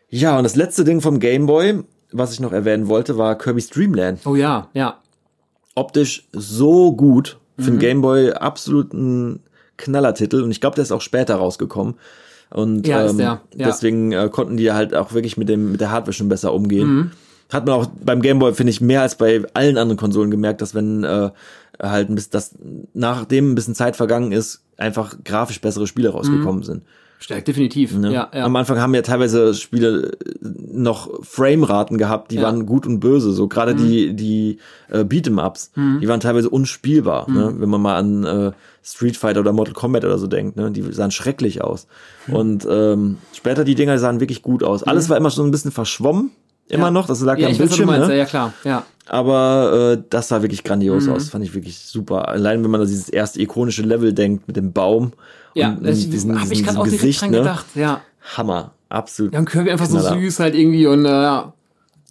Ja, und das letzte Ding vom Game Boy, was ich noch erwähnen wollte, war Kirby's Dreamland.
Oh ja, ja.
Optisch so gut. Für mhm. den Game Boy absolut ein Knallertitel. Und ich glaube, der ist auch später rausgekommen. Und ja, ähm, ja. deswegen äh, konnten die halt auch wirklich mit dem mit der Hardware schon besser umgehen. Hat man auch beim Gameboy, finde ich, mehr als bei allen anderen Konsolen gemerkt, dass wenn äh, halt ein bisschen, dass nachdem ein bisschen Zeit vergangen ist, einfach grafisch bessere Spiele rausgekommen mhm. sind.
Stärkt definitiv. Ne? Ja,
ja. Am Anfang haben ja teilweise Spiele noch Frameraten gehabt, die ja. waren gut und böse. So gerade mhm. die die äh, Beat'em-Ups, mhm. die waren teilweise unspielbar. Ne? Mhm. Wenn man mal an äh, Street Fighter oder Mortal Kombat oder so denkt, ne? die sahen schrecklich aus. Mhm. Und ähm, später die Dinger sahen wirklich gut aus. Alles mhm. war immer schon ein bisschen verschwommen immer ja. noch. Das lag ja, am Bildschirm.
Weiß, ne? Ja, klar. Ja.
Aber äh, das sah wirklich grandios mhm. aus. Fand ich wirklich super. Allein wenn man an dieses erste ikonische Level denkt mit dem Baum.
Ja, und, das
diesen,
habe ich gerade auch Gesicht, dran ne? gedacht. Ja.
Hammer. Absolut.
Ja, und Kirby einfach knaller. so süß halt irgendwie und äh, ja.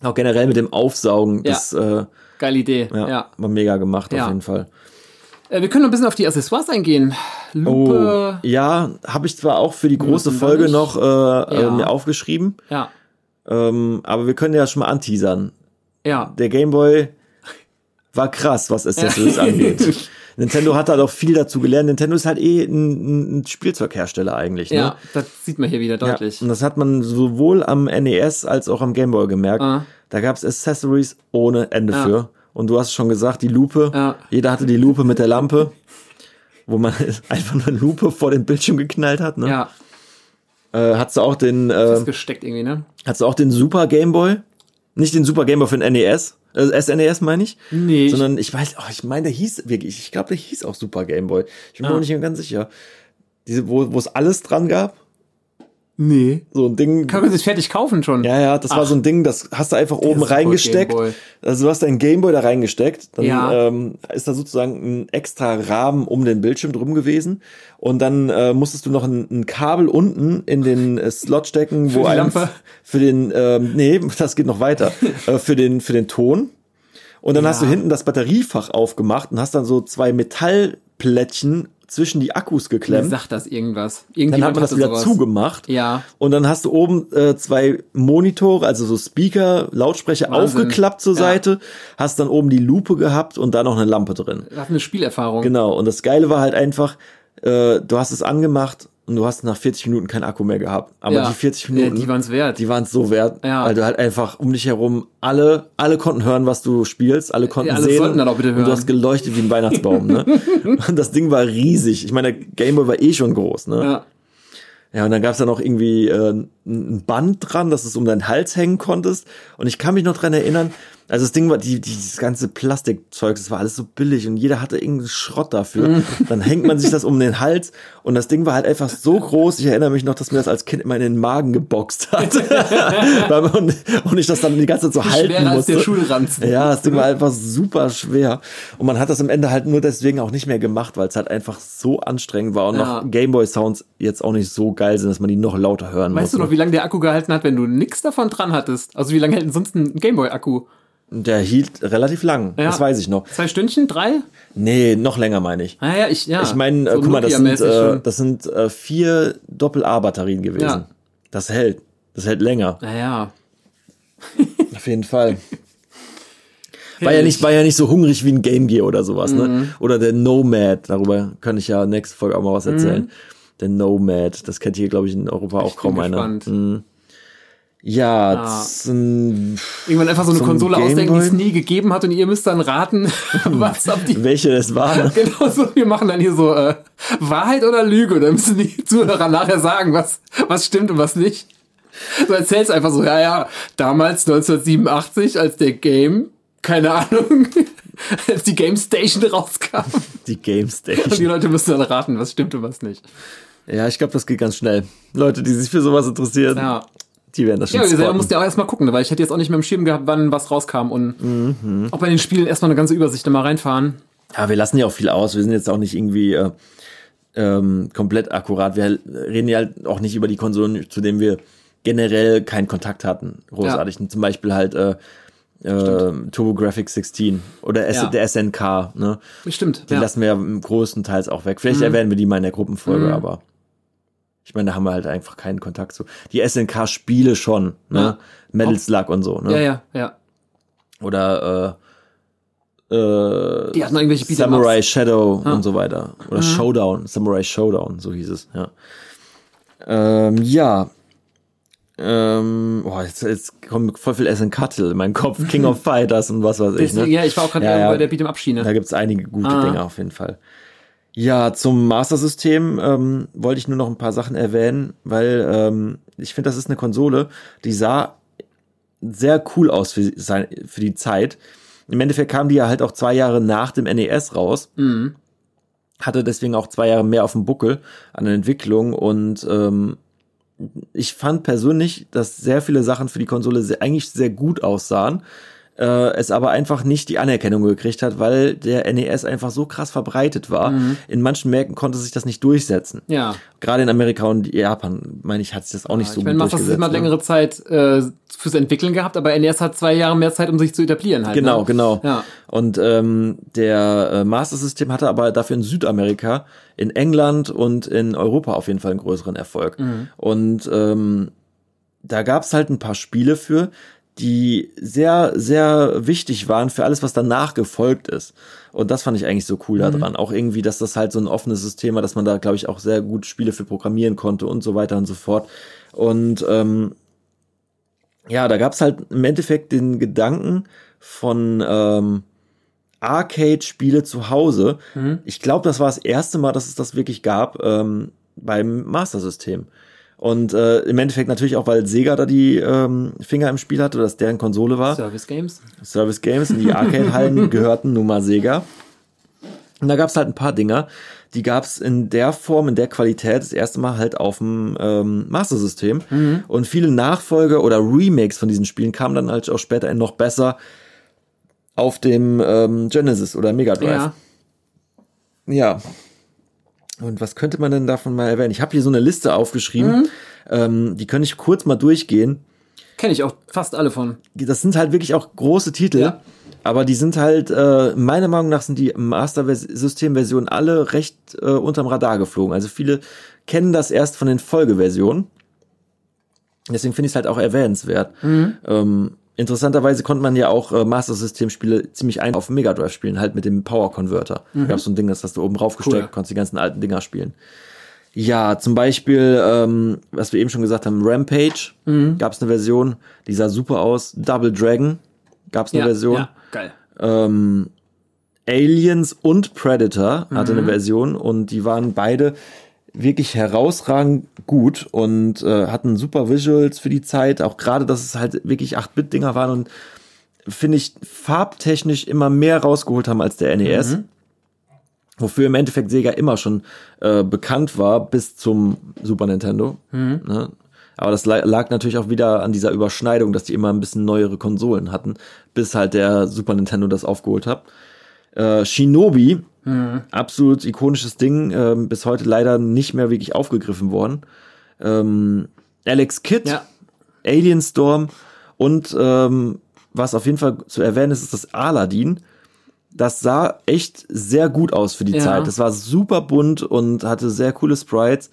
Auch generell mit dem Aufsaugen.
Ja.
Das, äh,
Geile Idee.
Ja, ja. War mega gemacht ja. auf jeden Fall.
Äh, wir können noch ein bisschen auf die Accessoires eingehen.
Lupe. Oh, ja, habe ich zwar auch für die große Folge noch äh, äh ja. mir aufgeschrieben.
Ja.
Ähm, aber wir können ja schon mal anteasern.
Ja.
Der Gameboy war krass, was Accessories angeht. Nintendo hat halt auch viel dazu gelernt. Nintendo ist halt eh ein, ein Spielzeughersteller eigentlich. Ne?
Ja, das sieht man hier wieder deutlich.
Ja, und das hat man sowohl am NES als auch am Gameboy gemerkt. Ah. Da gab es Accessories ohne Ende ah. für. Und du hast schon gesagt, die Lupe. Ah. Jeder hatte die Lupe mit der Lampe, wo man einfach eine Lupe vor den Bildschirm geknallt hat. Ne?
Ja.
Äh, hast du auch den.
Äh, gesteckt irgendwie, ne?
Hast du auch den Super Game Boy? Nicht den Super Game Boy für den NES, äh, SNES meine ich.
Nee.
Sondern ich weiß, oh, ich meine, der hieß wirklich, ich glaube, der hieß auch Super Game Boy. Ich bin ah. mir auch nicht ganz sicher. Diese, wo wo es alles dran gab.
Nee.
So ein Ding.
Kann man sich fertig kaufen schon?
Ja, ja, das Ach. war so ein Ding, das hast du einfach oben reingesteckt. Also du hast deinen Gameboy da reingesteckt. Dann ja. ähm, ist da sozusagen ein extra Rahmen um den Bildschirm drum gewesen. Und dann äh, musstest du noch ein, ein Kabel unten in den äh, Slot stecken,
wo
ein
Lampe?
für den, ähm, nee, das geht noch weiter, äh, für den, für den Ton. Und dann ja. hast du hinten das Batteriefach aufgemacht und hast dann so zwei Metallplättchen zwischen die Akkus geklemmt. Wie
sagt das irgendwas?
Dann hat man das wieder sowas. zugemacht.
Ja.
Und dann hast du oben äh, zwei Monitore, also so Speaker, Lautsprecher Wahnsinn. aufgeklappt zur ja. Seite, hast dann oben die Lupe gehabt und da noch eine Lampe drin.
Das hat eine Spielerfahrung.
Genau. Und das Geile war halt einfach, äh, du hast es angemacht und du hast nach 40 Minuten keinen Akku mehr gehabt. Aber ja. die 40 Minuten,
die waren es wert.
Die waren es so wert,
ja.
weil du halt einfach um dich herum alle, alle konnten hören, was du spielst, alle konnten ja, alle sehen.
Sollten dann auch bitte hören.
Und du hast geleuchtet wie ein Weihnachtsbaum. ne? Und das Ding war riesig. Ich meine, der Gameboy war eh schon groß. Ne?
Ja.
Ja, und dann gab's da noch irgendwie äh, ein Band dran, dass du es um deinen Hals hängen konntest. Und ich kann mich noch dran erinnern, also das Ding war, die, dieses ganze Plastikzeug, das war alles so billig und jeder hatte irgendeinen Schrott dafür. Mhm. Dann hängt man sich das um den Hals und das Ding war halt einfach so groß. Ich erinnere mich noch, dass mir das als Kind immer in den Magen geboxt hat. und, und ich das dann die ganze Zeit so halten Schwerer musste.
Als der Schulranzen.
Ja, das Ding war einfach super schwer. Und man hat das am Ende halt nur deswegen auch nicht mehr gemacht, weil es halt einfach so anstrengend war und ja. noch Gameboy-Sounds jetzt auch nicht so geil sind, dass man die noch lauter hören
weißt muss. Weißt du noch, wie lange der Akku gehalten hat, wenn du nichts davon dran hattest? Also wie lange hält denn sonst ein Gameboy-Akku?
Der hielt relativ lang, ja. das weiß ich noch.
Zwei Stündchen, drei?
Nee, noch länger meine ich.
Ah ja, ich, ja.
Ich meine, so guck mal, das sind, äh, das sind äh, vier Doppel-A-Batterien gewesen. Ja. Das hält. Das hält länger.
Naja.
Auf jeden Fall. War ja, nicht, war ja nicht so hungrig wie ein Game Gear oder sowas, ne? mhm. ne? Oder der Nomad, darüber kann ich ja nächste Folge auch mal was erzählen. Mhm. Der Nomad, das kennt hier, glaube ich, in Europa auch ich kaum einer. Mhm. Ja, zum,
Irgendwann einfach so eine Konsole ausdenken, die es nie gegeben hat und ihr müsst dann raten, was ab die.
welche es war.
Genau so, wir machen dann hier so äh, Wahrheit oder Lüge. Und dann müssen die Zuhörer nachher sagen, was, was stimmt und was nicht. Du erzählst einfach so, ja, ja, damals 1987, als der Game, keine Ahnung, als die Game Station rauskam.
Die Game
Und die
Station.
Leute müssen dann raten, was stimmt und was nicht.
Ja, ich glaube, das geht ganz schnell. Leute, die sich für sowas interessieren,
Ja.
Die werden das schon
Ja, wir selber mussten ja auch erstmal gucken, weil ich hätte jetzt auch nicht mehr im Schirm gehabt, wann was rauskam und
Mhm.
auch bei den Spielen erstmal eine ganze Übersicht da mal reinfahren.
Ja, wir lassen ja auch viel aus. Wir sind jetzt auch nicht irgendwie äh, ähm, komplett akkurat. Wir reden ja halt auch nicht über die Konsolen, zu denen wir generell keinen Kontakt hatten. Großartig. Zum Beispiel halt äh, äh, TurboGrafx 16 oder S
Ja.
der SNK. Ne?
Stimmt.
Die
ja.
lassen wir ja im größtenteils auch weg.
Mhm.
Vielleicht erwähnen wir die mal in der Gruppenfolge, aber ich meine, da haben wir halt einfach keinen Kontakt zu. Die SNK-Spiele schon, ne?
Ja.
Metal Slug und so, ne?
ja, ja, ja.
Oder äh, äh,
Die hatten irgendwelche Beat'em
Samurai. Shadow und so weiter. Oder Showdown, Samurai Showdown, so hieß es, ja. Ähm, ja. Ähm, boah, jetzt, jetzt kommen voll viel SNK-Titel in meinen Kopf. King of Fighters und was weiß ich. Ne?
ja, ich war auch gerade
Ja, ja.
bei der Beat'em Up-Schiene.
Da gibt's einige gute
Ah.
Dinge auf jeden Fall. Ja, zum Master-System ähm, wollte ich nur noch ein paar Sachen erwähnen, weil ähm, ich finde, das ist eine Konsole, die sah sehr cool aus für, für die Zeit. Im Endeffekt kam die ja halt auch zwei Jahre nach dem NES raus.
Mhm.
Hatte deswegen auch zwei Jahre mehr auf dem Buckel an der Entwicklung und ähm, ich fand persönlich, dass sehr viele Sachen für die Konsole sehr, eigentlich sehr gut aussahen, äh, es aber einfach nicht die Anerkennung gekriegt hat, weil der NES einfach so krass verbreitet war. In manchen Märkten konnte sich das nicht durchsetzen.
Ja.
Gerade in Amerika und Japan, meine ich, hat sich das auch nicht so
ich meine,
gut
Master
durchgesetzt.
System hat
ne?
längere Zeit äh, fürs Entwickeln gehabt, aber NES hat zwei Jahre mehr Zeit, um sich zu etablieren halt.
Genau,
ne?
genau.
Ja.
Und ähm, der äh, Master System hatte aber dafür in Südamerika, in England und in Europa auf jeden Fall einen größeren Erfolg.
Mhm.
Und ähm, da gab's halt ein paar Spiele für, die sehr, sehr wichtig waren für alles, was danach gefolgt ist. Und das fand ich eigentlich so cool daran. Auch irgendwie, dass das halt so ein offenes System war, dass man da, glaube ich, auch sehr gut Spiele für programmieren konnte und so weiter und so fort. Und ähm, ja, da gab's halt im Endeffekt den Gedanken von ähm, Arcade-Spiele zu Hause. Ich glaube, das war das erste Mal, dass es das wirklich gab ähm, beim Master-System. Und äh, im Endeffekt natürlich auch, weil Sega da die ähm, Finger im Spiel hatte, oder das deren Konsole war.
Service Games.
Service Games und die Arcade-Hallen gehörten nun mal Sega. Und da gab's halt ein paar Dinger, die gab's in der Form, in der Qualität das erste Mal halt auf dem ähm, Master-System. Und viele Nachfolge oder Remakes von diesen Spielen kamen dann halt auch später noch besser auf dem ähm, Genesis oder Mega Drive.
Ja.
Ja. Und was könnte man denn davon mal erwähnen? Ich habe hier so eine Liste aufgeschrieben, ähm, die könnte ich kurz mal durchgehen.
Kenne ich auch fast alle von.
Das sind halt wirklich auch große Titel,
Ja.
aber die sind halt, äh, meiner Meinung nach sind die Master-System-Versionen alle recht äh, unterm Radar geflogen. Also viele kennen das erst von den Folgeversionen. Deswegen finde ich es halt auch erwähnenswert. Ähm, interessanterweise konnte man ja auch äh, Master-System-Spiele ziemlich einfach auf Mega Drive spielen, halt mit dem Power-Converter. Da gab so ein Ding, das hast du oben raufgesteckt,
Cool.
konntest die ganzen alten Dinger spielen. Ja, zum Beispiel, ähm, was wir eben schon gesagt haben, Rampage gab es eine Version, die sah super aus. Double Dragon gab es eine
Ja,
Version.
ja, geil.
Ähm, Aliens und Predator hatte
Mhm.
eine Version und die waren beide wirklich herausragend gut und äh, hatten super Visuals für die Zeit. Auch gerade, dass es halt wirklich 8-Bit-Dinger waren und finde ich farbtechnisch immer mehr rausgeholt haben als der NES.
Mhm.
Wofür im Endeffekt Sega immer schon äh, bekannt war bis zum Super Nintendo.
Mhm.
Ne? Aber das la- lag natürlich auch wieder an dieser Überschneidung, dass die immer ein bisschen neuere Konsolen hatten, bis halt der Super Nintendo das aufgeholt hat. Äh, Shinobi,
Mhm.
absolut ikonisches Ding, ähm, bis heute leider nicht mehr wirklich aufgegriffen worden. Ähm, Alex Kidd,
Ja.
Alien Storm und ähm, was auf jeden Fall zu erwähnen ist, ist das Aladdin. Das sah echt sehr gut aus für die
Ja.
Zeit. Das war super bunt und hatte sehr coole Sprites.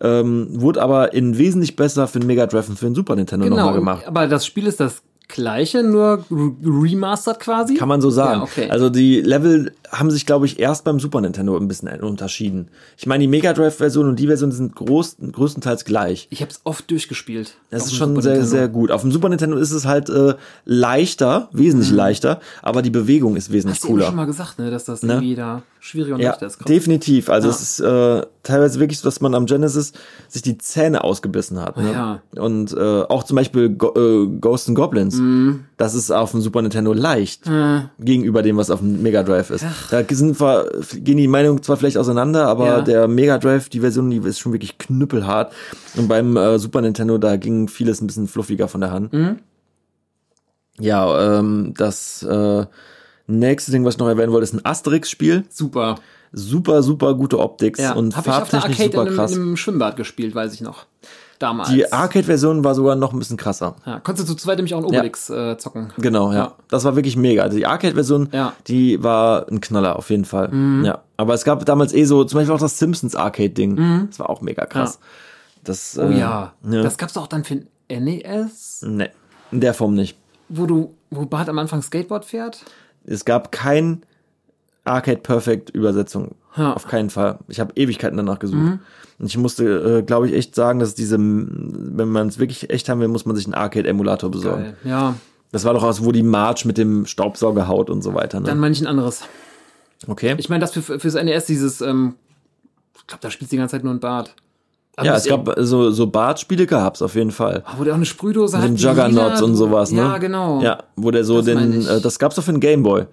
Ähm, wurde aber in wesentlich besser für den Mega Drive und für den Super Nintendo
Genau.
nochmal gemacht.
Aber das Spiel ist das gleiche, nur re- remastered quasi.
Kann man so sagen.
Ja, okay.
Also die Level haben sich, glaube ich, erst beim Super Nintendo ein bisschen unterschieden. Ich meine, die Mega Drive-Version und die Version sind groß, größtenteils gleich.
Ich habe es oft durchgespielt.
Das ist schon
Super
sehr,
Nintendo.
sehr gut. Auf dem Super Nintendo ist es halt äh, leichter, wesentlich leichter, aber die Bewegung ist wesentlich
Hast du eben
cooler.
schon mal gesagt, ne, dass das irgendwie da schwieriger und
Ja,
leichter ist. Krass.
definitiv. Also
Ja.
es ist äh, teilweise wirklich so, dass man am Genesis sich die Zähne ausgebissen hat. Ne?
Ja.
Und äh, auch zum Beispiel Go äh, Ghosts and Goblins.
Mhm.
Das ist auf dem Super Nintendo leicht gegenüber dem, was auf dem Mega Drive ist. Da sind wir, gehen die Meinungen zwar vielleicht auseinander, aber
Ja.
der Mega Drive, die Version, die ist schon wirklich knüppelhart. Und beim äh, Super Nintendo, da ging vieles ein bisschen fluffiger von der Hand.
Mhm.
Ja, ähm, das äh, nächste Ding, was ich noch erwähnen wollte, ist ein Asterix-Spiel
Super.
super, super gute Optik
Ja,
und
habe ich auf
farbtechnisch
Arcade
super
in einem,
krass.
in einem Schwimmbad gespielt, weiß ich noch. Damals.
Die Arcade-Version war sogar noch ein bisschen krasser.
ja, konntest du zu zweit nämlich auch einen Obelix äh, zocken.
Genau, ja.
Ja.
Das war wirklich mega. Also die Arcade-Version,
Ja.
die war ein Knaller auf jeden Fall.
Mhm.
Ja. Aber es gab damals eh so, zum Beispiel auch das Simpsons Arcade-Ding. Das war auch mega krass. Das,
Mhm. Oh
äh,
ja.
ja.
Das gab's auch dann für ein NES,
Nee, in der Form nicht.
wo du, wo Bart am Anfang Skateboard fährt.
Es gab kein Arcade Perfect Übersetzung.
Ja.
Auf keinen Fall. Ich habe Ewigkeiten danach gesucht. Und ich musste, äh, glaube ich, echt sagen, dass diese, wenn man es wirklich echt haben will, muss man sich einen Arcade-Emulator besorgen.
Geil. Ja,
Das war doch aus, wo die March mit dem Staubsauger haut und so weiter. Ne?
dann meine ich ein anderes.
okay.
Ich meine, das für, fürs NES dieses, ähm, ich glaube, da spielt die ganze Zeit nur ein Bart. Aber
ja,
das
es gab so, so Bartspiele gab's auf jeden Fall.
Wo der auch eine Sprühdose
Mit
hat.
dem
die
Juggernaut
lila-
und sowas, ne?
Ja, genau.
Ja, wo der so
Das
den, äh, das gab's doch für den Gameboy.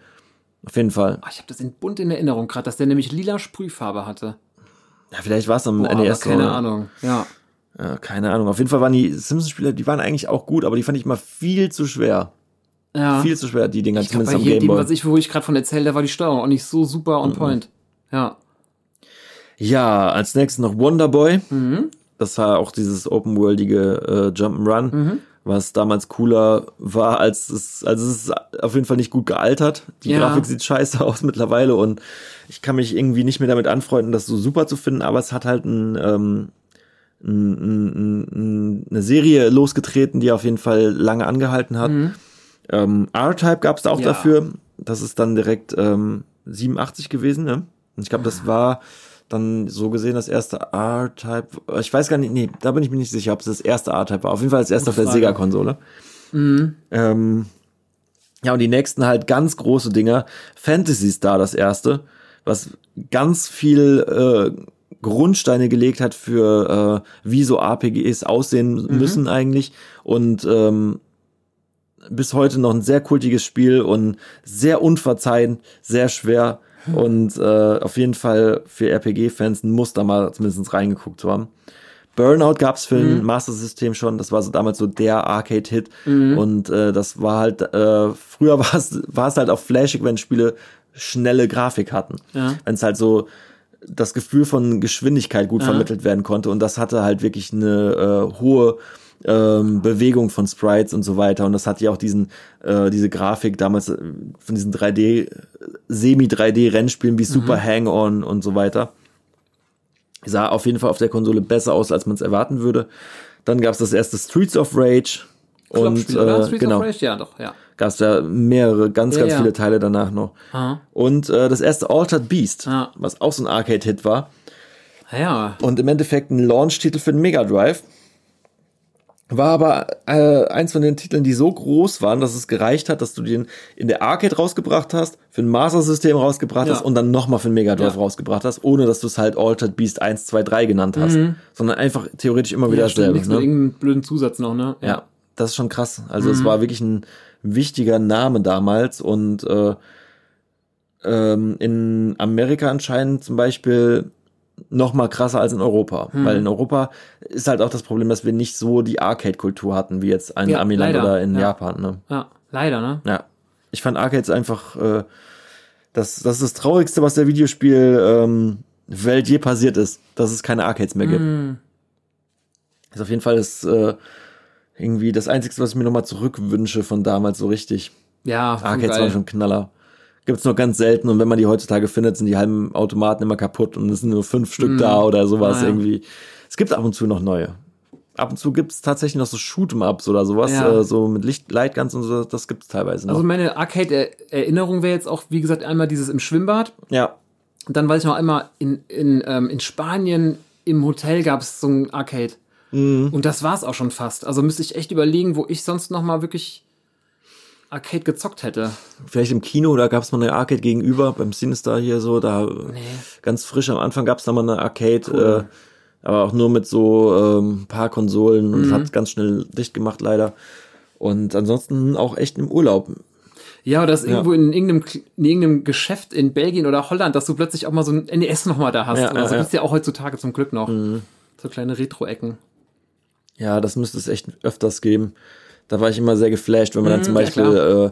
Auf jeden Fall.
Ah, ich habe das in bunt in Erinnerung gerade, dass der nämlich lila Sprühfarbe hatte.
Ja, vielleicht war's am
Boah,
NES
keine
ne?
Ahnung. Ja.
Ja, keine Ahnung. Auf jeden Fall waren die Simpsons-Spiele, die waren eigentlich auch gut, aber die fand ich immer viel zu schwer.
ja.
Viel zu schwer, die Dinger,
ich
zumindest am Gameboy.
was ich, wo ich gerade von erzähle, da war die Steuerung auch nicht so super
Mhm.
on point. Ja.
Ja, als nächstes noch Wonderboy.
Mhm.
Das war auch dieses open-worldige äh, Jump'n'Run,
Mhm.
Was damals cooler war, als es, also es ist auf jeden Fall nicht gut gealtert. Die
Ja.
Grafik sieht scheiße aus mittlerweile und ich kann mich irgendwie nicht mehr damit anfreunden, das so super zu finden, aber es hat halt ein, ähm, ein, ein, ein, eine Serie losgetreten, die auf jeden Fall lange angehalten hat. Ähm, R-Type gab es da auch
Mhm. Ja.
dafür. Das ist dann direkt ähm, 87 gewesen, ne? Und ich glaube, das war dann so gesehen das erste R-Type. Ich weiß gar nicht, nee, da bin ich mir nicht sicher, ob es das erste R-Type war. Auf jeden Fall das erste auf der. Sega-Konsole. Ähm, ja, und die nächsten halt ganz große Dinger. Fantasy Star das erste, was ganz viel äh, Grundsteine gelegt hat für äh, wie so RPGs aussehen müssen eigentlich. Und ähm, bis heute noch ein sehr kultiges Spiel und sehr unverzeihend, sehr schwer. Und äh, auf jeden Fall für RPG-Fans ein Muster mal zumindest reingeguckt zu haben. Burnout gab's für ein Master System schon, das war so damals so der Arcade-Hit. Und äh, das war halt, äh, früher war es es halt auch flashig, wenn Spiele schnelle Grafik hatten.
Ja.
Wenn es halt so das Gefühl von Geschwindigkeit gut vermittelt werden konnte. Und das hatte halt wirklich eine äh, hohe ähm, Bewegung von Sprites und so weiter. Und das hatte ja auch diesen, äh, diese Grafik damals äh, von diesen 3D, Semi-3D-Rennspielen wie Super Hang-On und so weiter. Sah auf jeden Fall auf der Konsole besser aus, als man es erwarten würde. Dann gab es das erste Streets of Rage. Und äh,
Streets
genau,
of Rage? Ja, doch, ja.
gab es da mehrere, ganz,
Ja,
ganz
ja.
viele Teile danach noch.
Aha.
Und äh, das erste Altered Beast,
Ja.
was auch so ein Arcade-Hit war.
Ja,
Und im Endeffekt ein Launch-Titel für den Mega Drive. War aber äh, eins von den Titeln, die so groß waren, dass es gereicht hat, dass du den in der Arcade rausgebracht hast, für ein Master-System rausgebracht
Ja.
hast und dann nochmal für den Mega Drive
Ja.
rausgebracht hast, ohne dass du es halt Altered Beast 1, 2, 3 genannt hast. Sondern einfach theoretisch immer wieder
ja
dasselbe.
nichts mit
Ne?
irgendeinem blöden Zusatz noch, ne?
Ja, das ist schon krass. Also es war wirklich ein wichtiger Name damals und äh, ähm, in Amerika anscheinend zum Beispiel noch mal krasser als in Europa, weil in Europa ist halt auch das Problem, dass wir nicht so die Arcade-Kultur hatten wie jetzt in
Ja,
Amiland
leider,
oder in
ja.
Japan. Ne?
Ja, leider, ne?
Ja, ich fand Arcades einfach äh, das, das ist das Traurigste, was der Videospiel ähm, Welt je passiert ist, dass es keine Arcades mehr gibt.
Mhm.
Ist auf jeden Fall das äh, irgendwie das Einzige, was ich mir nochmal zurückwünsche von damals so richtig.
Ja,
Arcades
geil.
waren schon Knaller. Gibt's nur ganz selten und wenn man die heutzutage findet, sind die halben Automaten immer kaputt und es sind nur fünf Stück da oder sowas
Ah, ja.
irgendwie. Es gibt ab und zu noch neue. ab und zu gibt's tatsächlich noch so Shoot'em-Ups oder sowas,
Ja.
äh, so mit Licht, Lightguns und so, das gibt's teilweise noch.
Also meine Arcade-Erinnerung wäre jetzt auch, wie gesagt, einmal dieses im Schwimmbad.
ja,
Und dann weiß ich noch einmal, in, in, ähm, in Spanien im Hotel gab es so ein Arcade. Und das war's auch schon fast. Also müsste ich echt überlegen, wo ich sonst noch mal wirklich Arcade gezockt hätte.
vielleicht im Kino, da gab's mal eine Arcade gegenüber, beim Sinister hier so, da ganz frisch am Anfang gab's da mal eine Arcade, äh, aber auch nur mit so ähm, paar Konsolen und hat ganz schnell dicht gemacht leider. Und ansonsten auch echt im Urlaub.
Ja, oder das irgendwo in irgendeinem, in irgendeinem Geschäft in Belgien oder Holland, dass du plötzlich auch mal so ein NES noch mal da hast.
Ja,
oder so
ja,
gibt's ja auch heutzutage zum Glück noch. So kleine Retro-Ecken.
Ja, das müsste es echt öfters geben. Da war ich immer sehr geflasht, wenn man dann zum
ja,
Beispiel äh,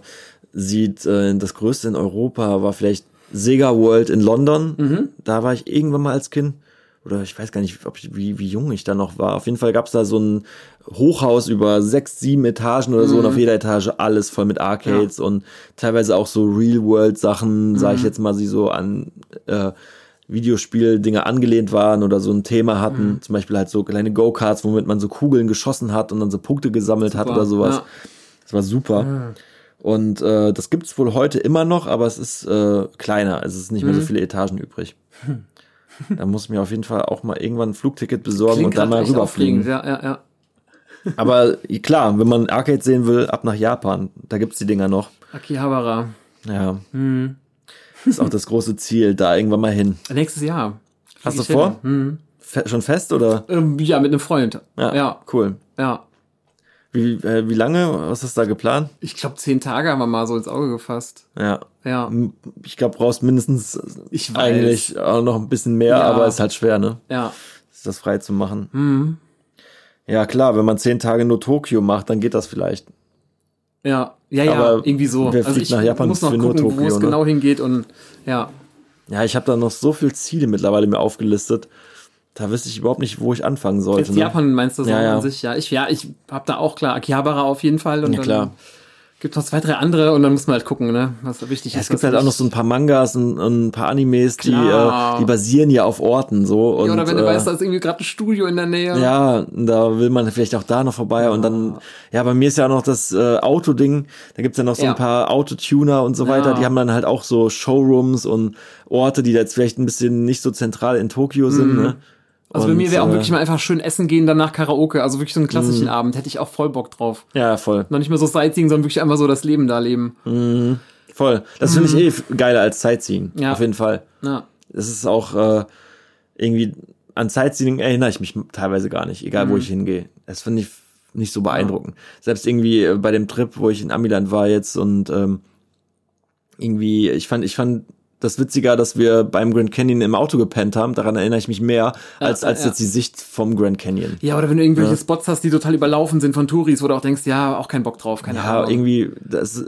sieht, äh, das größte in Europa war vielleicht Sega World in London. Da war ich irgendwann mal als Kind. Oder ich weiß gar nicht, ob ich, wie, wie jung ich da noch war. Auf jeden Fall gab's da so ein Hochhaus über sechs, sieben Etagen oder so und auf jeder Etage alles voll mit Arcades und teilweise auch so Real-World-Sachen, sag ich jetzt mal, die so an äh, Videospiel-Dinge angelehnt waren oder so ein Thema hatten. Zum Beispiel halt so kleine Go-Karts, womit man so Kugeln geschossen hat und dann so Punkte gesammelt hat
Super,
oder sowas.
ja.
Das war super. Und äh, das gibt's wohl heute immer noch, aber es ist äh, kleiner. Es ist nicht mehr so viele Etagen übrig. Da muss ich mir auf jeden Fall auch mal irgendwann ein Flugticket besorgen und dann mal rüberfliegen.
Ja, ja, ja.
Aber klar, wenn man Arcade sehen will, ab nach Japan. Da gibt's die Dinger noch.
Akihabara.
Ja. Ist auch das große Ziel, da irgendwann mal hin.
Nächstes Jahr.
Hast du vor? Fe schon fest oder?
Ähm, ja, mit einem Freund. Ja, ja.
Cool.
ja.
Wie, äh, wie lange? Was ist da geplant?
Ich glaube, zehn Tage haben wir mal so ins Auge gefasst.
Ja.
Ja,
Ich glaube, brauchst mindestens
Ich weiß.
eigentlich auch noch ein bisschen mehr,
Ja.
aber ist halt schwer, ne?
ja.
Das frei zu machen.
Mhm.
Ja, klar, wenn man zehn Tage nur Tokio macht, dann geht das vielleicht.
Ja, ja, ja,
Aber
irgendwie so. Also
wer fliegt
ich
nach Japan
muss noch
für nur
gucken, wo
Tokio,
es
ne?
genau hingeht und ja.
Ja, ich habe da noch so viel Ziele mittlerweile mir aufgelistet. Da wüsste ich überhaupt nicht, wo ich anfangen sollte.
Jetzt
ne?
Japan meinst du so
Ja, ja.
an sich? Ja, ich, ja, ich hab da auch klar Akihabara auf jeden Fall und
Ja, klar.
dann gibt noch zwei, drei andere und dann muss man halt gucken, ne, was wichtig
Ja,
ist.
es gibt halt auch noch so ein paar Mangas und, und ein paar Animes, die, äh, die basieren ja auf Orten so. Und,
ja, oder wenn du
äh,
weißt, da ist irgendwie gerade ein Studio in der Nähe.
Ja, da will man vielleicht auch da noch vorbei und dann, ja, bei mir ist ja auch noch das äh, Autoding, da gibt's ja noch so
Ja.
ein paar Autotuner und so weiter,
Ja.
die haben dann halt auch so Showrooms und Orte, die da jetzt vielleicht ein bisschen nicht so zentral in Tokio sind, ne?
Also bei mir wäre auch
äh,
wirklich mal einfach schön essen gehen, danach Karaoke. Also wirklich so einen klassischen
Mhm.
Abend. Hätte ich auch voll Bock drauf.
Ja, voll,
Noch nicht mehr so Sightseeing, sondern wirklich einfach so das Leben da leben.
voll. Das finde ich eh f- geiler als Sightseeing,
Ja.
auf jeden Fall.
Ja.
Es ist auch äh, irgendwie, an Sightseeing erinnere ich mich teilweise gar nicht, egal
Mhm.
wo ich hingehe. Das finde ich nicht so beeindruckend. Selbst irgendwie äh, bei dem Trip, wo ich in Amiland war jetzt und ähm, irgendwie, ich fand, ich fand das witziger, dass wir beim Grand Canyon im Auto gepennt haben. Daran erinnere ich mich mehr, als, als
ja.
jetzt die Sicht vom Grand Canyon.
Ja, oder wenn du irgendwelche Spots hast, die total überlaufen sind von Touris, wo du auch denkst, ja, auch keinen Bock drauf, keine
Ja,
Ahnung.
irgendwie, das,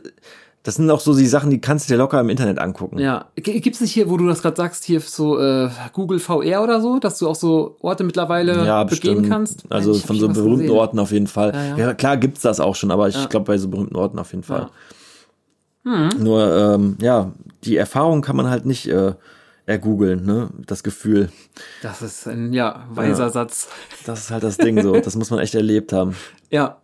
das sind auch so die Sachen, die kannst du dir locker im Internet angucken.
Ja, gibt's nicht hier, wo du das gerade sagst, hier so äh, Google VR oder so, dass du auch so Orte mittlerweile
Ja,
begehen
bestimmt.
kannst?
Also
hab
von so berühmten
gesehen.
Orten auf jeden Fall.
Ja,
Ja,
ja.
klar gibt's das auch schon, aber ich
Ja.
glaube bei so berühmten Orten auf jeden Fall.
Ja. Hm.
Nur, ähm, ja, die Erfahrung kann man halt nicht äh, ergoogeln, ne? Das Gefühl.
Das ist ein, ja, weiser
Ja.
Satz.
Das ist halt das Ding so. Das muss man echt erlebt haben.
Ja,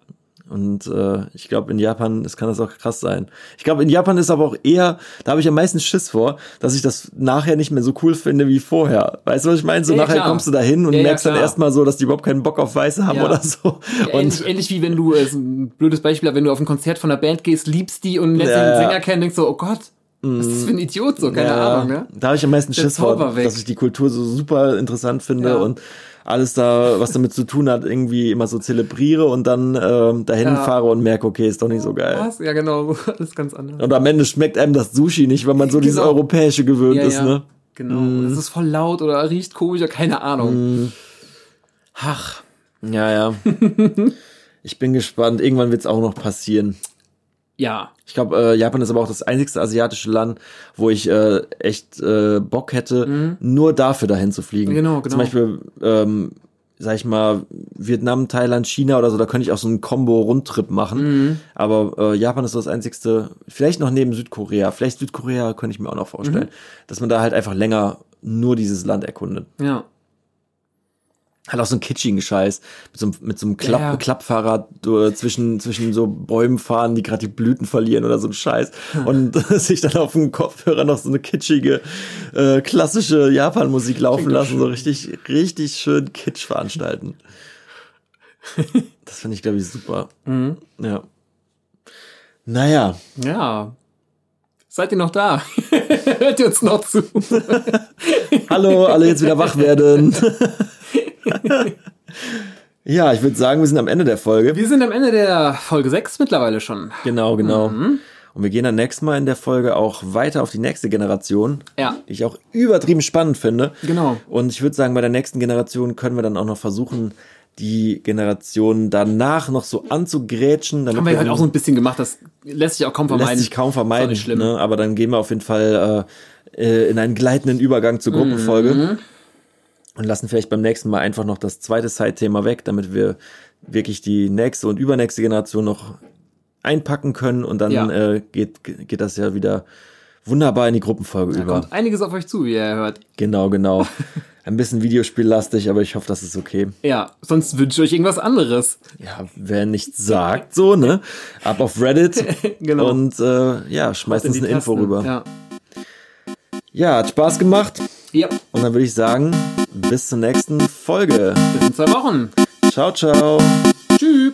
Und äh, ich glaube, in Japan es kann das auch krass sein. Ich glaube, in Japan ist aber auch eher, da habe ich am meisten Schiss vor, dass ich das nachher nicht mehr so cool finde wie vorher. Weißt du, was ich meine? So
Ja, ja,
nachher
klar.
kommst du da hin und
Ja, ja,
merkst dann
klar.
erstmal so, dass die überhaupt keinen Bock auf Weiße haben
Ja.
oder so.
Ja,
Und
ähnlich, ähnlich wie wenn du, äh, ist ein blödes Beispiel, wenn du auf ein Konzert von einer Band gehst, liebst die und lässt
Ja,
den
ja.
Sänger kennen, denkst du, oh Gott, was ist das für ein Idiot, so, keine
Ja,
Ahnung, ne?
Da habe ich am meisten Schiss vor, dass ich die Kultur so super interessant finde
Ja.
und alles da, was damit zu tun hat, irgendwie immer so zelebriere und dann ähm, dahin
Ja.
fahre und merke, okay, ist doch nicht so geil.
Was? Ja, genau, alles ganz anders.
Und am Ende schmeckt einem das Sushi nicht, weil man so dieses
Genau.
Europäische gewöhnt
Ja,
ist,
ja.
ne?
Genau. Es ist voll laut oder riecht komisch, keine Ahnung. Ach,
Ja, ja. ich bin gespannt. Irgendwann wird es auch noch passieren.
Ja.
Ich glaube, äh, Japan ist aber auch das einzigste asiatische Land, wo ich äh, echt äh, Bock hätte, nur dafür dahin zu fliegen.
Mhm. Genau, genau.
Zum Beispiel, ähm, sag ich mal, Vietnam, Thailand, China oder so, da könnte ich auch so einen Combo-Rundtrip machen.
Mhm.
Aber äh, Japan ist so das einzigste, vielleicht noch neben Südkorea. Vielleicht Südkorea könnte ich mir auch noch vorstellen,
Mhm.
dass man da halt einfach länger nur dieses Land erkundet.
Ja.
Hat auch so einen kitschigen Scheiß. Mit so, einem- mit so einem Klapp,
Ja.
Klappfahrrad zwischen, zwischen so Bäumen fahren, die gerade die Blüten verlieren oder so ein Scheiß. Und sich dann auf dem Kopfhörer noch so eine kitschige, äh, klassische Japan-Musik laufen
Klingt
lassen. So richtig, richtig schön Kitsch veranstalten. das finde ich, glaube ich, super.
Mhm.
Ja. Naja,
Ja. Seid ihr noch da? Hört ihr uns noch zu?
hallo, alle jetzt wieder wach werden. ja, ich würde sagen, wir sind am Ende der Folge.
Wir sind am Ende der Folge 6 mittlerweile schon.
Genau, genau. Und wir gehen dann nächstes Mal in der Folge auch weiter auf die nächste Generation,
Ja.
die ich auch übertrieben spannend finde.
Genau.
Und ich würde sagen, bei der nächsten Generation können wir dann auch noch versuchen, die Generation danach noch so anzugrätschen. Damit
Haben wir
wir
halt auch so ein bisschen gemacht, das lässt sich auch kaum vermeiden.
lässt sich kaum vermeiden.
schlimm.
Ne? Aber dann gehen wir auf jeden Fall äh, äh, in einen gleitenden Übergang zur Gruppenfolge
Mhm.
Und lassen vielleicht beim nächsten Mal einfach noch das zweite Side-Thema weg, damit wir wirklich die nächste und übernächste Generation noch einpacken können und dann
Ja.
äh, geht, geht das ja wieder wunderbar in die Gruppenfolge
Da
über.
kommt einiges auf euch zu, wie ihr hört.
Genau, genau. Ein bisschen Videospiellastig, aber ich hoffe, das ist okay.
Ja, sonst wünsche ich euch irgendwas anderes.
Ja, wer nichts sagt, so, ne? Ab auf Reddit
Genau.
und äh, ja, schmeißt uns eine Info
Tasten.
rüber.
Ja.
Ja, hat Spaß gemacht.
ja,
Und dann würde ich sagen, bis zur nächsten Folge.
Bis in zwei Wochen.
Ciao, ciao. Tschüss.